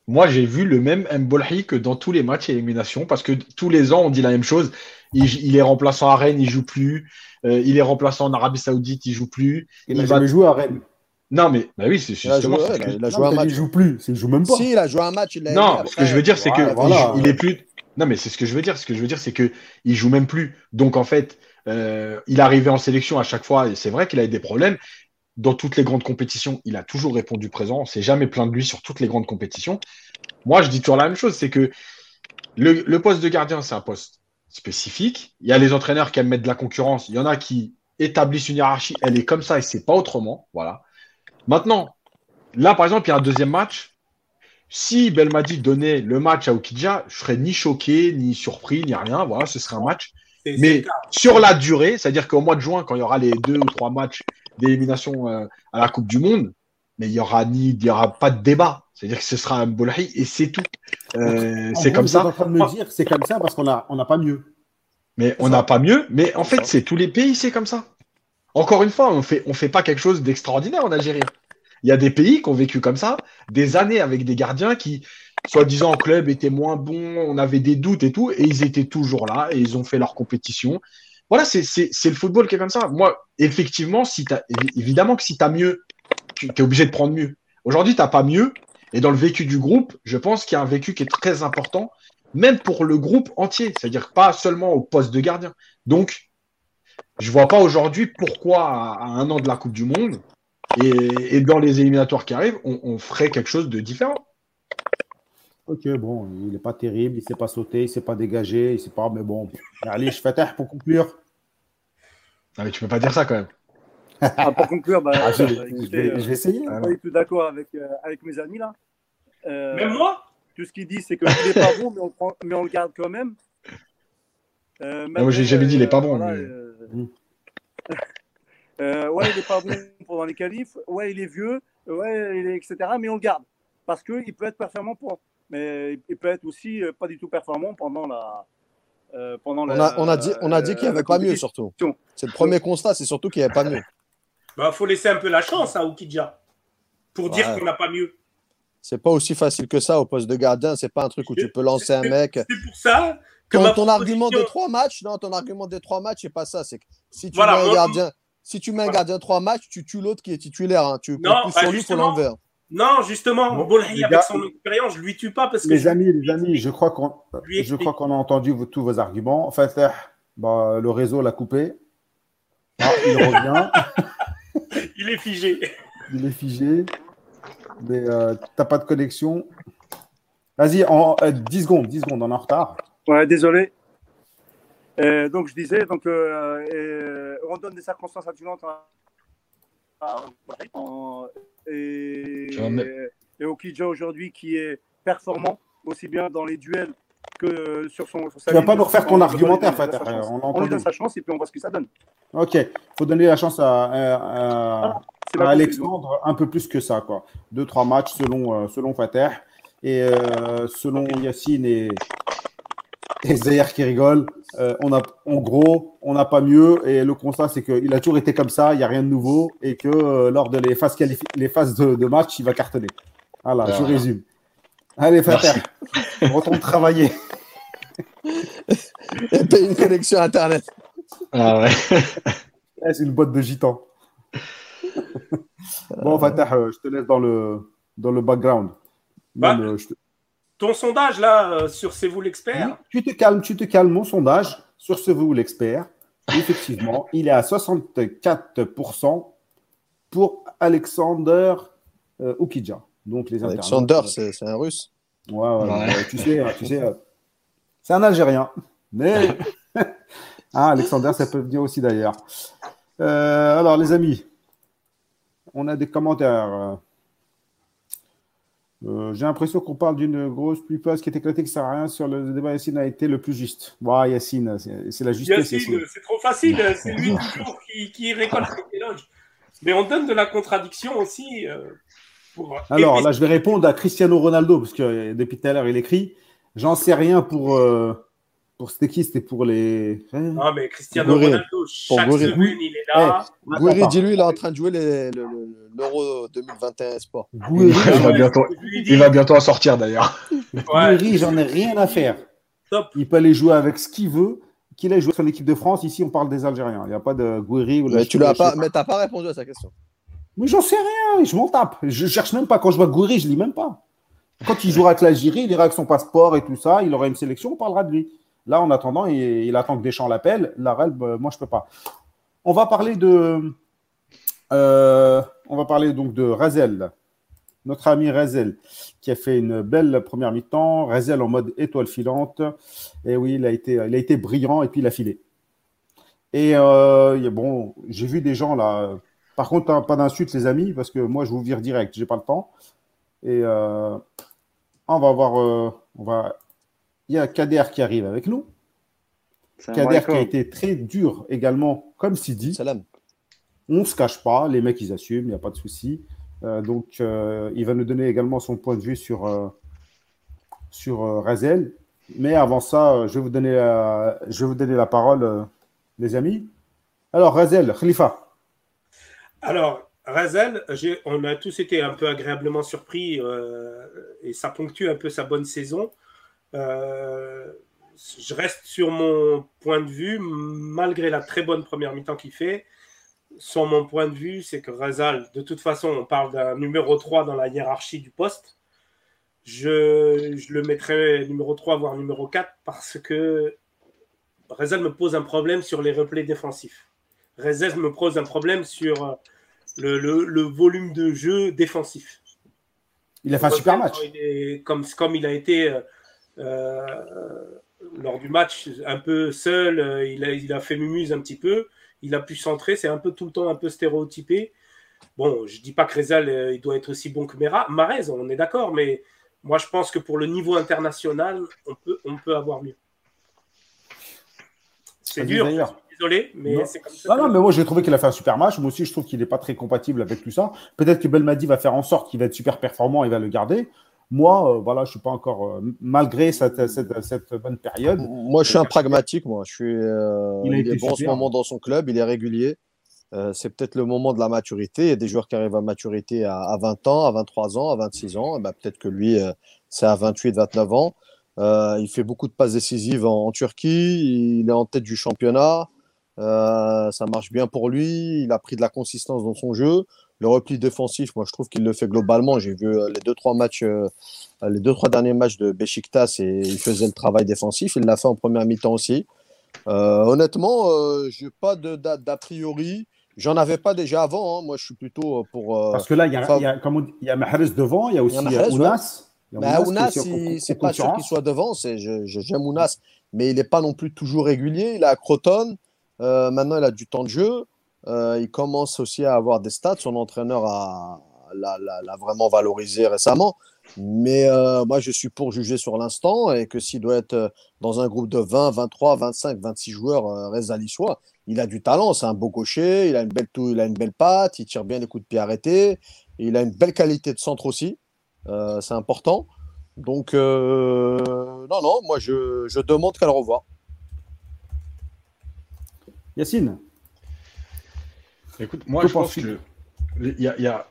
Moi, j'ai vu le même Mbolhi que dans tous les matchs élimination parce que tous les ans, on dit la même chose. Il, est remplaçant à Rennes, il joue plus. Euh, il est remplaçant en Arabie Saoudite, il joue plus. Il, il va jouer à Rennes. Non, mais bah oui, c'est justement. Il a joué, un match. Il joue plus, il joue même pas. Si, il a joué un match. non, ce que je veux dire, c'est que il, est plus. Non, mais c'est ce que je veux dire. Ce que je veux dire, c'est que il joue même plus. Donc en fait, euh, il arrivé en sélection à chaque fois. Et c'est vrai qu'il a eu des problèmes dans toutes les grandes compétitions, il a toujours répondu présent. On s'est jamais plaint de lui sur toutes les grandes compétitions. Moi, je dis toujours la même chose, c'est que le, poste de gardien, c'est un poste spécifique. Il y a les entraîneurs qui aiment mettre de la concurrence. Il y en a qui établissent une hiérarchie. Elle est comme ça et c'est pas autrement. Voilà. Maintenant, là, par exemple, il y a un deuxième match. Si Belmadi donnait le match à Okidja, je serais ni choqué, ni surpris, ni rien. Voilà, ce serait un match. Mais sur la durée, c'est-à-dire qu'au mois de juin, quand il y aura les deux ou trois matchs d'élimination euh, à la Coupe du Monde, mais il y aura ni, il y aura pas de débat. C'est-à-dire que ce sera un Bolhi et c'est tout. Euh, c'est comme ça. en train de me dire c'est comme ça parce qu'on n'a on pas mieux. Mais on n'a pas mieux. Mais en fait, c'est tous les pays, c'est comme ça. Encore une fois, on fait, on fait pas quelque chose d'extraordinaire en Algérie. Il y a des pays qui ont vécu comme ça, des années avec des gardiens qui, soi-disant en club, étaient moins bons, on avait des doutes et tout, et ils étaient toujours là et ils ont fait leur compétition. Voilà, c'est le football qui est comme ça. Moi, effectivement, si évidemment que si tu as mieux, tu es obligé de prendre mieux. Aujourd'hui, tu n'as pas mieux. Et dans le vécu du groupe, je pense qu'il y a un vécu qui est très important, même pour le groupe entier, c'est-à-dire pas seulement au poste de gardien. Donc, je vois pas aujourd'hui pourquoi, à un an de la Coupe du Monde, et, dans les éliminatoires qui arrivent, on, ferait quelque chose de différent. Ok, bon, il n'est pas terrible, il ne s'est pas sauté, il ne s'est pas dégagé, il ne sait pas, mais bon. Allez, je fais pour conclure. Ah, mais tu peux pas dire ça quand même. Ah, pour conclure, bah, ah, je, vais, euh, essayer. Je suis tout d'accord avec, euh, avec mes amis là. Euh, même moi? Tout ce qu'il dit, c'est qu'il n'est pas bon, mais on, prend, mais on, le garde quand même. Euh, moi, j'ai jamais dit il n'est pas bon. mais... ouais, il n'est pas bon pendant les qualifs. Ouais, il est vieux. Ouais, il est, etc. Mais on le garde. Parce qu'il peut être performant pour. Mais il peut être aussi pas du tout performant pendant la, euh, pendant on, a, on, a, dit, on a dit qu'il n'y avait pas mieux, surtout. C'est le premier constat, c'est surtout qu'il n'y avait pas mieux. Il bah, faut laisser un peu la chance à Oukidja pour dire qu'on n'a pas mieux. C'est pas aussi facile que ça au poste de gardien. C'est pas un truc où tu peux lancer un mec. C'est pour ça que ton, ton argument des trois matchs, non, ton argument des trois matchs, c'est pas ça. C'est si tu mets un gardien, si tu mets un gardien trois matchs, tu tues l'autre qui est titulaire. Hein. Tu non, plus sur lui pour l'envers. Non, justement, bon, avec son expérience, je lui tue pas parce que. Les amis, les amis, je crois qu'on, je crois qu'on a entendu tous vos arguments. En fait, bah, le réseau l'a coupé. Ah, il revient. il est figé. Il est figé. Mais euh, t'as pas de connexion. Vas-y, en 10 secondes, 10 secondes, on est en retard. Ouais, désolé. donc je disais, donc on donne des circonstances attenantes et, et Okidja aujourd'hui qui est performant aussi bien dans les duels que sur son. Sur tu vas pas nous refaire ton argumentaire, Fatah. On, on, lui donne sa chance et puis on voit ce que ça donne. Ok, il faut donner la chance à, à, Alexandre un peu plus que ça, quoi. Deux, trois matchs selon, euh, selon Fatah. Et euh, selon Yacine et, et Zahir qui rigole, euh, on a, en gros, on n'a pas mieux. Et le constat, c'est qu'il a toujours été comme ça, il n'y a rien de nouveau. Et que lors de les phases, les phases de, match, il va cartonner. Voilà, je résume. Allez, Fatah, on retourne travailler. Et paye une connexion Internet. Ah ouais. c'est une boîte de gitans. bon, Fatah, euh, je te laisse dans le, dans le background. Bah, ton sondage, là, euh, sur C'est vous l'expert? Tu te calmes, tu te calmes. Mon sondage sur C'est vous l'expert, effectivement, il est à 64% pour Alexander euh, Oukidja. Donc les Alexander, c'est un russe. Ouais, ouais, tu sais, tu sais c'est un Algérien. Mais ah, Alexander, ça peut venir aussi d'ailleurs. Euh, alors, les amis, on a des commentaires. Euh, j'ai l'impression qu'on parle d'une grosse pluie qui est éclatée, qui ne sert à rien sur le débat. Yacine a été le plus juste. Yacine, c'est la justice. Yacine, c'est trop facile. C'est lui toujours qui, qui récolte les éloges. Mais on donne de la contradiction aussi. Euh, Alors là, je vais répondre à Cristiano Ronaldo, parce que depuis tout à l'heure, il écrit J'en sais rien pour. Euh, pour c'était qui? C'était pour les. Non, ah, mais Cristiano Ronaldo, chaque semaine, il est là. Hey, dis-lui, il est en train de jouer l'Euro 2021 Sport. il, va bientôt, il va bientôt en sortir d'ailleurs. Gouiri, j'en ai rien à faire. Il peut aller jouer avec ce qu'il veut. Qu'il ait joué sur l'équipe de France, ici on parle des Algériens. Il n'y a pas de Gouiri ou Mais tu l'as pas, mais t'as pas répondu à sa question. Mais j'en sais rien, je m'en tape. Je cherche même pas. Quand je vois Gouiri, je lis même pas. Quand il jouera avec l'Algérie, il ira avec son passeport et tout ça, il aura une sélection, on parlera de lui. Là, en attendant, il, attend que Deschamps l'appelle. La bah, moi, je ne peux pas. On va parler de. Euh, on va parler donc de Razel, notre ami Razel, qui a fait une belle première mi-temps. Razel en mode étoile filante. Et oui, il a été, brillant et puis il a filé. Et euh, bon, j'ai vu des gens là. Par contre, hein, pas d'insultes, les amis, parce que moi, je vous vire direct. J'ai pas le temps. Et euh, on va voir. Euh, on va... Il y a Kader qui arrive avec nous. Kader qui a été très dur également, comme Sidi. Salam. On ne se cache pas, les mecs ils assument, il n'y a pas de souci. Euh, donc il va nous donner également son point de vue sur, sur Razel. Mais avant ça, je vais vous donner, je vais vous donner la parole, les amis. Alors, Razel, Khalifa. Alors, Razel, on a tous été un peu agréablement surpris euh, et ça ponctue un peu sa bonne saison. Euh, je reste sur mon point de vue, malgré la très bonne première mi-temps qu'il fait. Sur mon point de vue, c'est que Razal, de toute façon, on parle d'un numéro 3 dans la hiérarchie du poste. Je, je, le mettrais numéro 3, voire numéro 4, parce que Razal me pose un problème sur les replays défensifs. Razal me pose un problème sur le, volume de jeu défensif. Il a fait un super match. comme, comme il a été euh, lors du match un peu seul, euh, il, a, il a fait mumuse un petit peu, il a pu centrer, c'est un peu tout le temps un peu stéréotypé. Bon, je dis pas que Rezal il doit être aussi bon que Marez, on est d'accord, mais moi je pense que pour le niveau international, on peut, on peut avoir mieux. C'est dur désolé, mais c'est comme ça. Non, non, mais moi j'ai trouvé qu'il a fait un super match. Moi aussi, je trouve qu'il n'est pas très compatible avec tout ça. Peut-être que Belmadi va faire en sorte qu'il va être super performant et va le garder. Moi, euh, voilà, je suis pas encore, euh, malgré cette, cette, bonne période. Moi, je suis un pragmatique. Moi, je suis. Euh, il, est bon en ce moment dans son club, il est régulier. c'est peut-être le moment de la maturité. Il y a des joueurs qui arrivent à maturité à, 20 ans, à 23 ans, à 26 ans. Ben, peut-être que lui, c'est à 28, 29 ans. il fait beaucoup de passes décisives en, Turquie. Il est en tête du championnat. Euh, ça marche bien pour lui. Il a pris de la consistance dans son jeu. Le repli défensif, moi, je trouve qu'il le fait globalement. J'ai vu euh, les deux trois matchs, euh, les deux trois derniers matchs de Besiktas et il faisait le travail défensif. Il l'a fait en première mi-temps aussi. honnêtement, je n'ai pas d'a priori. J'en avais pas déjà avant. Hein. Moi, je suis plutôt euh, pour. Euh, Parce que là, il y a, y a, comme il y a Mahrez devant, il y a aussi Ounas. Ounas, c'est pas sûr qu'il soit devant. J'aime Ounas, mais il n'est pas non plus toujours régulier. Il est à Croton. Euh, maintenant, il a du temps de jeu. Euh, il commence aussi à avoir des stats. Son entraîneur l'a vraiment valorisé récemment. Mais euh, moi, je suis pour juger sur l'instant et que s'il doit être dans un groupe de 20, 23, 25, 26 joueurs, euh, Reza soit il a du talent. C'est un beau gaucher. Il a une belle, il a une belle patte. Il tire bien les coups de pied arrêtés. il a une belle qualité de centre aussi. Euh, c'est important. Donc, euh, non, non, moi, je, demande qu'à le. Yacine? Écoute, moi, je pense que il y a, y a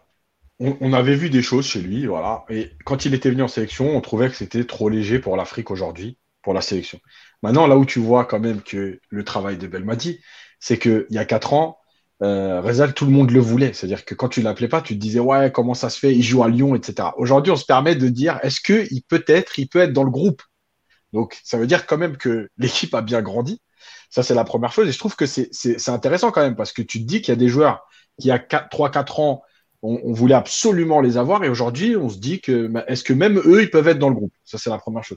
on, avait vu des choses chez lui, voilà. Et quand il était venu en sélection, on trouvait que c'était trop léger pour l'Afrique aujourd'hui, pour la sélection. Maintenant, là où tu vois quand même que le travail de Belmadi, c'est qu'il y a quatre ans, euh, Rezal, tout le monde le voulait. C'est-à-dire que quand tu l'appelais pas, tu te disais ouais, comment ça se fait? Il joue à Lyon, etc. Aujourd'hui, on se permet de dire est-ce que il peut être, il peut être dans le groupe? Donc, ça veut dire quand même que l'équipe a bien grandi. Ça, c'est la première chose. Et je trouve que c'est intéressant quand même parce que tu te dis qu'il y a des joueurs qui, a 3-4 ans, on, voulait absolument les avoir. Et aujourd'hui, on se dit que bah, est-ce que même eux, ils peuvent être dans le groupe? Ça, c'est la première chose.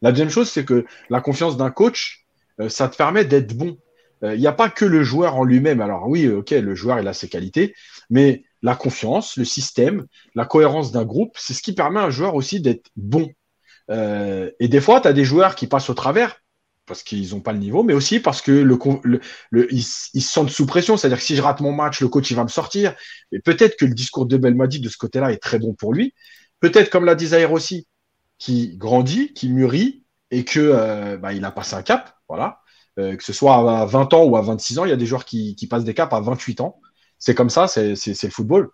La deuxième chose, c'est que la confiance d'un coach, euh, ça te permet d'être bon. Euh, il n'y a pas que le joueur en lui-même. Alors oui, ok, le joueur, il a ses qualités, mais la confiance, le système, la cohérence d'un groupe, c'est ce qui permet à un joueur aussi d'être bon. Euh, et des fois, tu as des joueurs qui passent au travers parce qu'ils n'ont pas le niveau, mais aussi parce que ils, se sentent sous pression. C'est-à-dire que si je rate mon match, le coach il va me sortir. Et peut-être que le discours de Belmadi de ce côté-là est très bon pour lui. Peut-être, comme l'a dit Zahir aussi, qui grandit, qui mûrit et que euh, bah, il a passé un cap. Voilà. Euh, que ce soit à 20 ans ou à 26 ans, il y a des joueurs qui, qui passent des caps à 28 ans. C'est comme ça, c'est le football.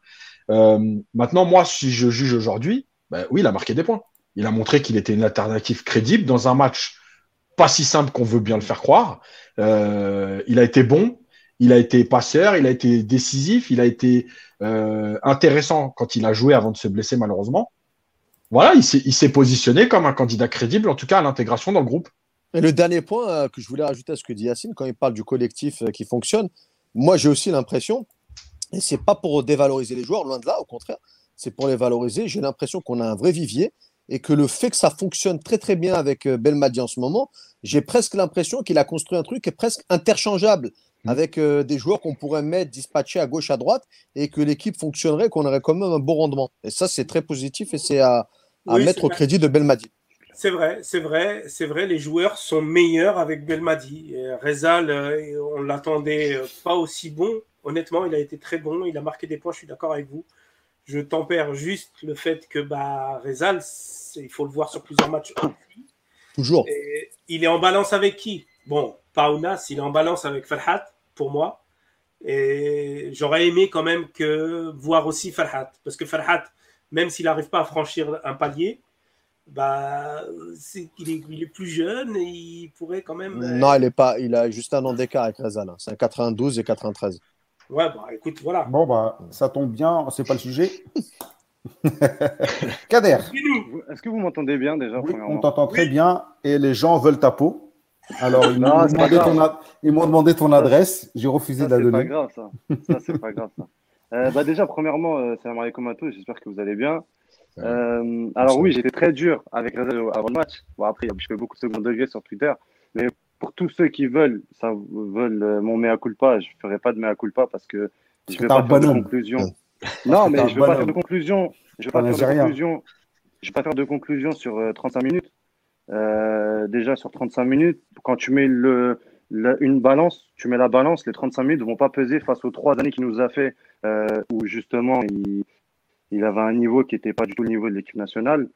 Euh, maintenant, moi, si je juge aujourd'hui, bah, oui, il a marqué des points. Il a montré qu'il était une alternative crédible dans un match pas si simple qu'on veut bien le faire croire. Euh, il a été bon, il a été passeur, il a été décisif, il a été euh, intéressant quand il a joué avant de se blesser malheureusement. Voilà, il s'est positionné comme un candidat crédible, en tout cas à l'intégration dans le groupe. Et le dernier point euh, que je voulais rajouter à ce que dit Yacine, quand il parle du collectif qui fonctionne, moi j'ai aussi l'impression, et c'est pas pour dévaloriser les joueurs, loin de là, au contraire, c'est pour les valoriser. J'ai l'impression qu'on a un vrai vivier et que le fait que ça fonctionne très très bien avec euh, Belmadi en ce moment, j'ai presque l'impression qu'il a construit un truc qui est presque interchangeable mmh. avec euh, des joueurs qu'on pourrait mettre dispatchés à gauche à droite et que l'équipe fonctionnerait, qu'on aurait quand même un beau rendement. Et ça, c'est très positif et c'est à, mettre au crédit de Belmadi. C'est vrai, c'est vrai, c'est vrai. Les joueurs sont meilleurs avec Belmadi. Rezal, euh, on l'attendait pas aussi bon. Honnêtement, il a été très bon. Il a marqué des points. Je suis d'accord avec vous je tempère juste le fait que bah, Rezal, il faut le voir sur plusieurs matchs. Toujours. il est en balance avec qui? Bon, Paunas, il est en balance avec Farhat, pour moi. Et j'aurais aimé quand même que voir aussi Farhat. Parce que Farhat, même s'il n'arrive pas à franchir un palier, bah, il, est, plus jeune et il pourrait quand même. Non, il, est pas, il a juste un an d'écart avec Rezal. Hein. C'est un 92 et 93. Ouais, bah écoute, voilà. Bon, bah, ça tombe bien, c'est pas le sujet. Kader. Est-ce que vous m'entendez bien déjà oui, On t'entend très bien et les gens veulent ta peau. Alors, ils m'ont demandé, ton adresse, j'ai refusé de la donner. C'est pas grave, ça. Ça, c'est pas grave, ça. Euh, bah, déjà, premièrement, euh, c'est Marie Comato, j'espère que vous allez bien. Euh, alors, oui, j'étais très dur avec Reza avant le match. Bon, après, je fais beaucoup de second degré sur Twitter. Mais pour tous ceux qui veulent, ça veulent euh, mon mea culpa, je ne ferai pas de mea culpa parce que je ne vais pas faire de conclusion. Non, mais je ne vais pas faire de conclusion. Je ne vais pas faire de conclusion. Je vais pas faire de conclusion sur 35 euh, minutes. Euh, déjà sur 35 minutes, quand tu mets le, une balance, tu mets la balance, les 35 minutes ne vont pas peser face aux trois années qu'il nous a fait, où justement il, il, avait un niveau qui n'était pas du tout le niveau de l'équipe nationale.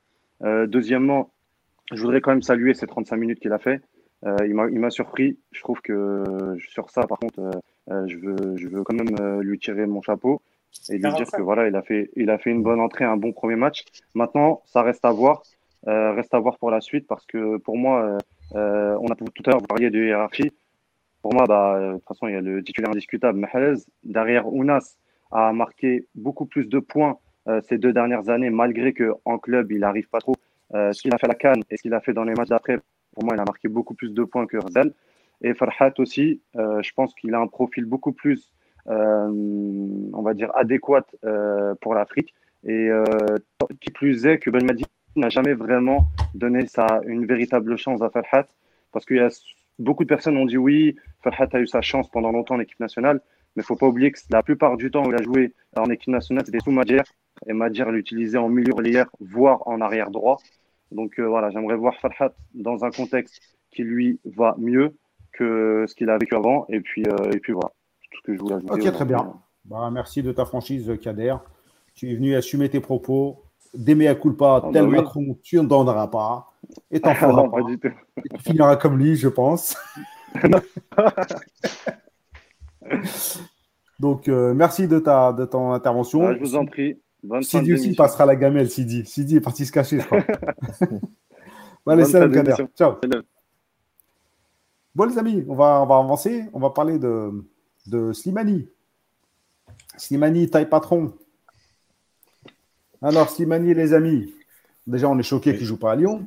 deuxièmement, je voudrais quand même saluer ces 35 minutes qu'il a fait. Euh, il m'a surpris. Je trouve que sur ça, par contre, euh, euh, je, veux, je veux quand même lui tirer mon chapeau et lui dire que voilà, il a fait, il a fait une bonne entrée, un bon premier match. Maintenant, ça reste à voir, reste à voir pour la suite parce que pour moi, on a tout à l'heure parlé de hiérarchie. Pour moi, bah, de toute façon, il y a le titulaire indiscutable, Mahrez. Derrière, Ounas a marqué beaucoup plus de points ces deux dernières années, malgré qu'en club, il n'arrive pas trop. ce qu'il a fait à la Cannes et ce qu'il a fait dans les matchs d'après, pour moi, il a marqué beaucoup plus de points que Rzal. Et Farhat aussi, euh, je pense qu'il a un profil beaucoup plus on va dire, adéquate pour l'Afrique. Et qui plus est que Ben Madi n'a jamais vraiment donné ça, une véritable chance à Farhat, parce qu'il y a beaucoup de personnes ont dit oui, Farhat a eu sa chance pendant longtemps en équipe nationale, mais il ne faut pas oublier que la plupart du temps où il a joué en équipe nationale, c'était sous Madjer, et Madjer l'utilisait en milieu relayeur, voire en arrière droit. Donc euh, voilà, j'aimerais voir Farhat dans un contexte qui lui va mieux que ce qu'il a vécu avant, et puis, euh, et puis voilà, tout ce que je voulais ajouter. Ok, très bien. Bah, merci de ta franchise, Kader. Tu es venu assumer tes propos. Des à culpa, oh, tel bah Macron, tu n'en donneras pas. Et t'en feras pas. Tu finiras comme lui, je pense. Donc, euh, merci de, ta, de ton intervention. Ah, je vous en prie. Sidi aussi passera la gamelle, Sidi. Sidi est parti se cacher, je crois. bon, allez, salam, Kader. Ciao. Bon, les amis, on va, on va avancer. On va parler de, de Slimani. Slimani, taille patron. Alors, Slimani, les amis, déjà, on est choqué qu'il ne joue pas à Lyon.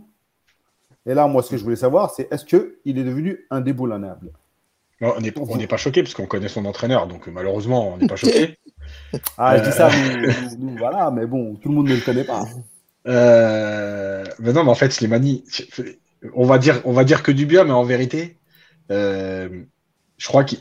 Et là, moi, ce que je voulais savoir, c'est est-ce qu'il est devenu indéboulonnable? On n'est pas choqué parce qu'on connaît son entraîneur, donc malheureusement, on n'est pas choqué. Ah, je dis ça, euh. nous, voilà, mais bon, tout le monde ne le connaît pas. Euh, mais non, mais en fait, Slimani, on va dire, on va dire que du bien, mais en vérité, euh, je crois que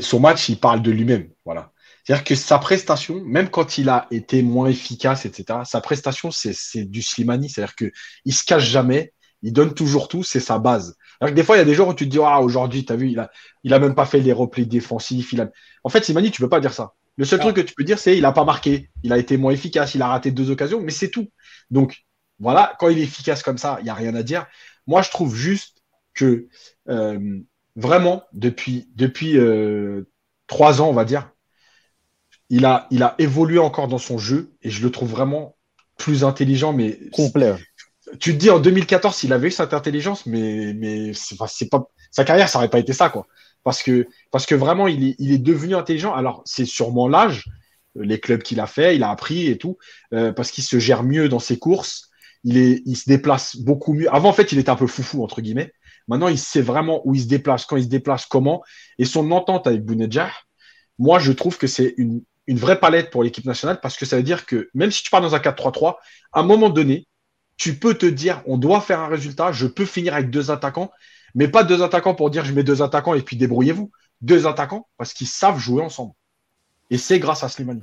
son match, il parle de lui-même. Voilà. C'est-à-dire que sa prestation, même quand il a été moins efficace, etc., sa prestation, c'est du Slimani. C'est-à-dire qu'il ne se cache jamais, il donne toujours tout, c'est sa base. Alors des fois, il y a des jours où tu te dis, ah, aujourd'hui, tu as vu, il a, il a même pas fait les replis défensifs. Il a... En fait, Slimani, tu peux pas dire ça. Le seul ah. truc que tu peux dire, c'est il n'a pas marqué, il a été moins efficace, il a raté deux occasions, mais c'est tout. Donc, voilà, quand il est efficace comme ça, il n'y a rien à dire. Moi, je trouve juste que euh, vraiment, depuis, depuis euh, trois ans, on va dire, il a, il a évolué encore dans son jeu et je le trouve vraiment plus intelligent, mais complet. Tu te dis en 2014 s'il avait eu cette intelligence, mais mais c'est pas sa carrière, ça n'aurait pas été ça quoi. Parce que parce que vraiment il est, il est devenu intelligent. Alors c'est sûrement l'âge, les clubs qu'il a fait, il a appris et tout, euh, parce qu'il se gère mieux dans ses courses. Il est, il se déplace beaucoup mieux. Avant en fait il était un peu foufou entre guillemets. Maintenant il sait vraiment où il se déplace, quand il se déplace, comment. Et son entente avec Bounedjah, moi je trouve que c'est une une vraie palette pour l'équipe nationale parce que ça veut dire que même si tu pars dans un 4-3-3, à un moment donné, tu peux te dire on doit faire un résultat, je peux finir avec deux attaquants, mais pas deux attaquants pour dire je mets deux attaquants et puis débrouillez-vous. Deux attaquants parce qu'ils savent jouer ensemble. Et c'est grâce à Slimani.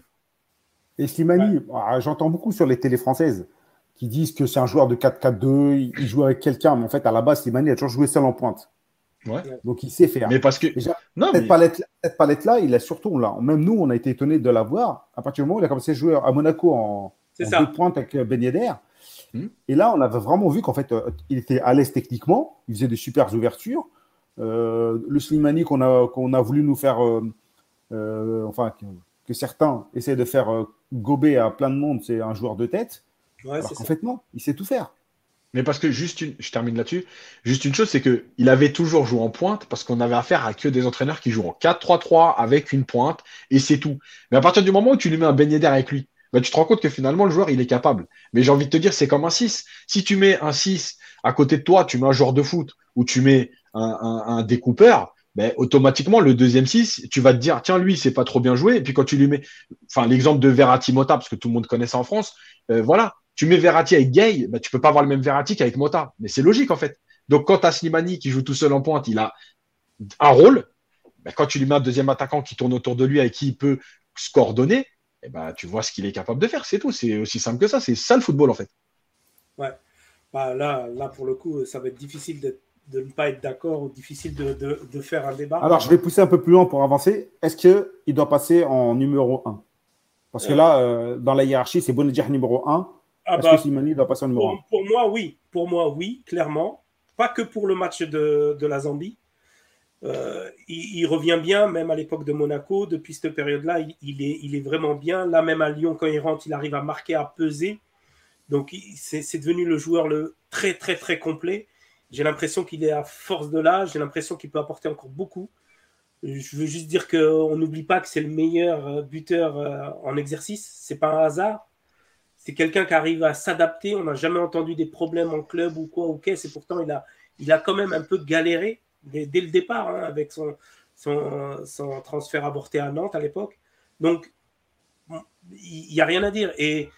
Et Slimani, ah, j'entends beaucoup sur les télés françaises qui disent que c'est un joueur de 4-4-2, il joue avec quelqu'un, mais en fait, à la base, Slimani a toujours joué seul en pointe. Donc il sait faire. Mais parce que non, cette palette-là, il a surtout là. Même nous, on a été étonnés de l'avoir à partir du moment où il a commencé à jouer à Monaco en, en deux pointes avec Ben Yedder. Hmm. Et là, on avait vraiment vu qu'en fait, euh, il était à l'aise techniquement, il faisait de super ouvertures. Euh, le Slimani qu'on a, qu'on a voulu nous faire, euh, enfin, que, certains essaient de faire gober à plein de monde, c'est un joueur de tête. Ouais, alors qu'en fait, non, il sait tout faire. Mais parce que juste une, je termine là-dessus, juste une chose, c'est que il avait toujours joué en pointe parce qu'on avait affaire à que des entraîneurs qui jouent en 4-3-3 avec une pointe et c'est tout. Mais à partir du moment où tu lui mets un beignet d'air avec lui, tu te rends compte que finalement le joueur il est capable. Mais j'ai envie de te dire, c'est comme un 6. Si tu mets un 6 à côté de toi, tu mets un joueur de foot ou tu mets un, découpeur, ben, automatiquement, le deuxième 6, tu vas te dire, tiens, lui, c'est pas trop bien joué. Et puis quand tu lui mets, enfin, l'exemple de Verratti Mota, parce que tout le monde connaît ça en France, euh, voilà, tu mets Verratti avec Gay, bah, tu peux pas avoir le même Verratti qu'avec Mota. Mais c'est logique, en fait. Donc, quand tu Slimani qui joue tout seul en pointe, il a un rôle. Bah, quand tu lui mets un deuxième attaquant qui tourne autour de lui avec qui il peut se coordonner, eh ben, tu vois ce qu'il est capable de faire. C'est tout. C'est aussi simple que ça. C'est ça le football, en fait. Ouais. Bah, là, là, pour le coup, ça va être difficile de, ne pas être d'accord ou difficile de, faire un débat. Alors, je vais pousser un peu plus loin pour avancer. Est-ce qu'il doit passer en numéro 1 Parce que là, euh, dans la hiérarchie, c'est Bonadjah numéro 1. Ah Est-ce bah, que Simani doit passer en numéro pour, Pour moi, oui. Pour moi, oui, clairement. Pas que pour le match de, la Zambie. Euh, il, revient bien, même à l'époque de Monaco. Depuis cette période-là, il, est, vraiment bien. Là, même à Lyon, quand il rentre, il arrive à marquer, à peser. Donc, c'est devenu le joueur le très, très, très complet. J'ai l'impression qu'il est à force de l'âge. J'ai l'impression qu'il peut apporter encore beaucoup. Je veux juste dire qu'on n'oublie pas que c'est le meilleur euh, buteur euh, en exercice. C'est pas un hasard c'est quelqu'un qui arrive à s'adapter. On n'a jamais entendu des problèmes en club ou quoi qu'est-ce. Et pourtant, il a, il a quand même un peu galéré dès, le départ hein, avec son, son, transfert avorté à Nantes à l'époque. Donc, il n'y a rien à dire. Et,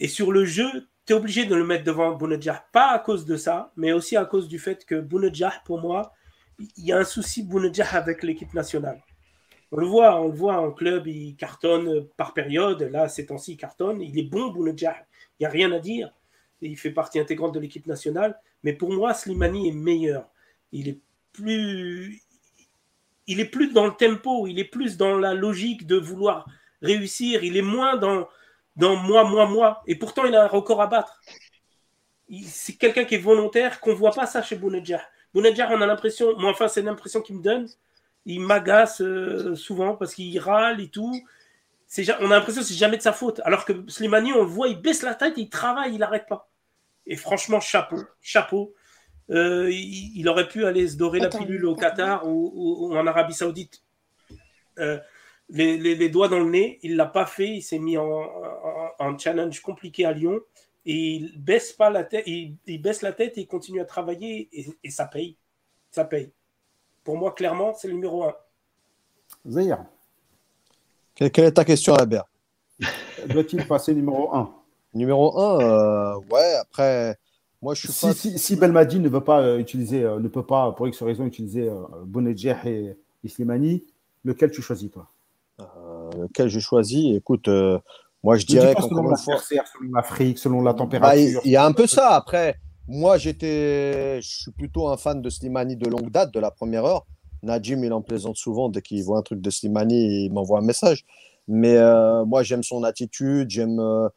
et sur le jeu, tu es obligé de le mettre devant Bounedjah, pas à cause de ça, mais aussi à cause du fait que Bounedjah, pour moi, il y a un souci Bounedjah avec l'équipe nationale. On le voit, on le voit en club, il cartonne par période. Là, ces temps-ci, il cartonne. Il est bon, Bounedjah. Il n'y a rien à dire. Il fait partie intégrante de l'équipe nationale. Mais pour moi, Slimani est meilleur. Il est plus, il est plus dans le tempo. Il est plus dans la logique de vouloir réussir. Il est moins dans, dans moi, moi, moi. Et pourtant, il a un record à battre. C'est quelqu'un qui est volontaire, qu'on ne voit pas ça chez Bounedjah. Bounedjah, on a l'impression, moi, enfin, c'est l'impression qu'il me donne. Il m'agace euh, souvent parce qu'il râle et tout. On a l'impression que c'est jamais de sa faute. Alors que Slimani, on le voit, il baisse la tête, il travaille, il n'arrête pas. Et franchement, chapeau, chapeau. Euh, il, aurait pu aller se dorer la pilule au Qatar ou, en Arabie Saoudite. Euh, les, doigts dans le nez, il l'a pas fait. Il s'est mis en, challenge compliqué à Lyon et il baisse pas la tête. Il, baisse la tête et il continue à travailler et, ça paye. Ça paye. Pour moi, clairement, c'est le numéro un. Zahir. Quelle, est ta question, Albert? Doit-il passer numéro 1 Numéro 1, euh, ouais, après, moi je suis si, pas... Si, si Belmadi ne veut pas euh, utiliser, euh, ne peut pas, pour X raison, utiliser euh, et, Islimani, lequel tu choisis, toi? Lequel je choisis? Écoute, moi je dirais selon l'adversaire, selon l'Afrique, selon la bah, température. Il y, a un peu ça. Après, moi j'étais, je suis plutôt un fan de Slimani de longue date, de la première heure. Najim, il en plaisante souvent. Dès qu'il voit un truc de Slimani, il m'envoie un message. Mais moi, j'aime son attitude, j'aime euh,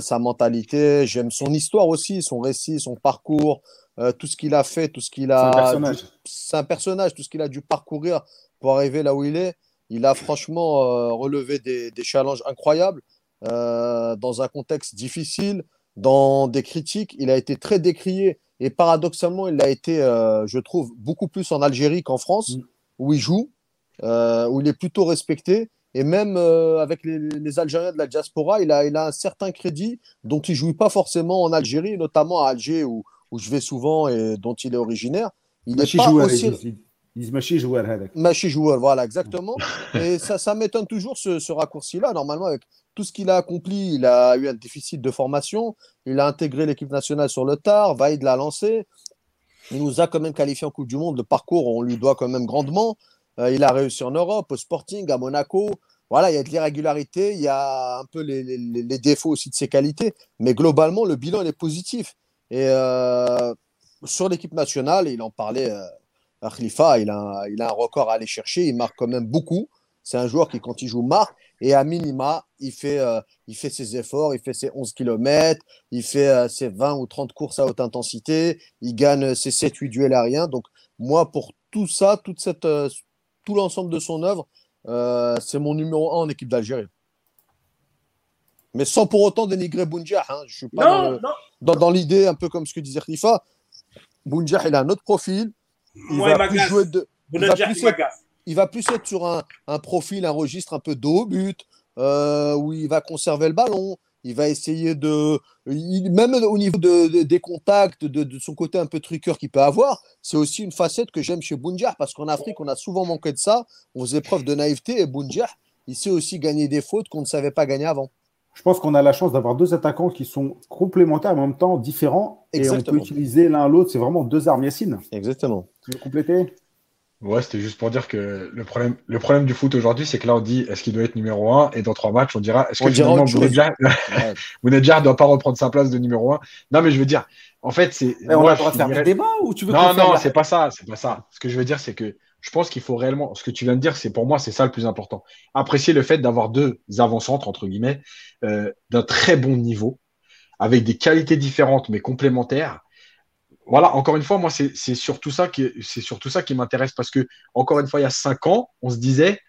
sa mentalité, j'aime son histoire aussi, son récit, son parcours, euh, tout ce qu'il a fait, tout ce qu'il a. C'est un personnage. C'est un personnage, tout ce qu'il a dû parcourir pour arriver là où il est. Il a franchement euh, relevé des, des, challenges incroyables dans un contexte difficile, dans des critiques. Il a été très décrié et paradoxalement, il a été, je trouve, beaucoup plus en Algérie qu'en France, mm. où il joue, où il est plutôt respecté. Et même euh, avec les, Algériens de la diaspora, il a, il a un certain crédit dont il ne jouit pas forcément en Algérie, notamment à Alger où, où je vais souvent et dont il est originaire. Il n'est pas aussi... Ils machi joueur. Machi joueur, voilà, exactement. et ça, ça m'étonne toujours ce, ce raccourci-là. Normalement, avec tout ce qu'il a accompli, il a eu un déficit de formation. Il a intégré l'équipe nationale sur le tard. Vaïd l'a lancé. Il nous a quand même qualifié en Coupe du Monde. Le parcours, on lui doit quand même grandement. Euh, il a réussi en Europe, au Sporting, à Monaco. Voilà, il y a de l'irrégularité, il y a un peu les, défauts aussi de ses qualités, mais globalement, le bilan est positif. Et euh, sur l'équipe nationale, il en parlait, euh, Khalifa, il a, il a un record à aller chercher, il marque quand même beaucoup. C'est un joueur qui, quand il joue, marque. Et à minima, il fait, il fait ses efforts, il fait ses 11 km, il fait ses 20 ou 30 courses à haute intensité, il gagne ses 7-8 duels aériens. Donc, moi, pour tout ça, toute cette, tout l'ensemble de son œuvre, euh, c'est mon numéro 1 en équipe d'Algérie. Mais sans pour autant dénigrer Bounjah. Hein. Je suis pas dans, l'idée, un peu comme ce que disait Rifa. Bounjah, il a un autre profil. Il va plus jouer de. Il va, plus être, il va, plus être, sur un, un, profil, un registre un peu de haut but, euh, où il va conserver le ballon, il va essayer de. même au niveau de, des contacts, de, son côté un peu truqueur qu'il peut avoir, c'est aussi une facette que j'aime chez Bounjah, parce qu'en Afrique, on a souvent manqué de ça. On faisait preuve de naïveté et Bounjah, il sait aussi gagner des fautes qu'on ne savait pas gagner avant. Je pense qu'on a la chance d'avoir deux attaquants qui sont complémentaires en même temps différents. Et on peut utiliser l'un l'autre. C'est vraiment deux armes Yassine. Exactement. Tu veux compléter? Ouais, c'était juste pour dire que le problème, le problème du foot aujourd'hui, c'est que là, on dit est-ce qu'il doit être numéro 1 Et dans trois matchs, on dira est-ce que finalement Bounedjah ne doit pas reprendre sa place de numéro 1 Non, mais je veux dire, en fait, c'est. On a le droit de faire ou tu veux Non, non, c'est pas ça. C'est pas ça. Ce que je veux dire, c'est que je pense qu'il faut réellement. Ce que tu viens de dire, c'est pour moi, c'est ça le plus important. Apprécier le fait d'avoir deux avant-centres, entre guillemets, euh, d'un très bon niveau, avec des qualités différentes mais complémentaires voilà, encore une fois, moi, c'est surtout ça qui, c'est surtout ça qui m'intéresse parce que, encore une fois, il y a cinq ans, on se disait,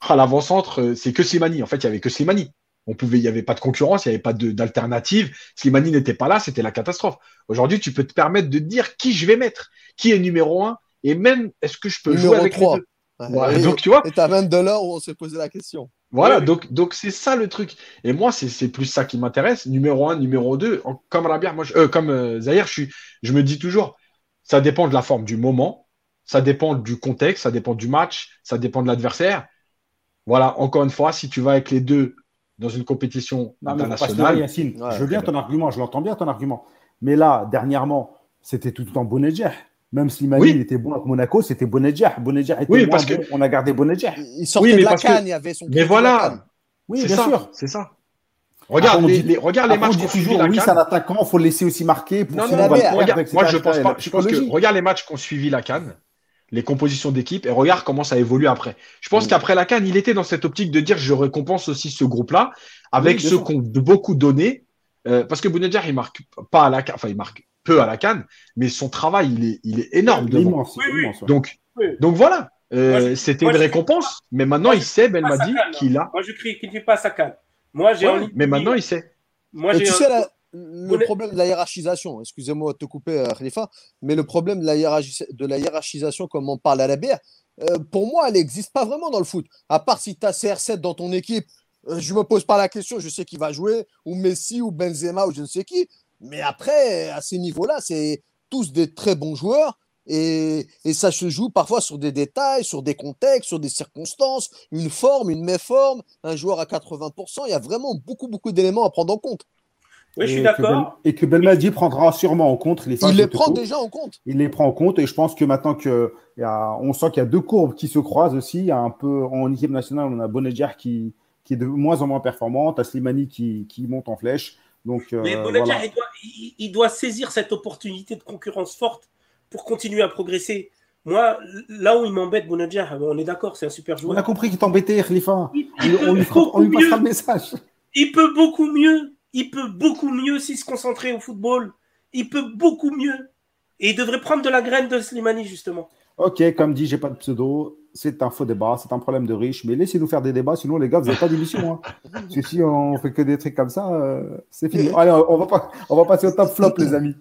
à l'avant-centre, euh, c'est que Slimani. En fait, il y avait que Slimani. On pouvait, il n'y avait pas de concurrence, il n'y avait pas d'alternative. Slimani n'était pas là, c'était la catastrophe. Aujourd'hui, tu peux te permettre de dire qui je vais mettre, qui est numéro un, et même est-ce que je peux jouer avec 3. les deux? donc, tu vois. Et tu as même de l'heure où on s'est posé la question. Voilà, donc donc c'est ça le truc. Et moi, c'est plus ça qui m'intéresse. Numéro un, numéro deux. Comme Rabia, moi, je, euh, comme euh, Zahir, je, suis, je me dis toujours, ça dépend de la forme du moment. ça dépend du contexte, ça dépend du match, ça dépend de l'adversaire. Voilà, encore une fois, si tu vas avec les deux dans une compétition internationale. je veux bien ton argument, je l'entends bien ton argument. Mais là, dernièrement, c'était tout le temps Bonedjer. Même si Mali était bon avec Monaco, c'était Bonedjer. Bonedjer était oui, parce que... on a gardé Bonedjer. Il sortait de la canne, il avait son Mais voilà, oui, bien sûr. C'est ça. Regarde, les, les, regarde les matchs qu'on suivi la Oui, c'est un attaquant, il faut le laisser aussi marquer. Pour non, non, regarde, moi, je pense pas. Je pense que regarde les matchs qu'on suivi la Cannes, les compositions d'équipe, et regarde comment ça évolue après. Je pense qu'après la Cannes, il était dans cette optique de dire je récompense aussi ce groupe-là avec ceux qui ont beaucoup donné. Euh, parce que Bounedjah, il marque pas à la Cannes, enfin, il marque peu à la Cannes, mais son travail, il est, il est énorme. Immense, donc, donc voilà. Euh, c'était une récompense, mais maintenant il sait, m'a dit qu'il a. Moi je crie qu'il ne fait pas sa canne. Moi j'ai Mais maintenant il sait. Moi, tu sais, le problème de la hiérarchisation, excusez-moi de te couper, euh, Khalifa, mais le problème de la, de la hiérarchisation, comme on parle à la BR, euh, pour moi, elle n'existe pas vraiment dans le foot. À part si tu as CR7 dans ton équipe, je ne me pose pas la question, je sais qui va jouer, ou Messi, ou Benzema, ou je ne sais qui. Mais après, à ces niveaux-là, c'est tous des très bons joueurs. Et, ça se joue parfois sur des détails, sur des contextes, sur des circonstances, une forme, une méforme, un joueur à 80%. Il y a vraiment beaucoup, beaucoup d'éléments à prendre en compte. Oui, je suis d'accord. Et que Belmadi prendra sûrement en compte les Il les prend déjà en compte. Il les prend en compte et je pense que maintenant que y a, on sent qu'il y a deux courbes qui se croisent aussi. Il y a un peu en équipe nationale, on a Bonedjer qui, qui est de moins en moins performante, Slimani qui, qui monte en flèche. Donc, euh, Mais il, doit, saisir cette opportunité de concurrence forte pour continuer à progresser. Moi, là où il m'embête, Bounadja, on est d'accord, c'est un super joueur. On a compris qu'il t'embêtait, Khalifa. on, lui, on lui passera le message. Il peut beaucoup mieux. Il peut beaucoup mieux s'il se concentrait au football. Il peut beaucoup mieux. Et il devrait prendre de la graine de Slimani, justement. Ok, comme dit, j'ai pas de pseudo. C'est un faux débat, c'est un problème de riche. Mais laissez-nous faire des débats, sinon les gars, vous n'avez pas d'émission. Hein. Parce que si on fait que des trucs comme ça, euh, c'est fini. Allez, on va, pas, on va passer au top flop, les amis.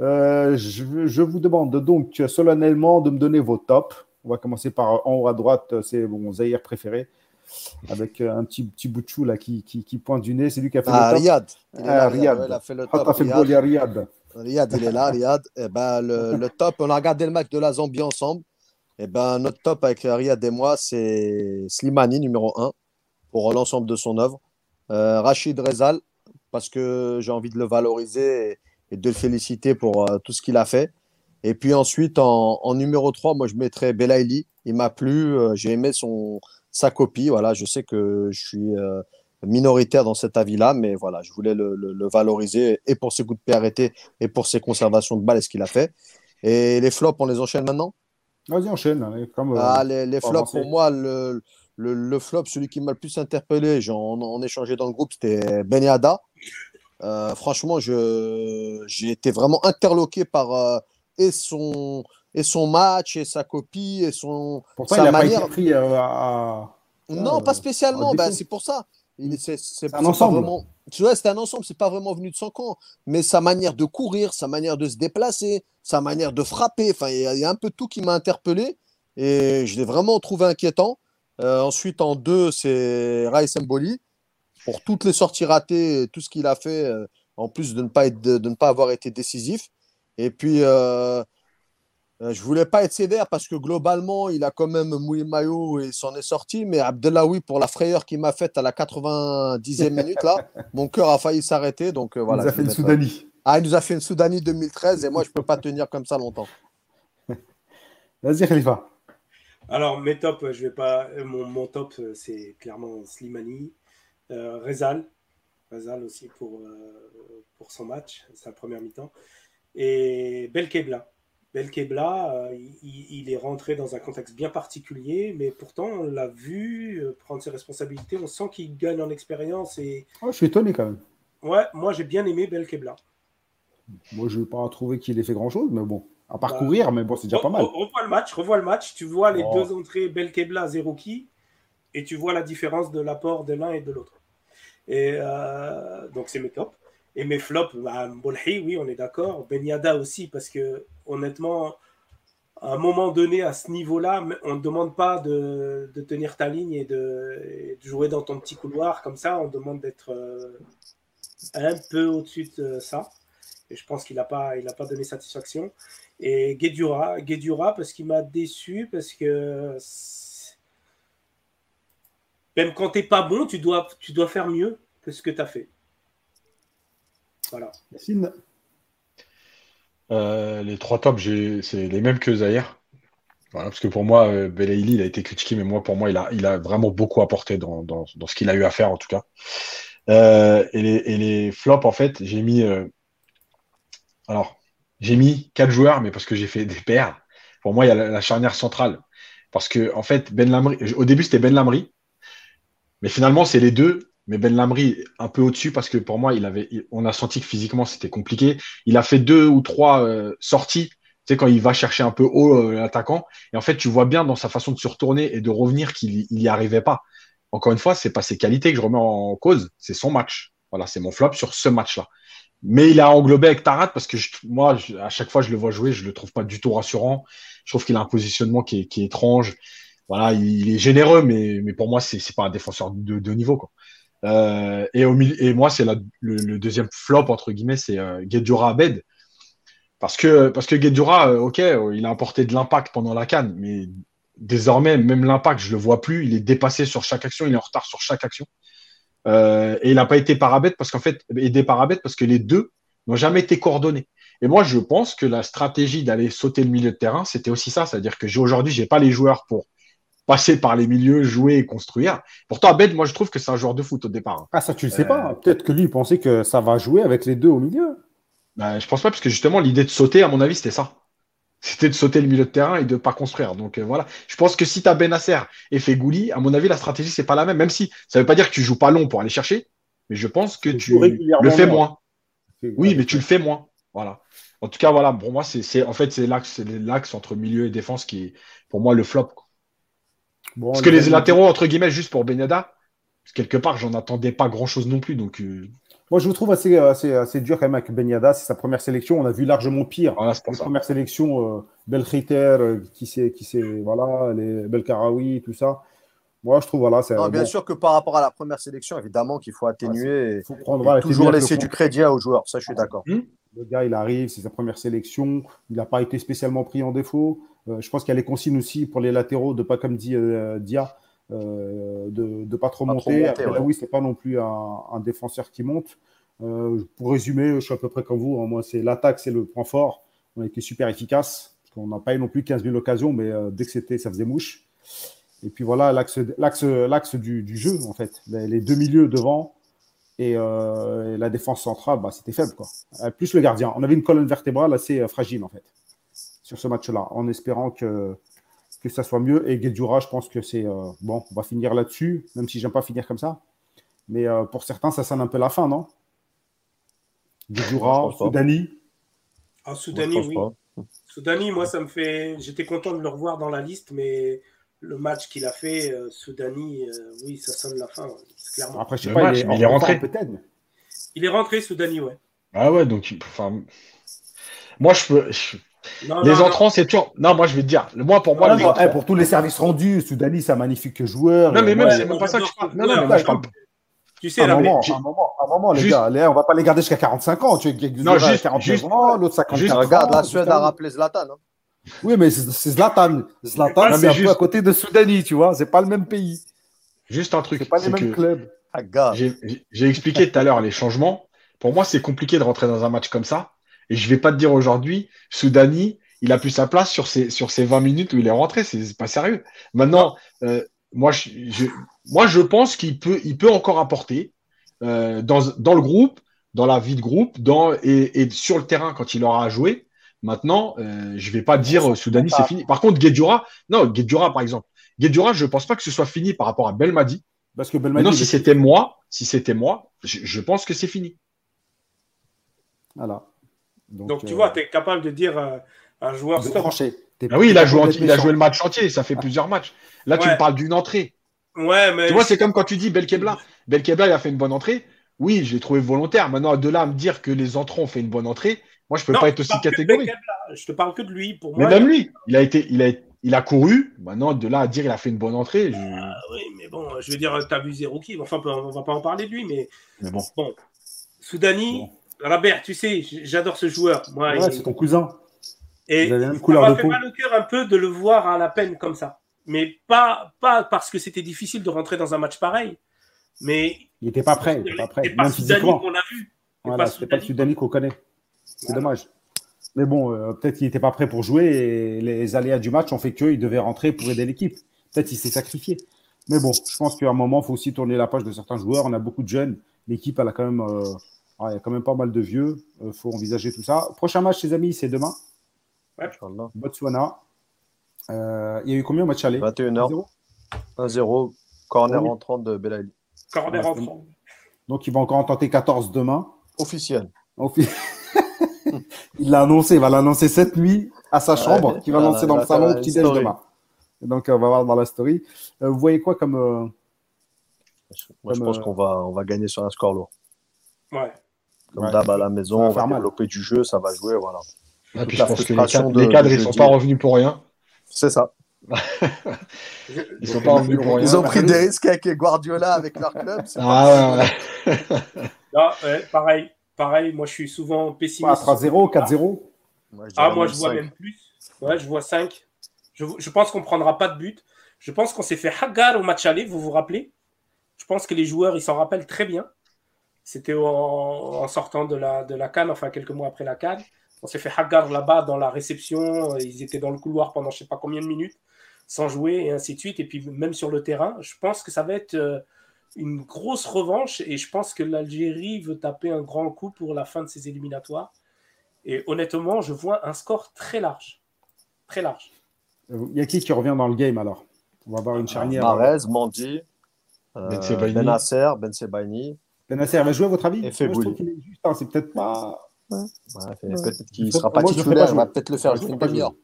Euh, je, vous demande donc solennellement de me donner vos tops. On va commencer par en haut à droite, c'est mon Zahir préféré, avec euh, un petit, petit bout de chou là, qui, qui, pointe du nez. C'est lui qui a fait ah, le top. Riyad. Ah, Riyad. il a fait le top. Ah, fait Riyad. Riyad. Il est là, Riyad. Et eh ben, le, le, top, on a regardé le match de la Zambie ensemble. Et eh ben, notre top avec Riyad et moi, c'est Slimani, numéro 1, pour l'ensemble de son œuvre. Euh, Rachid Rezal, parce que j'ai envie de le valoriser. Et, de le féliciter pour euh, tout ce qu'il a fait. Et puis ensuite, en, numéro 3, moi, je mettrais Belaïli. Il m'a plu, euh, j'ai aimé son, sa copie. Voilà, je sais que je suis minoritaire dans cet avis-là, mais voilà, je voulais le, le, valoriser et pour ses coups de pied arrêtés et pour ses conservations de balles et ce qu'il a fait. Et les flops, on les enchaîne maintenant? Vas-y, enchaîne. Comme, ah, les, les flops, pour moi, le, le, flop, celui qui m'a le plus interpellé, j'en ai échangé dans le groupe, c'était Benyada. Euh, franchement, j'ai été vraiment interloqué par euh, et, son, et son match, et sa copie, et son. Pourtant, sa il manière... pas été pris euh, à. Non, pas spécialement. Ben, c'est pour ça. C'est un ensemble. Vraiment... Tu vois, c'est un ensemble. C'est pas vraiment venu de son camp. Mais sa manière de courir, sa manière de se déplacer, sa manière de frapper. Enfin, il y, a un peu tout qui m'a interpellé. Et je l'ai vraiment trouvé inquiétant. ensuite, en deux, c'est Raïs Mboli pour toutes les sorties ratées, tout ce qu'il a fait, euh, en plus de ne, pas être, de, ne pas avoir été décisif. Et puis, euh, euh, je voulais pas être sévère parce que globalement, il a quand même mouillé le maillot et s'en est sorti. Mais Abdelawi, pour la frayeur qu'il m'a faite à la 90e minute, là, mon cœur a failli s'arrêter. Donc, voilà, il nous a fait une Soudanie. Ah, il nous a fait une Soudanie 2013 et moi, je peux pas tenir comme ça longtemps. Vas-y, Khalifa. Alors, mes tops, je vais pas. Mon, mon top, c'est clairement Slimani. Euh, Rezal, Rezal aussi pour, euh, pour son match, sa première mi-temps. Et Belkebla. Belkebla, euh, il, est rentré dans un contexte bien particulier, mais pourtant on l'a vu prendre ses responsabilités. On sent qu'il gagne en expérience. Et... Oh, je suis étonné quand même. Ouais, moi j'ai bien aimé Belkebla. Moi je n'ai pas trouvé qu'il ait fait grand chose, mais bon, à parcourir, bah, mais bon, c'est déjà pas mal. Revois le match, revois le match. Tu vois les oh. deux entrées Belkebla, Zerouki, et tu vois la différence de l'apport de l'un et de l'autre. Et euh, donc, c'est mes tops. Et mes flops, bah, oui, on est d'accord. Benyada aussi, parce que honnêtement, à un moment donné, à ce niveau-là, on ne demande pas de, tenir ta ligne et de, jouer dans ton petit couloir comme ça. On demande d'être euh, un peu au-dessus de ça. Et je pense qu'il n'a pas, pas donné satisfaction. Et Guedura, Guedura parce qu'il m'a déçu, parce que même quand tu n'es pas bon, tu dois, tu dois faire mieux que ce que tu as fait. Voilà. Euh, les trois tops, c'est les mêmes que Zahir. parce que pour moi, euh, Belaïli, il a été critiqué, mais moi, pour moi, il a, il a vraiment beaucoup apporté dans, dans, ce qu'il a eu à faire, en tout cas. Euh, et, les, et, les, flops, en fait, j'ai mis. alors, j'ai mis quatre joueurs, mais parce que j'ai fait des paires. Pour moi, il y a la, charnière centrale. Parce que, en fait, Ben au début, c'était Ben Lamri. Mais finalement, c'est les deux. Mais Ben Lamri un peu au-dessus parce que pour moi, il avait, on a senti que physiquement c'était compliqué. Il a fait deux ou trois euh, sorties. Tu sais, quand il va chercher un peu haut euh, l'attaquant. Et en fait, tu vois bien dans sa façon de se retourner et de revenir qu'il n'y arrivait pas. Encore une fois, c'est pas ses qualités que je remets en cause, c'est son match. Voilà, c'est mon flop sur ce match-là. Mais il a englobé avec Tarat parce que moi, à chaque fois je le vois jouer, je le trouve pas du tout rassurant. Je trouve qu'il a un positionnement qui est, étrange. Voilà, il, est généreux, mais, pour moi, c'est pas un défenseur de, de niveau. Quoi. Euh, et, moi, c'est le, deuxième flop, entre guillemets, c'est euh, Abed. Parce que, parce que euh, ok, il a apporté de l'impact pendant la canne, mais désormais, même l'impact, je le vois plus. Il est dépassé sur chaque action, il est en retard sur chaque action. Euh, et il n'a pas été parabète parce qu'en fait, parce que les deux n'ont jamais été coordonnés. Et moi, je pense que la stratégie d'aller sauter le milieu de terrain, c'était aussi ça. C'est-à-dire que aujourd'hui, j'ai pas les joueurs pour passer par les milieux, jouer et construire. Pourtant, Abed, moi, je trouve que c'est un joueur de foot au départ. Ah, ça, tu le sais pas. Euh, Peut-être que lui, il pensait que ça va jouer avec les deux au milieu. Ben, je pense pas, parce que justement, l'idée de sauter, à mon avis, c'était ça. C'était de sauter le milieu de terrain et de ne pas construire. Donc euh, voilà. Je pense que si tu as Benasser et Fegouli, à mon avis, la stratégie, c'est pas la même. Même si ça ne veut pas dire que tu joues pas long pour aller chercher, mais je pense que tu le fais moins. Oui, mais tu le fais moins. Voilà. En tout cas, voilà, pour moi, c'est en fait c'est l'axe, l'axe entre milieu et défense qui est pour moi le flop. Parce que les latéraux, entre guillemets, juste pour Beneda, quelque part, j'en attendais pas grand chose non plus. Donc, euh, Moi, je vous trouve assez, assez, assez dur quand même avec Benyada. C'est sa première sélection. On a vu largement pire. Voilà, la première sélection, euh, Belchiter, euh, qui c'est, qui c'est, voilà, les Belkaraoui, tout ça. Moi, je trouve, voilà. C'est, bien sûr que par rapport à la première sélection, évidemment qu'il faut atténuer faut prendre, toujours laisser du crédit aux joueurs. Ça, je suis d'accord. Le gars, il arrive, c'est sa première sélection. Il n'a pas été spécialement pris en défaut. Euh, je pense qu'il y a les consignes aussi pour les latéraux de pas, comme dit euh, Dia, euh, de ne pas trop monter. oui, ce n'est pas non plus un, défenseur qui monte. pour résumer, je suis à peu près comme vous. Hein. moi, c'est l'attaque, c'est le point fort. On a été super efficace. On n'a pas eu non plus 15 000 occasions, mais dès que c'était, ça faisait mouche. Et puis voilà l'axe, du, du, jeu, en fait. les deux milieux devant, euh, et, la défense centrale, bah, c'était faible. Quoi. Plus le gardien. On avait une colonne vertébrale assez fragile, en fait, sur ce match-là, en espérant que, que ça soit mieux. Et Guedjura, je pense que c'est. bon, on va finir là-dessus, même si j'aime pas finir comme ça. Mais pour certains, ça sonne un peu la fin, non? Guedjura, Soudani. Ah, Soudani, oui. Soudani, moi, ça me fait. J'étais content de le revoir dans la liste, mais le match qu'il a fait, euh, Soudani, euh, oui, ça sonne la fin, clairement. Après, je sais pas, il, est, rentré. Peut-être. Il est rentré, Soudani, ouais. Ah ouais, donc, enfin, moi, je peux. Les entrants, c'est toujours. Non, moi, je vais te dire. Moi, pour moi, eh, pour tous les services rendus, Soudani, c'est un magnifique joueur. Non, mais même, c'est même pas ça que je parle. Non, non, mais je parle. Tu sais, un, moment, un, moment, un moment, les gars, on va pas les garder jusqu'à 45 ans. Tu es non, juste, 49 ans, l'autre 50 ans. Regarde, la Suède a rappelé Zlatan. Hein. Oui, mais c'est Zlatan. Zlatan, c'est un peu à côté de Soudani, tu vois. C'est pas le même pays. Juste un truc. C'est pas les mêmes clubs. Ah, j'ai expliqué tout à l'heure les changements. Pour moi, c'est compliqué de rentrer dans un match comme ça. Et je vais pas te dire aujourd'hui, Soudani, il a plus sa place sur ces, sur ces 20 minutes où il est rentré. C'est pas sérieux. Maintenant, euh, moi, je, moi, je pense qu'il peut, il peut encore apporter euh, dans, dans le groupe, dans la vie de groupe, dans, et, et sur le terrain quand il aura à jouer. Maintenant, euh, je ne vais pas dire Soudani, c'est fini. Par contre, Guedjura, non, Guedjura, par exemple. Guedjura, je ne pense pas que ce soit fini par rapport à Belmadi. Parce que Belmadi. Non, si c'était moi, si c'était moi, je, pense que c'est fini. Voilà. Donc, tu vois, tu es capable de dire euh, un joueur de trancher. Ah oui, il a, joué, il a joué le match entier, ça fait plusieurs matchs. Là, tu me parles d'une entrée. Ouais, mais. Tu vois, c'est comme quand tu dis Belkebla. Belkebla, il a fait une bonne entrée. Oui, je l'ai trouvé volontaire. Maintenant, de là à me dire que les entrants ont fait une bonne entrée, moi, je peux pas être aussi catégorique. Je te parle que de lui. Pour mais même lui, il a été, il a, il a couru. Maintenant, de là à dire il a fait une bonne entrée. Ah oui, mais bon, je veux dire, tu as vu Zerouki. Enfin, on va pas en parler de lui, mais, mais bon. bon. Soudani, Robert, tu sais, j'adore ce joueur. Moi, c'est ton cousin. Et ça m'a fait peau. mal au cœur un peu de le voir à la peine comme ça. Mais pas, pas parce que c'était difficile de rentrer dans un match pareil, mais Il n'était pas prêt. Il était pas prêt. c'est pas physiquement. qu'on a vu. C'est Voilà, pas c'était pas le. Soudani qu'on connaît. C'est Voilà. dommage. Mais bon, euh, peut-être qu'il n'était pas prêt pour jouer et les aléas du match ont fait qu'il devait rentrer pour aider l'équipe. Peut-être qu'il s'est sacrifié. Mais bon, je pense qu'à un moment, il faut aussi tourner la page de certains joueurs. On a beaucoup de jeunes. L'équipe, elle a quand même, euh, ah, il y a quand même pas mal de vieux. Il faut envisager tout ça. Prochain match, les amis, c'est demain. Inch'Allah. Botswana. Euh, il y a eu combien au match aller? 21h, 0 1-0, corner Oui. entrant de Belaïli. Corner Ouais, entrant. Donc, il va encore en tenter 14 demain. Officiel. Il l'a annoncé, il va l'annoncer cette nuit à sa chambre, qu'il va voilà, lancer dans le va salon petit déj demain. Donc, euh, on va voir dans la story. Euh, vous voyez quoi comme. euh, Moi, je pense euh, qu'on va, on va gagner sur un score lourd. Ouais. Comme Ouais. d'hab à la maison, Ça va on va mal. du jeu, ça va jouer, voilà. Puis je pense que les frustration cadres, de- les cadres, ils sont jeudi. pas revenus pour rien. C'est ça. Ils sont pas revenus pour rien. Ils ont pris des risques avec Guardiola, avec leur club. Ah ouais, ouais. Non, ouais, pareil. Pareil, moi je suis souvent pessimiste. 3-0, 4-0 Moi, je Ah, moi je vois cinq. même plus. Ouais, je vois 5. Je, je pense qu'on prendra pas de but. Je pense qu'on s'est fait hagar au match aller, vous vous rappelez? Je pense que les joueurs, ils s'en rappellent très bien. C'était en, en sortant de la, de la Cannes, enfin quelques mois après la Cannes. On s'est fait hagar là-bas dans la réception. Ils étaient dans le couloir pendant je sais pas combien de minutes sans jouer et ainsi de suite. Et puis même sur le terrain, je pense que ça va être euh, une grosse revanche et je pense que l'Algérie veut taper un grand coup pour la fin de ses éliminatoires. Et honnêtement, je vois un score très large. Très large. Euh, Il y a qui qui revient dans le game alors? On va avoir une charnière. Marez, Mandi, euh, Ben. Benasser, Ben Sebaini. Benasser va jouer à votre avis? Moi, je trouve qu'il est juste, hein, c'est peut-être pas. Ouais, Peut-être qu'il ne sera pas moi, titulaire, on va peut-être le faire jouer une demi-heure.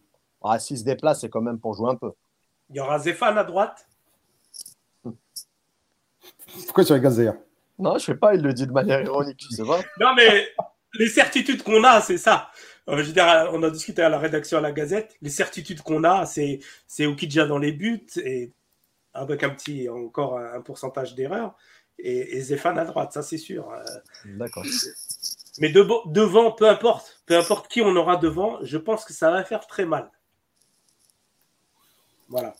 Ah, s'il se déplace, c'est quand même pour jouer un peu. Il y aura Zéphane à droite. Pourquoi tu regardes Zahir Non, je sais pas, il le dit de manière ironique, je sais pas. Non, mais les certitudes qu'on a, c'est ça. Euh, je veux dire, on a discuté à la rédaction à la Gazette. Les certitudes qu'on a, c'est c'est Okidja dans les buts et avec un petit encore un, un pourcentage d'erreur et, et Zéphane à droite, ça c'est sûr. Euh, D'accord. Mais de- devant, peu importe, peu importe qui on aura devant, je pense que ça va faire très mal. Voilà.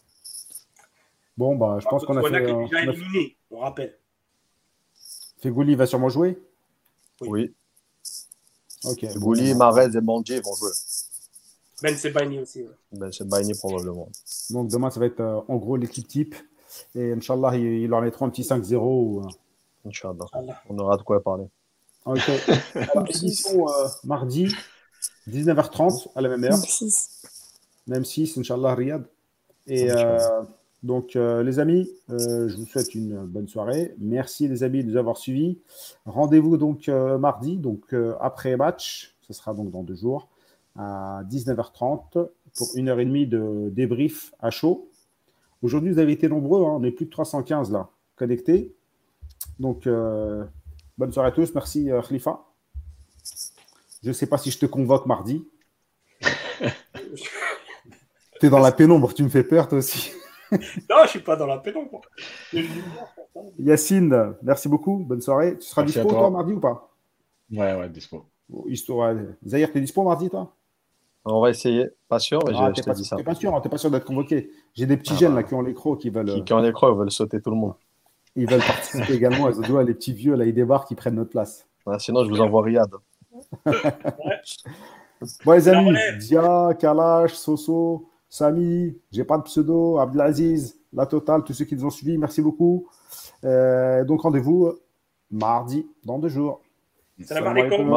Bon, bah, je pense qu'on a fait. déjà on a fait- éliminé, on rappelle. Fegouli va sûrement jouer? Oui. Ok. Bouli, Bon, Marez et Mandi vont jouer. Ben Sebaini aussi. ouais. Ben Sebaini probablement. Donc demain, ça va être euh, en gros l'équipe type. Et Inch'Allah, ils, ils leur mettront un petit 5-0. Ou, euh, Inch'Allah. On aura de quoi parler. Ok. Alors, édition euh, mardi, 19h30 à la même heure. Même 6, Inch'Allah, Riyad. Et euh, donc, euh, les amis, euh, je vous souhaite une bonne soirée. Merci, les amis, de nous avoir suivis. Rendez-vous donc euh, mardi, donc euh, après match. Ce sera donc dans deux jours, à 19h30, pour une heure et demie de débrief à chaud. Aujourd'hui, vous avez été nombreux. hein. on est plus de 315 là, connectés. Donc, euh, bonne soirée à tous. Merci, euh, Khalifa. Je ne sais pas si je te convoque mardi. tu es dans la pénombre, tu me fais peur, toi aussi. Non, je suis pas dans la pénombre. Yacine, merci beaucoup. Bonne soirée. Tu seras Merci dispo, toi, mardi ou pas? Ouais, ouais, dispo. Histoire... Zahir, tu es dispo mardi, toi? On va essayer. Pas sûr, mais Ah, t'es pas, dis ça. t'es pas sûr, hein, t'es pas sûr d'être convoqué. J'ai des petits Ah, jeunes bah. là qui ont les crocs qui veulent, Qui, euh, qui est croix, ils veulent sauter tout le monde. ils veulent participer également. Ils ont dit, ouais, les petits vieux là, ils débarquent, ils prennent notre place. Ouais, sinon, je vous envoie Riyad. Bon, les amis. Dia, Kalash, Soso, Samy, j'ai pas de pseudo, Abdelaziz, la totale, tous ceux qui nous ont suivis, merci beaucoup. Euh, donc, rendez-vous mardi, dans deux jours. Salam alaikum.